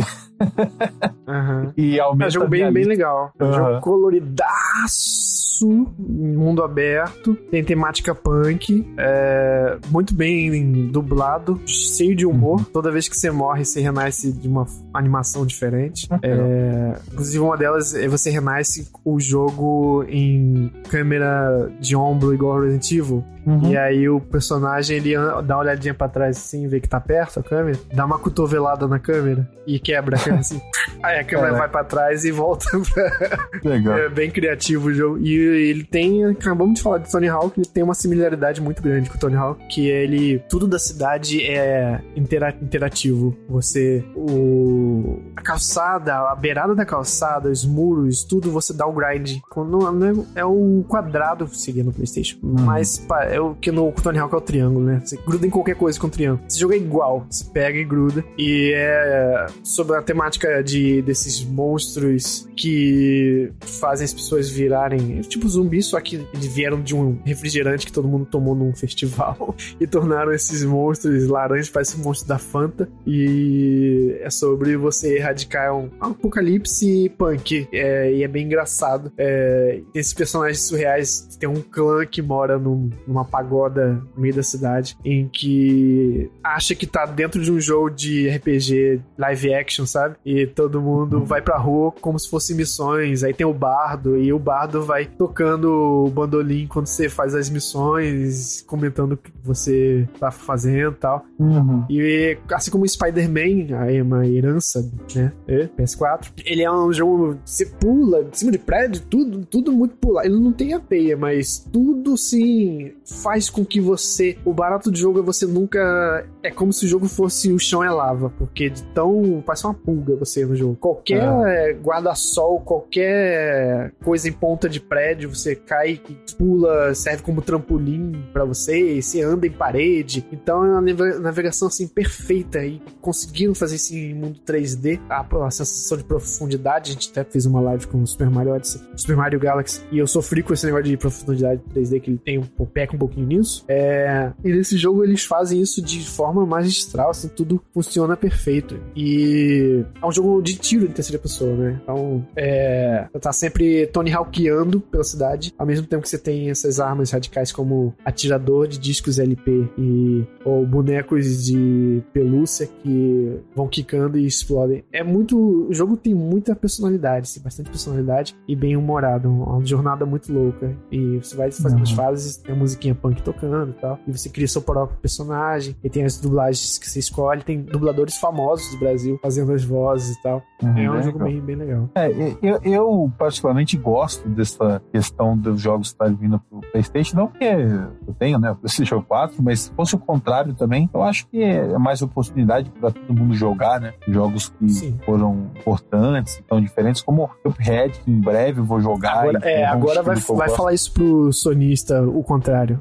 uhum. (laughs) e aumenta. É um jogo bem, bem legal. É um uhum. jogo coloridaço, mundo aberto, tem temática punk, é, muito bem dublado, cheio de humor. Uhum. Toda vez que você morre, você renasce de uma animação diferente. É, inclusive, uma delas é você renasce o jogo em câmera de ombro igual Resident Evil. Uhum. E aí o personagem ele dá uma olhadinha pra trás assim, vê que tá perto a câmera, dá uma cotovelada na câmera e quebra a câmera assim. (laughs) Aí a câmera vai pra trás e volta (laughs) pra. Legal. É bem criativo o jogo. E ele tem. Acabamos de falar de Tony Hawk, ele tem uma similaridade muito grande com o Tony Hawk, que ele. Tudo da cidade é intera interativo. Você. O. A calçada, a beirada da calçada, os muros, tudo você dá o grind. Não, não é, é o quadrado seguindo no PlayStation. Uhum. Mas é o que no Tony Hawk é o triângulo, né? Você gruda em qualquer coisa com o triângulo. Esse jogo é igual. Você pega e gruda. E é sobre a temática de, desses monstros que fazem as pessoas virarem tipo zumbis, só que vieram de um refrigerante que todo mundo tomou num festival (laughs) e tornaram esses monstros laranjas, parece um monstro da Fanta. E é sobre você erradicar um, apocalipse punk. É, e é bem engraçado. É, esses personagens surreais tem um clã que mora num, numa pagoda no meio da cidade em que acha que tá dentro de um jogo de RPG live action, sabe? E todo mundo uhum. vai pra rua como se fossem missões. Aí tem o bardo, e o bardo vai tocando o bandolim quando você faz as missões, comentando o que você tá fazendo e tal. Uhum. E assim como o Spider-Man, aí é uma herança, né? É, PS4. Ele é um jogo. Você pula de cima de prédio, tudo, tudo muito pular. Ele não tem a teia, mas tudo sim faz com que você. O barato do jogo é você nunca. É como se o jogo fosse o chão é lava, porque de tão. Parece uma pulga você no jogo. Qualquer é. guarda-sol, qualquer coisa em ponta de prédio, você cai pula, serve como trampolim para você, você anda em parede. Então é uma navegação assim perfeita e conseguiram fazer isso em mundo 3D. A, a sensação de profundidade, a gente até fez uma live com o Super Mario Odyssey, Super Mario Galaxy, e eu sofri com esse negócio de profundidade 3D que ele tem um peca um pouquinho nisso. É, e nesse jogo eles fazem isso de forma magistral, assim, tudo funciona perfeito. E é um jogo de tiro em terceira pessoa, né? Então, é, tá sempre Tony Hawkando pela cidade, ao mesmo tempo que você tem essas armas radicais como atirador de discos LP e ou bonecos de pelúcia que vão quicando e explodem. É muito, o jogo tem muita personalidade, assim, bastante personalidade e bem humorado, uma jornada muito louca. E você vai fazendo uhum. as fases, tem a musiquinha musiquinha punk tocando e tal. E você cria seu próprio personagem. E tem as dublagens que você escolhe. Tem dubladores famosos do Brasil fazendo as vozes e tal. Uhum, é um jogo bem, bem legal. É, eu, eu particularmente gosto dessa questão dos jogos estarem vindo pro PlayStation, não porque eu tenho, né, o PlayStation 4, mas se fosse o contrário também, eu acho que é mais oportunidade para todo mundo jogar, né? Jogos que Sim. foram importantes, tão diferentes, como Cuphead, que em breve eu vou jogar. Agora, é, é agora vai, vai falar isso pro sonista, o contrário.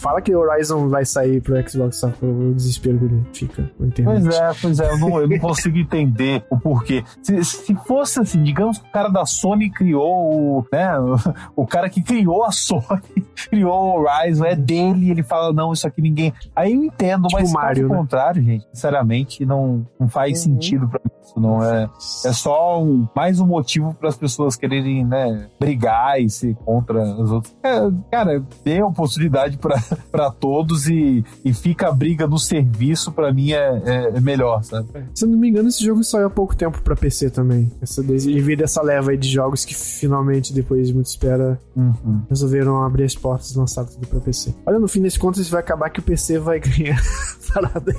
Fala que o Horizon vai sair pro Xbox, só que o desespero dele fica. Pois é, pois é, eu não, eu não consigo entender o porquê. Se, se fosse assim, digamos que o cara da Sony criou o, né, o, cara que criou a Sony, (laughs) criou o Horizon, é dele, ele fala, não, isso aqui ninguém. Aí eu entendo, Tipo mas Mario, caso né? contrário, gente, sinceramente, não, não faz Uhum. sentido pra mim. Isso não é. É só um- mais um motivo para as pessoas quererem, né, brigar e ser contra as outras. É, cara, dê oportunidade para (laughs) todos e, e fica a briga no serviço, para mim é, é- é melhor, sabe? Se eu não me engano, esse jogo saiu há pouco tempo pra PC também. Essa, devido a essa leva aí de jogos que finalmente, depois de muita espera, Uhum. resolveram abrir as portas e lançar tudo pra PC. Olha, no fim das contas, vai acabar que o PC vai (laughs) ganhar parada.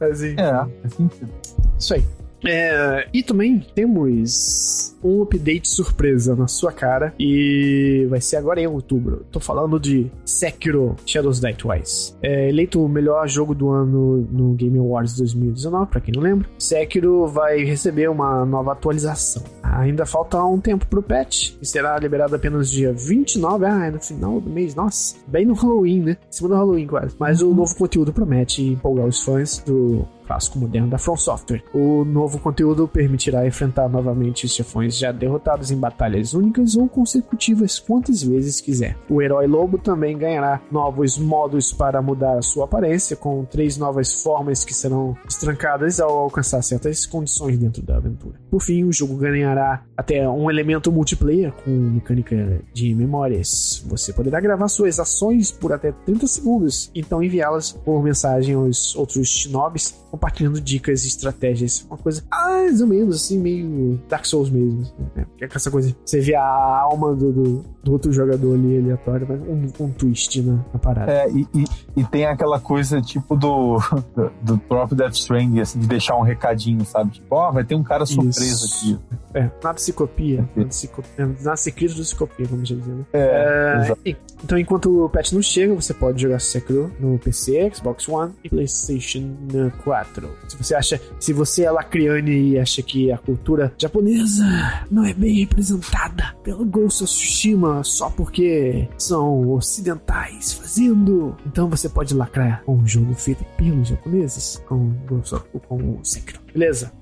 Mas, enfim. É, faz sentido. Isso aí. É, e também temos um update surpresa na sua cara e vai ser agora em outubro. Tô falando de Sekiro Shadows Die Twice. É eleito o melhor jogo do ano no Game Awards 2019, pra quem não lembra. Sekiro vai receber uma nova atualização. Ainda falta um tempo pro patch e será liberado apenas dia 29, ah, é no final do mês, nossa, bem no Halloween, né? Em cima do Halloween quase. Mas o novo conteúdo promete empolgar os fãs do clássico moderno da From Software. O novo conteúdo permitirá enfrentar novamente os chefões já derrotados em batalhas únicas ou consecutivas quantas vezes quiser. O herói lobo também ganhará novos modos para mudar a sua aparência, com três novas formas que serão estrancadas ao alcançar certas condições dentro da aventura. Por fim, o jogo ganhará até um elemento multiplayer com mecânica de memórias. Você poderá gravar suas ações por até 30 segundos, então enviá-las por mensagem aos outros shinobis, compartilhando dicas e estratégias. Uma coisa mais ou menos assim, meio Dark Souls mesmo. Né? Que é essa coisa, você vê a alma do, do, do outro jogador ali aleatório, mas um, um twist na, na parada. É, e, e, e tem aquela coisa tipo do, do, do próprio Death Stranding, assim, de deixar um recadinho, sabe? Tipo, ó, vai ter um cara surpresa Isso. aqui. É, nada se copia, nada se copia, nada se cria, tudo se copia, como já dizia, né? É, É. então, enquanto o patch não chega, você pode jogar Sekiro no PC, Xbox One e PlayStation 4. Se você acha, se você é lacriane e acha que a cultura japonesa não é bem representada pelo Ghost of Tsushima só porque são ocidentais fazendo, então você pode lacrar com um jogo feito pelos japoneses, com Ghost com o Sekiro. Beleza?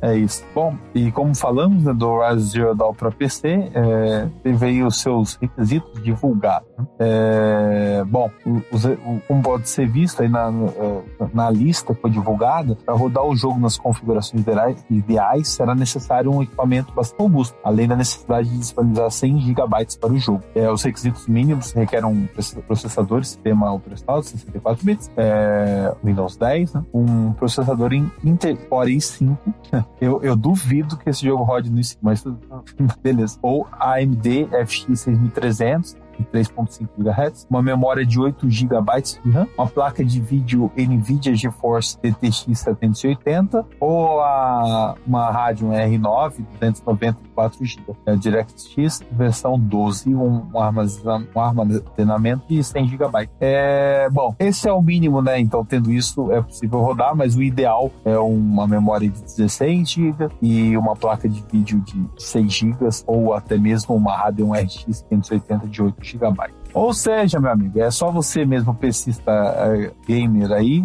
É isso. Bom, e como falamos né, do Horizon Zero Dawn para PC, é, teve aí os seus requisitos divulgados. né? É, bom, como pode ser visto aí na, na- na lista que foi divulgada, para rodar o jogo nas configurações ideais- será necessário um equipamento bastante robusto, além da necessidade de disponibilizar 100 GB para o jogo. É, os requisitos mínimos requerem um proce- processador, sistema operacional de 64 bits, é, Windows 10, né? um processador em Intel Core i5 eu, eu duvido que esse jogo rode no i5, mas (laughs) beleza. Ou AMD FX 6300 de 3.5 GHz, uma memória de 8 GB de RAM, uma placa de vídeo NVIDIA GeForce GTX 780 ou a, uma Radeon R9 294 GB, é a DirectX versão 12, um, um armazenamento de 100 GB. É, bom, esse é o mínimo, né? Então, tendo isso, é possível rodar, mas o ideal é uma memória de 16 GB e uma placa de vídeo de 6 GB ou até mesmo uma Radeon RX 580 de 8 GB. Ou seja, meu amigo, é só você mesmo, PCista é, gamer aí,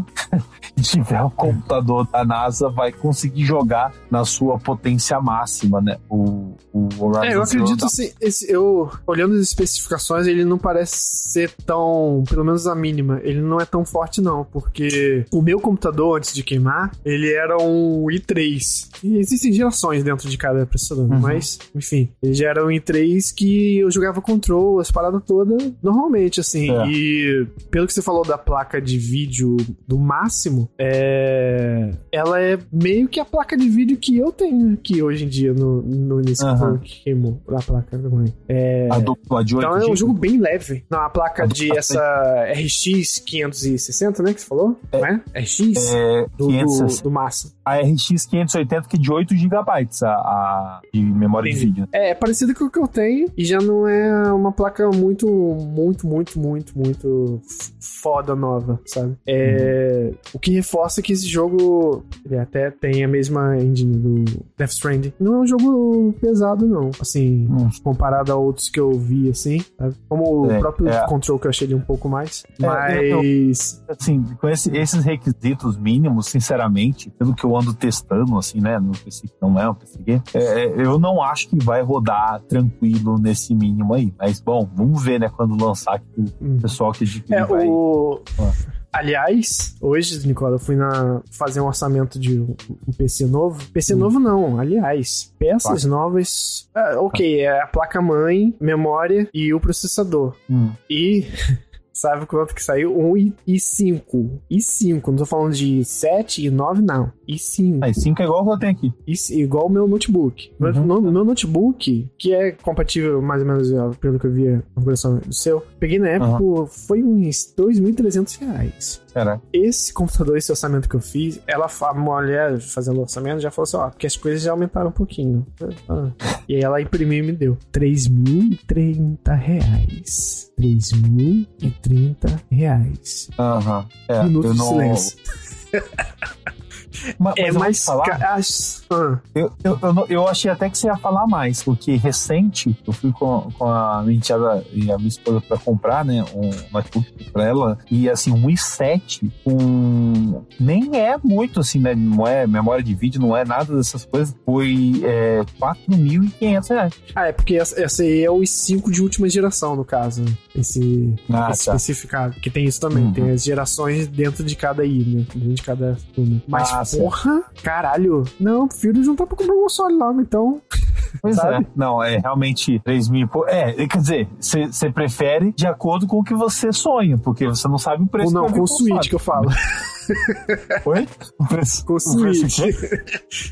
que (laughs) tiver um computador da NASA, vai conseguir jogar na sua potência máxima, né? O, o Horizon É, eu acredito assim, esse, eu olhando as especificações, ele não parece ser tão, pelo menos a mínima, ele não é tão forte não, porque o meu computador antes de queimar, ele era um i3. E existem gerações dentro de cada processador, Uhum. mas enfim, ele já era um i3 que eu jogava control, as paradas todas Normalmente, assim. É. E pelo que você falou da placa de vídeo do máximo, é... ela é meio que a placa de vídeo que eu tenho aqui hoje em dia no, no nesse Aham. que queimou a placa também. É... A de 8 Então é um jogo bem leve. Não, a placa A de essa RX 560, né? Que você falou? É? RX? É, do, 500, do, do massa. A RX 580 que é de 8 GB a, a de memória Entendi. de vídeo. É, é parecido com o que eu tenho e já não é uma placa muito, muito, muito, muito, muito foda nova, sabe? É, O que reforça que esse jogo ele até tem a mesma engine do Death Stranding. Não é um jogo pesado, não. Assim, Hum. comparado a outros que eu vi, assim. sabe? Como É, o próprio é. Control que eu achei ele um pouco mais. É, eu- Mas. Assim, com esse- esses requisitos mínimos, sinceramente, pelo que eu ando testando, assim, né, no PC que não é um PC game, é, eu não acho que vai rodar tranquilo nesse mínimo aí. Mas, bom, vamos ver, né, quando lançar que o hum. pessoal que adquirir É, vai... o. Ah. Aliás, hoje, Nicola, eu fui na, fazer um orçamento de um, um PC novo. PC Hum. novo não, aliás. Peças Placa. novas. Ah, ok, é a placa-mãe, memória e o processador. Hum. E. (laughs) Sabe quanto que saiu? 1 e- e 5. E 5. Não tô falando de 7 e 9, não. E 5. Aí, 5 é igual o que eu tenho aqui. Isso, igual o meu notebook. Meu- Uhum. no- Meu notebook, que é compatível mais ou menos pelo que eu vi a configuração do seu, peguei na época, Uhum. foi uns 2.300 reais. Será? Esse computador, esse orçamento que eu fiz, ela, a mulher fazendo o orçamento já falou assim: ó, porque as coisas já aumentaram um pouquinho. Ah. E aí ela imprimiu e me deu 3.030 reais. 3.030 reais. Aham. É, Minuto de não... silêncio. (laughs) Mas, É mas eu falar, Eu, eu, eu, eu achei até que você ia falar mais, porque recente eu fui com, com a minha enteada e a minha esposa pra comprar, né, um notebook pra ela, e assim, um i7 com. Nem é muito assim, né? Não é memória de vídeo, não é nada dessas coisas. Foi é, 4.500 reais. Ah, é porque essa, essa aí é o i5 de última geração, no caso. Esse, Ah, esse tá. especificado. Que tem isso também. Uhum. Tem as gerações dentro de cada I, né? Dentro de cada turno. Mas, Ah, certo. porra, caralho. Não, prefiro juntar pra comprar um console logo, então. Pois Sabe? é. Não, é realmente 3 mil. e pou- É, quer dizer, você prefere de acordo com o que você sonha, porque você não sabe o preço Ou não, com o. Switch que eu falo. (laughs) Oi? (laughs) O preço, o o preço Switch.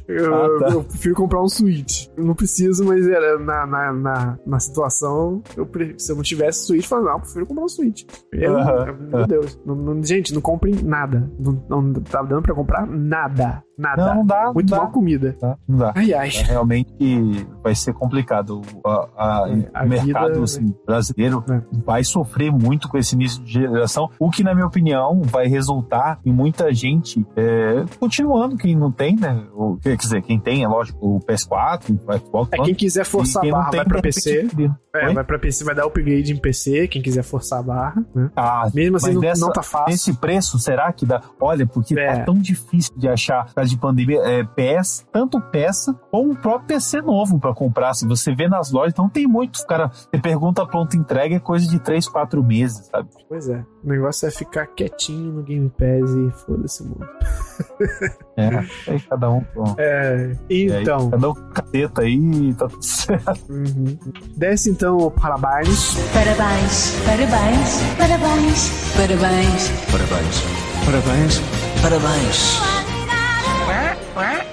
eu, Ah, tá. eu prefiro comprar um Switch. Eu não preciso, mas era na, na, na, na situação, eu se eu não tivesse Switch, eu falava, não, eu prefiro comprar um Switch. Eu, Aham, Meu Deus. Não- não- gente, não comprem nada. Não, não tá dando pra comprar nada. Nada. Não, não dá. Muito não dá. mal comida. Tá? Não dá. Ai, ai. É, realmente vai ser complicado. O, a- a- É, a o mercado vida, assim, brasileiro É. vai sofrer muito com esse início de geração, o que, na minha opinião, vai resultar em muita gente é, continuando, quem não tem, né? O, quer dizer, quem tem, é lógico, o PS4, o Xbox É quem quiser forçar a barra tem, vai pra PC. É, vai pra PC, vai dar upgrade em PC, quem quiser forçar a barra, né? Ah, Mesmo assim, não, dessa- não tá fácil. Esse preço, será que dá? Olha, porque É. tá tão difícil de achar, de pandemia, é, peça, tanto peça, ou o próprio PC novo pra comprar. Se você vê nas lojas, então tem muito. Cara, você pergunta pronta entrega, é coisa de 3, 4 meses, sabe? Pois é. O negócio é ficar quietinho no Game Pass e foda-se muito. (laughs) É, aí cada um. Bom, É, e aí, então. cada um com cateta aí tá tudo certo. Uhum. Desce então o parabéns. Parabéns, parabéns, parabéns, parabéns, Parabéns. Parabéns. Parabéns.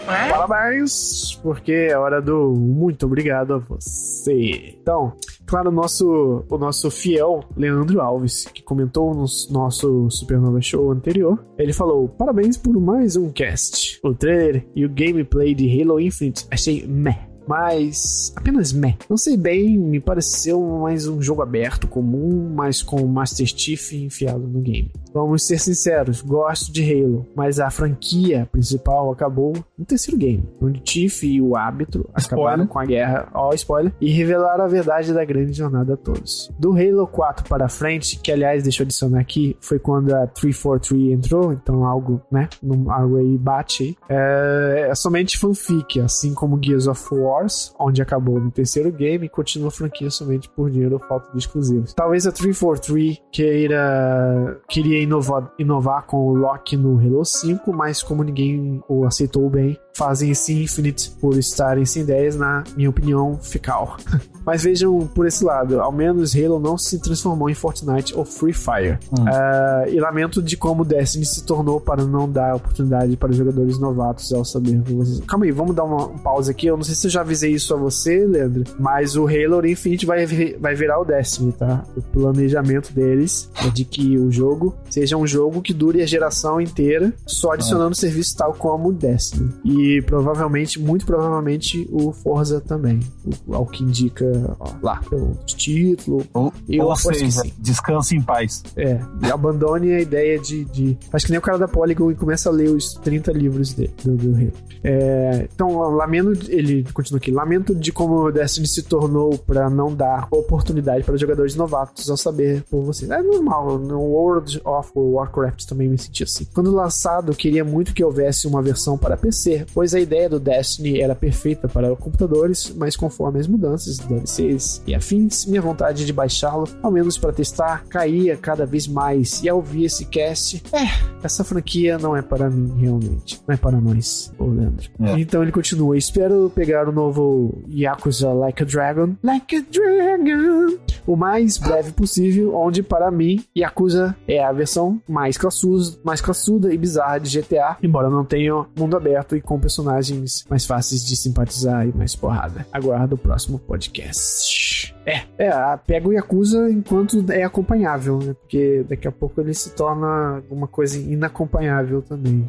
Parabéns, porque é hora do muito obrigado a você. Então, claro, o nosso, o nosso fiel Leandro Alves, que comentou no nosso Supernova Show anterior, ele falou: Parabéns por mais um cast. O trailer e o gameplay de Halo Infinite achei meh. Mas apenas meh. Não sei bem, me pareceu mais um jogo aberto, comum, mas com o Master Chief enfiado no game. Vamos ser sinceros, gosto de Halo, mas a franquia principal acabou no terceiro game, onde Chief e o árbitro acabaram com a guerra, ó spoiler, e revelaram a verdade da grande jornada a todos. Do Halo 4 para frente, que aliás deixa eu adicionar aqui, foi quando a 343 entrou, então algo, né, algo aí bate. É, é somente fanfic, assim como Gears of War Wars, onde acabou no terceiro game e continua a franquia somente por dinheiro ou falta de exclusivos. Talvez a 343 queira queria inovar, inovar com o Loki no Halo 5, mas como ninguém o aceitou bem, fazem esse Infinite por estarem sem ideias, na minha opinião, fecal. (laughs) Mas vejam por esse lado, ao menos Halo não se transformou em Fortnite ou Free Fire. Hum. Uh, e lamento de como Destiny se tornou para não dar oportunidade para jogadores novatos ao saber. Calma aí, vamos dar uma, um pause aqui. Eu não sei se eu já avisei isso a você, Leandro, mas o Halo Infinite vai, vai virar o Destiny, tá? O planejamento deles é de que o jogo seja um jogo que dure a geração inteira, só adicionando ah. serviços tal como o Destiny. E e provavelmente, muito provavelmente, o Forza também. O, ao que indica ó, lá, pelo título. Ou, eu ou seja, descanse em paz. É, e abandone a ideia de, de. Acho que nem o cara da Polygon e começa a ler os 30 livros dele, do, do rei. É, então, lamento, ele continua aqui, lamento de como o Destiny se tornou para não dar oportunidade para jogadores novatos ao saber por você. É normal, no World of Warcraft também me senti assim. Quando lançado, queria muito que houvesse uma versão para PC, pois a ideia do Destiny era perfeita para computadores, mas conforme as mudanças, DLCs e afins, minha vontade de baixá-lo, ao menos para testar, caía cada vez mais. E ao ouvir esse cast, é, essa franquia não é para mim, realmente. Não é para nós, ô Leandro. É. Então ele continua: espero pegar o novo Yakuza Like a Dragon. Like a Dragon! O mais breve possível, onde para mim, Yakuza é a versão mais classuda, mais classuda e bizarra de GTA, embora não tenha mundo aberto e com personagens mais fáceis de simpatizar e mais porrada. Aguardo o próximo podcast. É, é, pega o Yakuza enquanto é acompanhável, né? Porque daqui a pouco ele se torna uma coisa inacompanhável também.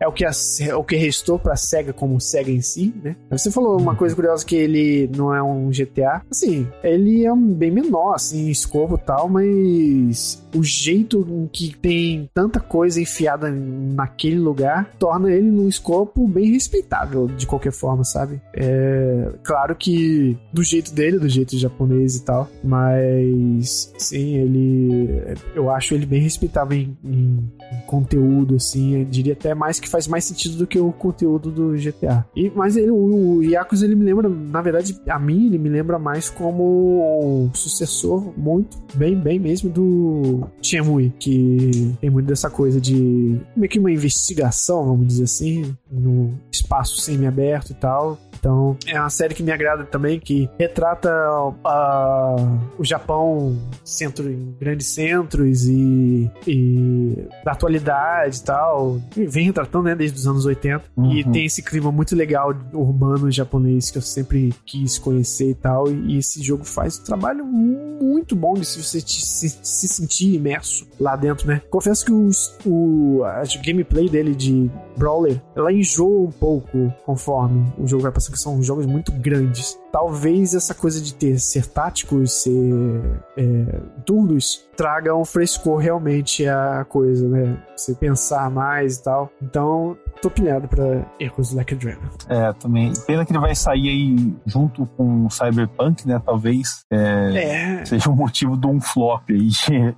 É o que, a, é o que restou pra SEGA como SEGA em si, né? Você falou uma coisa curiosa que ele não é um GTA. Assim, ele é bem menor, assim, escopo e tal, mas o jeito em que tem tanta coisa enfiada naquele lugar torna ele num escopo bem respeitável de qualquer forma, sabe? É claro que do jeito dele, do jeito japonês e tal, mas sim, ele eu acho ele bem respeitável em, em, em conteúdo, assim, eu diria até mais que faz mais sentido do que o conteúdo do GTA. E, mas ele, o, o ele me lembra, na verdade, a mim, ele me lembra mais como sucessor muito, bem, bem mesmo do Shenmue, que tem muito dessa coisa de meio que uma investigação, vamos dizer assim, no espaço semi-aberto e tal. Então, é uma série que me agrada também, que retrata uh, o Japão centro, em grandes centros e, e da atualidade e tal. E vem retratando, né, desde os anos 80. Uhum. E tem esse clima muito legal urbano japonês que eu sempre quis conhecer e tal. E esse jogo faz um trabalho muito bom de se você te, se, se sentir imerso lá dentro, né? Confesso que os, o a gameplay dele de Brawler, ela enjoa um pouco conforme o jogo vai passando, que são jogos muito grandes. Talvez essa coisa de ter ser táticos, ser é, turnos, traga um frescor realmente à coisa, né? Você pensar mais e tal. Então, tô pilhado pra Echoes Like a Dragon. É, também. Pena que ele vai sair aí junto com o Cyberpunk, né? Talvez é, é. seja um motivo de um flop aí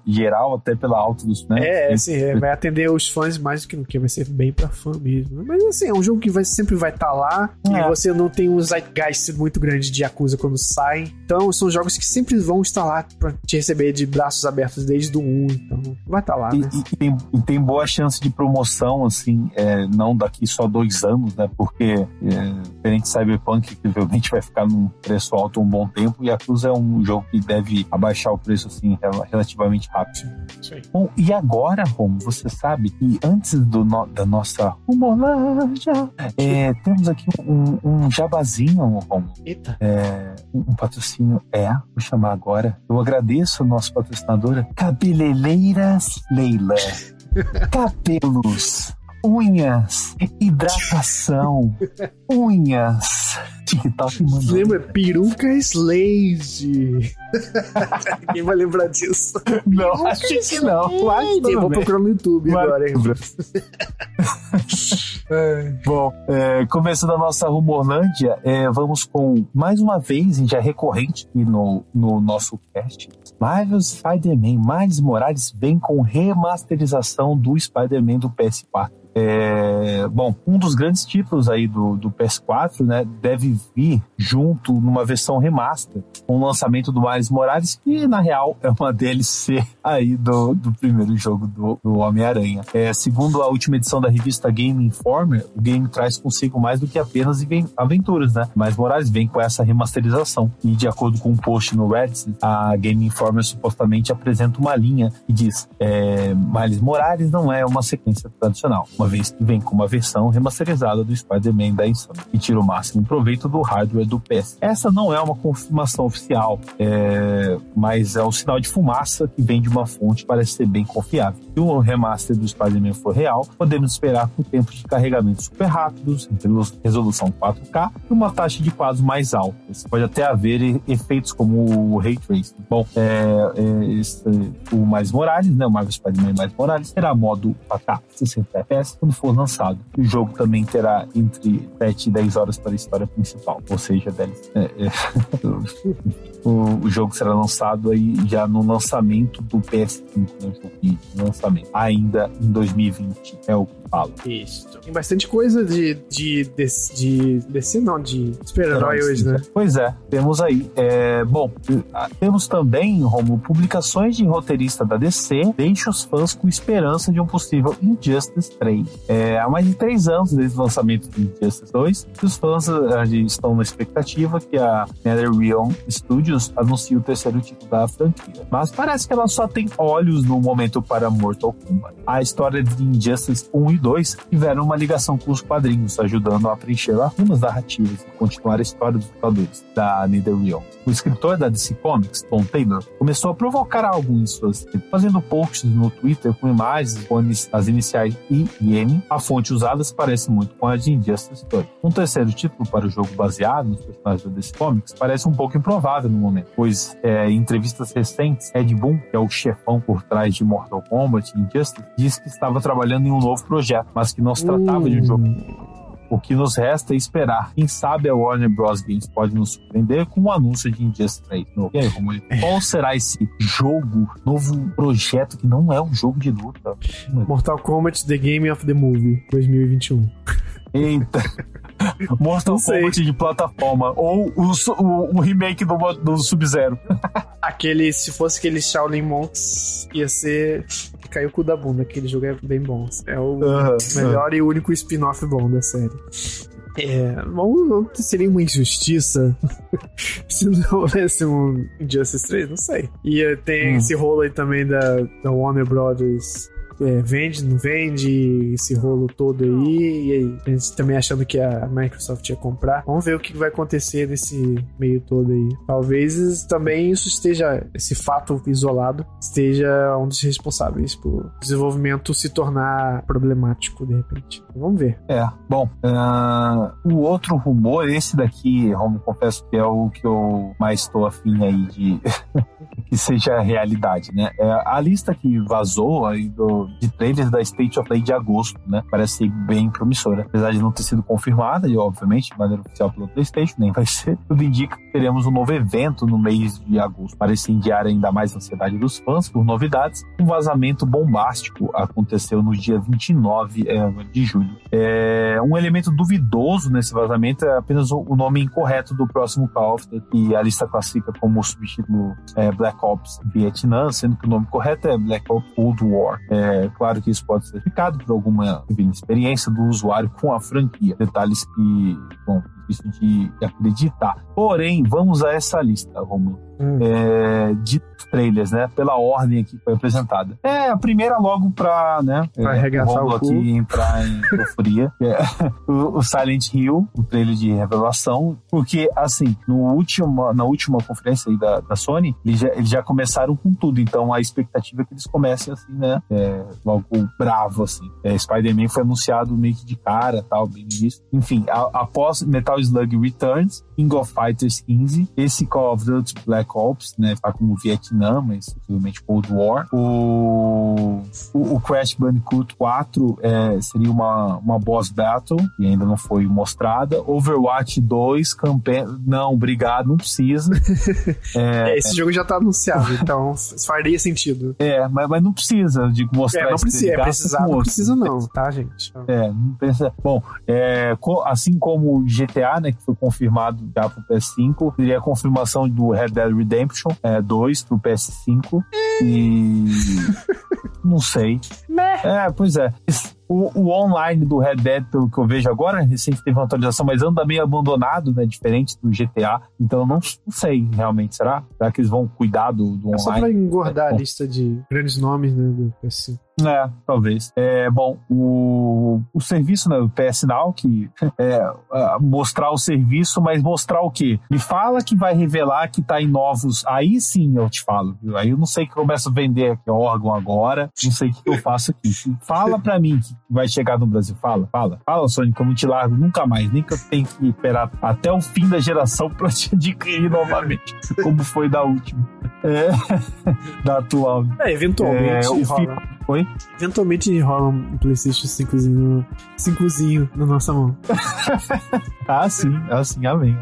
geral, até pela alta dos né? É, é sim, é, vai atender os fãs mais do que no que, vai ser bem pra fã mesmo. Mas assim, é um jogo que vai, sempre vai estar tá lá e é. você não tem um zeitgeist muito grande de Yakuza quando sai. Então, são jogos que sempre vão estar lá pra te receber de braços abertos desde o 1. Então, vai estar tá lá, né? E, e, tem, e, tem, boa chance de promoção, assim, é, não daqui só dois anos, né? Porque, é, diferente de Cyberpunk, que provavelmente vai ficar num preço alto um bom tempo, e Yakuza é um jogo que deve abaixar o preço, assim, relativamente rápido. Sim. Bom, e agora, Romo, você sabe que antes do no, da nossa Rumolândia, é, temos aqui um, um jabazinho, Romo. Eita. É, um patrocínio é, vou chamar agora. Eu agradeço a nossa patrocinadora, Cabeleireiras Leila. (laughs) Cabelos unhas, hidratação, unhas. TikTok mandou. Lembra? Peruca Slade. (laughs) Ninguém vai lembrar disso. Não, acho que não. Eu vou procurar no YouTube Mas... agora. (laughs) Bom, é, começando a nossa Rumorlândia, é, vamos com mais uma vez, já recorrente aqui no, no nosso cast, Marvel Spider-Man Miles Morales vem com remasterização do Spider-Man do PS4 É, bom, um dos grandes títulos aí do, do PS4, né, deve vir junto numa versão remaster com o lançamento do Miles Morales, que na real é uma DLC aí do, do primeiro jogo do, do Homem-Aranha. É, segundo a última edição da revista Game Informer, o game traz consigo mais do que apenas aventuras, né? Miles Morales vem com essa remasterização. E de acordo com um post no Reddit, a Game Informer supostamente apresenta uma linha que diz: é, Miles Morales não é uma sequência tradicional, uma vez que vem com uma versão remasterizada do Spider-Man da Insomnia e tira o máximo proveito do hardware do PS. Essa não é uma confirmação oficial, é, mas é um sinal de fumaça que vem de uma fonte parece ser bem confiável. Se o remaster do Spider-Man for real, podemos esperar por tempos de carregamento super rápidos, resolução 4K e uma taxa de quadros mais alta. Pode até haver efeitos como o Ray Tracing. Bom, é, é, esse, o Mais Morales, né, o Marvel Spider-Man Mais Morales, terá modo 4K 60 FPS quando for lançado. O jogo também terá entre 7 e 10 horas para a história principal, ou seja, DLC. É, é, (laughs) o, jogo será lançado aí já no lançamento do PS5, né, lançamento, ainda em 2020, é o que fala. Isso. Tem bastante coisa de, de, de, de não, de super-herói hoje, né? Pois é, temos aí. É, bom, temos também, Romulo, publicações de roteirista da DC deixa os fãs com esperança de um possível Injustice 3. É, há mais de três anos desde o lançamento do Injustice 2, os fãs uh, estão na expectativa que a NetherRealm Studios anuncie o terceiro título da franquia. Mas parece que ela só tem olhos no momento para Mortal Kombat. A história de Injustice 1 e 2 tiveram uma ligação com os quadrinhos, ajudando a preencher lacunas narrativas e continuar a história dos lutadores da NetherRealm. O escritor da DC Comics, Tom Taylor, começou a provocar algo em suas fazendo posts no Twitter com imagens com as iniciais I e A fonte usada se parece muito com a de Injustice 2. Um terceiro título para o jogo baseado nos personagens da DC Comics parece um pouco improvável no momento, pois é, em entrevistas recentes, Ed Boon, que é o chefão por trás de Mortal Kombat e Injustice, disse que estava trabalhando em um novo projeto, mas que não se tratava uh. de um jogo o que nos resta é esperar. Quem sabe a Warner Bros. Games pode nos surpreender com o um anúncio de Injustice 3 novo. E aí, Romulo, qual será esse jogo, novo projeto que não é um jogo de luta? Mortal Kombat The Game of the Movie 2021. Eita. (laughs) (laughs) Mortal Kombat de plataforma. Ou o, o, o remake do, do Sub-Zero. (laughs) Aquele, se fosse aquele Shaolin Monks, ia ser. Caiu o cu da bunda. Aquele jogo é bem bom. É o melhor e único spin-off bom da série. É, bom, seria uma injustiça (laughs) se não houvesse um Injustice 3, não sei. E tem hum. esse rolo aí também da, da Warner Brothers é, vende, não vende, esse rolo todo aí, e aí, a gente também achando que a Microsoft ia comprar. Vamos ver o que vai acontecer nesse meio todo aí. Talvez também isso esteja, esse fato isolado, esteja um dos responsáveis por desenvolvimento se tornar problemático de repente. Vamos ver. É, bom, uh, o outro rumor, esse daqui, Romo, confesso que é o que eu mais estou afim aí de (laughs) que seja realidade, né? É, a lista que vazou aí do de trailers da State of Play de agosto, né? Parece bem promissora. Apesar de não ter sido confirmada, e obviamente, de maneira oficial pelo PlayStation, nem vai (laughs) ser. Tudo indica que teremos um novo evento no mês de agosto. Parece enviar ainda mais ansiedade dos fãs por novidades. Um vazamento bombástico aconteceu no dia 29 é, de julho. É, um elemento duvidoso nesse vazamento é apenas o nome incorreto do próximo Call of Duty, que a lista classifica como subtítulo é, Black Ops Vietnã, sendo que o nome correto é Black Ops Cold War. É claro que isso pode ser explicado por alguma experiência do usuário com a franquia. Detalhes que, bom, difícil de acreditar. Porém, vamos a essa lista, Romulo. Hum. É, de trailers, né? Pela ordem aqui que foi apresentada. É, a primeira logo pra, né? Pra é, arregaçar o aqui entrar em (laughs) euforia. é, o, o, Silent Hill, o trailer de revelação. Porque, assim, no último, na última conferência aí da, da Sony, eles já, eles já começaram com tudo. Então, a expectativa é que eles comecem assim, né? É, logo bravo, assim. É, Spider-Man foi anunciado meio que de cara, tal, bem nisso. Enfim, a, após Metal Slug Returns, King of Fighters 15, esse Call of Duty Black Ops, né? Tá como Vietnã, mas possivelmente Cold War. O, o, o Crash Bandicoot 4 é, seria uma, uma boss battle, que ainda não foi mostrada. Overwatch 2, campanha. Não, obrigado, não precisa. (laughs) é, esse jogo já tá anunciado, então (laughs) faria sentido. É, mas, mas não precisa de mostrar é, não precisa, é, precisar, não precisa não, tá, gente? É, não precisa. Bom, é, assim como o GTA, né, que foi confirmado já pro PS5, teria a confirmação do Red Dead Redemption é, 2 pro PS5 e (laughs) não sei. É, pois é. O, o, online do Red Dead, pelo que eu vejo agora, recente teve uma atualização, mas anda meio abandonado, né? Diferente do GTA. Então eu não, não sei realmente. Será? Será que eles vão cuidar do, do online? É só pra engordar é, a lista de grandes nomes, né? Do PS5. É, talvez. É, bom, o, o serviço, né, o PS Now, que é mostrar o serviço, mas mostrar o quê? Me fala que vai revelar que tá em novos. Aí sim eu te falo. Viu? Aí eu não sei que começo a vender aqui órgão agora, não sei o que eu faço aqui. Fala pra mim que vai chegar no Brasil. Fala, fala. Fala, Sonic, eu não te largo nunca mais. Nem que eu tenha que esperar até o fim da geração pra te adquirir novamente, (laughs) como foi da última. É, (laughs) da atual. É, eventualmente. É, o rola. Oi? Eventualmente rola um PlayStation 5zinho, 5zinho na nossa mão. (laughs) ah, sim, assim, amém.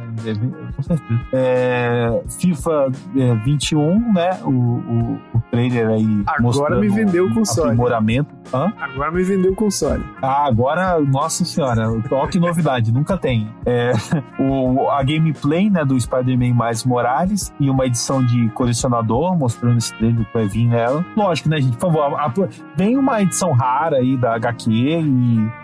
Com certeza. É, FIFA é, 21, né? O, o, o trailer aí. Agora me vendeu o console. Aprimoramento. Hã? Agora me vendeu o console. Ah, agora, nossa senhora, que novidade, (laughs) nunca tem. É, o, a gameplay né, do Spider-Man Mais Morales e uma edição de colecionador mostrando esse trailer que vai vir nela. Lógico, né, gente? Por favor, vem uma edição rara aí da HQ e,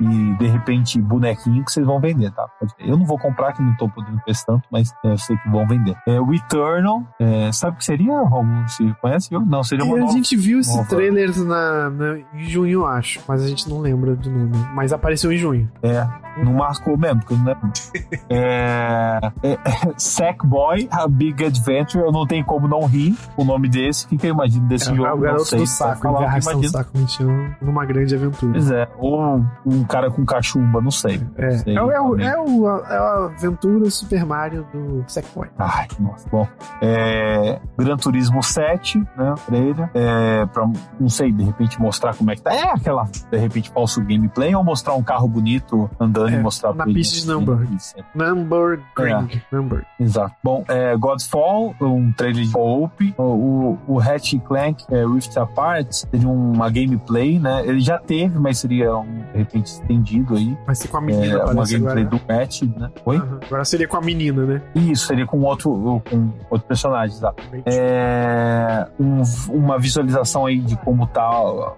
e, de repente bonequinho que vocês vão vender, tá? Eu não vou comprar, que não tô podendo preço tanto, mas é, eu sei que vão vender. É, o Eternal, é, sabe o que seria, Romulo? Você conhece? Não, seria uma e nova, A gente viu esse trailer na, na, em junho, acho, mas a gente não lembra do nome. Mas apareceu em junho. É, não marcou mesmo, porque eu não lembro. (laughs) é, é, Sackboy, A Big Adventure, eu não tenho como não rir o nome desse. O que, que eu imagino desse é, jogo? É o garoto do saco, falar, do saco mexendo numa grande aventura. Pois é, ou um cara com cachumba, não sei. É, não sei, é, é, o, é, o, é a aventura Super Mario do Sackboy. Ai, nossa, bom. É, Gran Turismo 7, né, trailer, é, pra, não sei, de repente mostrar como é que tá. É aquela, de repente, falso gameplay ou mostrar um carro bonito andando é, e mostrar na pista de Nürburgring. Nürburgring. É. Nürburgring. Exato. Bom, é, Godfall, um trailer de Hope, o, o, o Hatch Clank é, Rift Apart, seria uma gameplay, né? Ele já teve, mas seria um, de repente estendido aí. Vai ser com a menina, é, Uma gameplay agora. do Patch, né? Oi? Uhum. Agora seria com a menina, né? Isso, seria com outro, com outro personagem, exato. É, um, uma visualização aí de como tá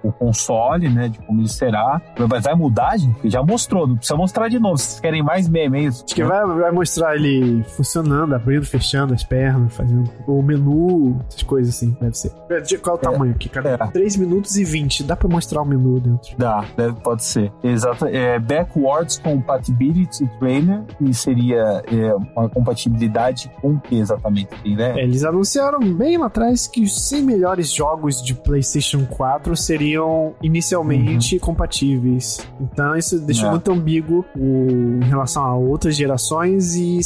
o console, né? De como ele será. Vai, vai mudar, gente? Já mostrou, não precisa mostrar de novo. Vocês querem mais memes? Acho que vai, vai mostrar ele funcionando, abrindo, fechando as pernas, fazendo o menu, essas coisas assim, deve ser. Qual é o tamanho aqui, cara? É. 3 minutos e 20. Dá pra mostrar o menu dentro? Dá, deve, pode ser. Exato. É, backwards Compatibility Trailer, e seria é, uma compatibilidade com o que exatamente? Né? É, eles anunciaram bem lá atrás que os 100 melhores jogos de PlayStation 4 seriam inicialmente uhum. compatíveis. Então isso deixou é. muito ambíguo o, em relação a outras gerações e,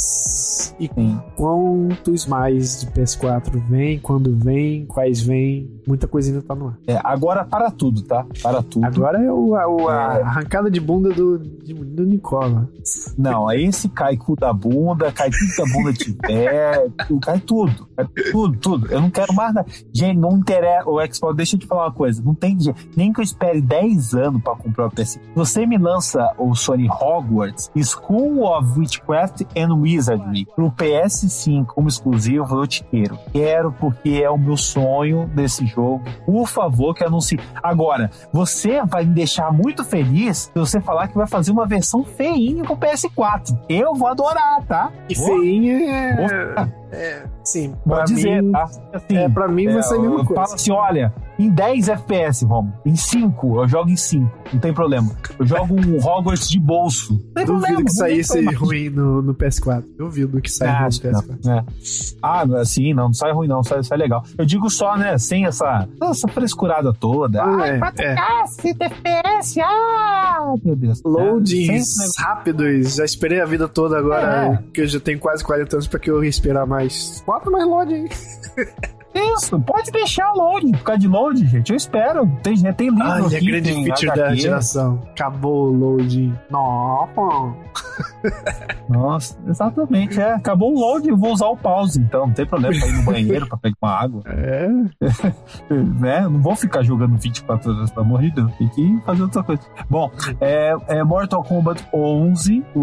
e quantos mais de PS4 vem, quando vem, quais vem, muita coisa ainda tá no ar. É, agora para tudo, tá? Para tudo. Agora é o, a, o, a é. arrancada de bunda do, de, do Nicola. Não, aí esse cai cu da bunda, cai tudo que a bunda tiver, (laughs) cai tudo. Cai tudo, tudo. Eu não quero mais nada. Gente, não interessa. O Xbox, deixa eu te falar uma coisa. Não tem nem que eu espere 10 anos pra comprar o PS. Você me lança o Sony Hogwarts, School of Witchcraft and Wizardry, pro PS5 como exclusivo, eu te quero. Quero porque é o meu sonho desse jogo. Por favor, que anuncie. Agora, você vai me deixar muito feliz se você falar que vai fazer uma versão feinha com o PS4. Eu vou adorar, tá? E feinha é... é... Sim, Pode dizer, mim, tá? Assim, é, pra mim é, vai ser a mesma coisa. Fala assim, olha, em 10 FPS, vamos. Em 5, eu jogo em 5. Não tem problema. Eu jogo um Hogwarts de bolso. Não tem Duvido problema, que saísse ruim no, no PS4. Duvido que saia Ah, ruim no acho que PS4. não. É. Ah, assim, não, não sai ruim, não, sai, sai legal. Eu digo só, né, sem essa, essa frescurada toda. Ah, é, é. Ah, 100 FPS, ah, meu Deus. É, Loadings rápidos. Já esperei a vida toda agora, É. que eu já tenho quase 40 anos pra que eu respirar mais. Bota mais load aí. (laughs) Isso, pode deixar load, por causa de load, gente. Eu espero. Tem, tem livro Olha, aqui, grande tem feature da HQ. geração. Acabou o loading. Nossa. (laughs) Nossa, exatamente, é. Acabou o load, eu vou usar o pause, então. Não tem problema pra ir no banheiro, pra pegar uma água. (laughs) É. (laughs) né? Não vou ficar jogando 24 horas, pelo amor de Deus. Tem que fazer outra coisa. Bom, é, é Mortal Kombat 11, o,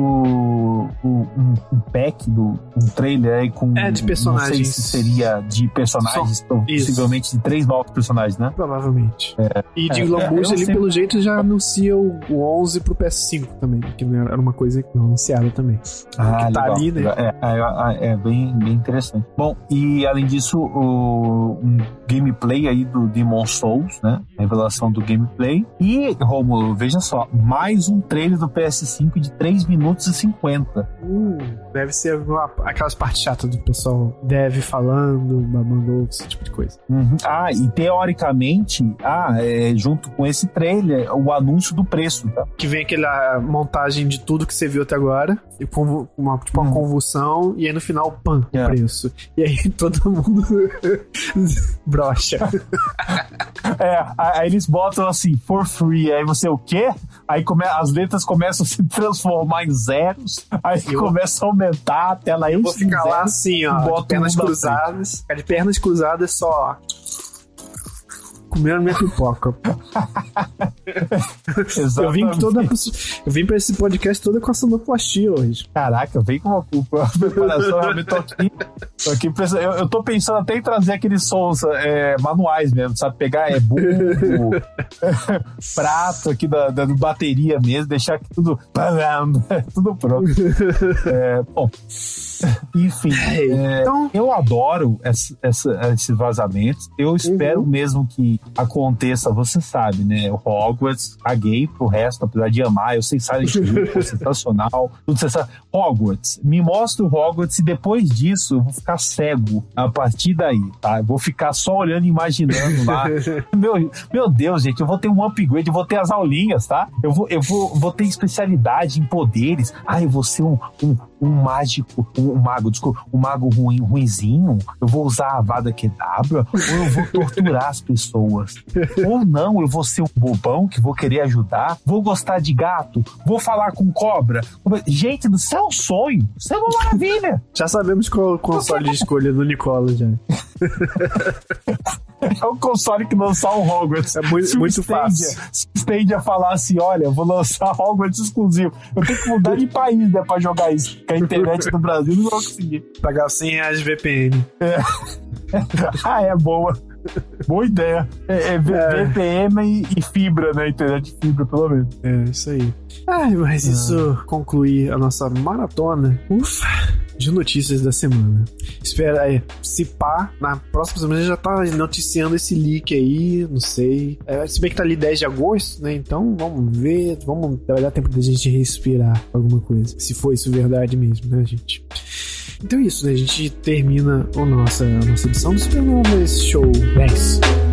o- um, um pack, do, um trailer aí com. É, de Não personagens. sei se seria de personagens, possivelmente de três novos personagens, né? Provavelmente. E de É, Lambuja eu ali, sempre- pelo jeito, já anuncia o o 11 pro PS5 também. Que era uma coisa que não anunciaram também. Ah, que tá legal. ali, né? É, é, é bem, bem interessante. Bom, e além disso, o, um gameplay aí do Demon Souls, né? Revelação do gameplay. E, Romulo, veja só, mais um trailer do PS5 de 3 minutos e 50. Hum, deve ser uma- aquelas partes chatas do pessoal deve falando, babando esse tipo de coisa. Uhum. Ah, e teoricamente, ah, é, junto com esse trailer, o anúncio do preço, tá? Que vem aquela montagem de tudo que você viu até agora, e com uma, tipo uma Hum. convulsão, e aí no final, pam, o É. preço. E aí (laughs) todo mundo (laughs) brocha. É, aí eles botam assim, for free, aí você o quê? Aí come, as letras começam a se transformar em zeros, aí Eu- começa a aumentar, a tela enche Vou ficar em lá assim, ó, de pernas na cruzadas. Ficar de pernas cruzadas só, ó. Comendo minha pipoca. (laughs) Eu vim toda. Eu vim pra esse podcast toda com a sonoplastia hoje. Caraca, vem com uma culpa. (laughs) Preparação realmente tô aqui. Tô aqui pensa- eu, eu tô pensando até em trazer aqueles sons é, manuais mesmo, sabe? Pegar é bumbo, (laughs) prato aqui da, da bateria mesmo, deixar aqui tudo. tudo pronto. É, bom. Enfim, (laughs) é, Então- eu adoro essa, essa- esses vazamentos. Eu espero mesmo que aconteça, você sabe, né? O Hogwarts, caguei pro resto, apesar de amar. Eu sei Silent Hill, foi sensacional. Tudo sensacional. Hogwarts, me mostra o Hogwarts e depois disso eu vou ficar cego a partir daí, tá? Eu vou ficar só olhando e imaginando lá. (laughs) meu, meu Deus, gente, eu vou ter um upgrade, eu vou ter as aulinhas, tá? Eu vou, eu vou, vou ter especialidade em poderes. Ah, eu vou ser um, um, um mágico, um, mago, desculpa, um mago ruim, ruinzinho. Eu vou usar a Vada Kedavra ou eu vou torturar as pessoas. (laughs) Ou não, eu vou ser um bobão que vou querer ajudar, vou gostar de gato, vou falar com cobra. Gente, do céu é um sonho. Isso é uma maravilha. Já sabemos qual é o console de escolha do Nicola já. (laughs) É um console que lançar um Hogwarts. É muito- muito Stadia- fácil. Se o Stadia falar assim, olha, vou lançar Hogwarts exclusivo. Eu tenho que mudar de país, né, pra jogar isso. Porque a internet do Brasil não vai conseguir. Pagar 100 reais de VPN. (laughs) Ah, é boa. Boa ideia. É, é É. VPN e, e fibra, né? Internet fibra, pelo menos. É, isso aí. Ai, mas isso conclui a nossa maratona. Ufa! De notícias da semana. Espera aí, se pá, na próxima semana já tá noticiando esse leak aí, não sei. É, se bem que tá ali 10 de agosto, né? Então vamos ver, vamos vai dar tempo da gente respirar alguma coisa. Se for isso verdade mesmo, né, gente? Então é isso, né? A gente termina a nossa, a nossa edição do Supernovas Show 10.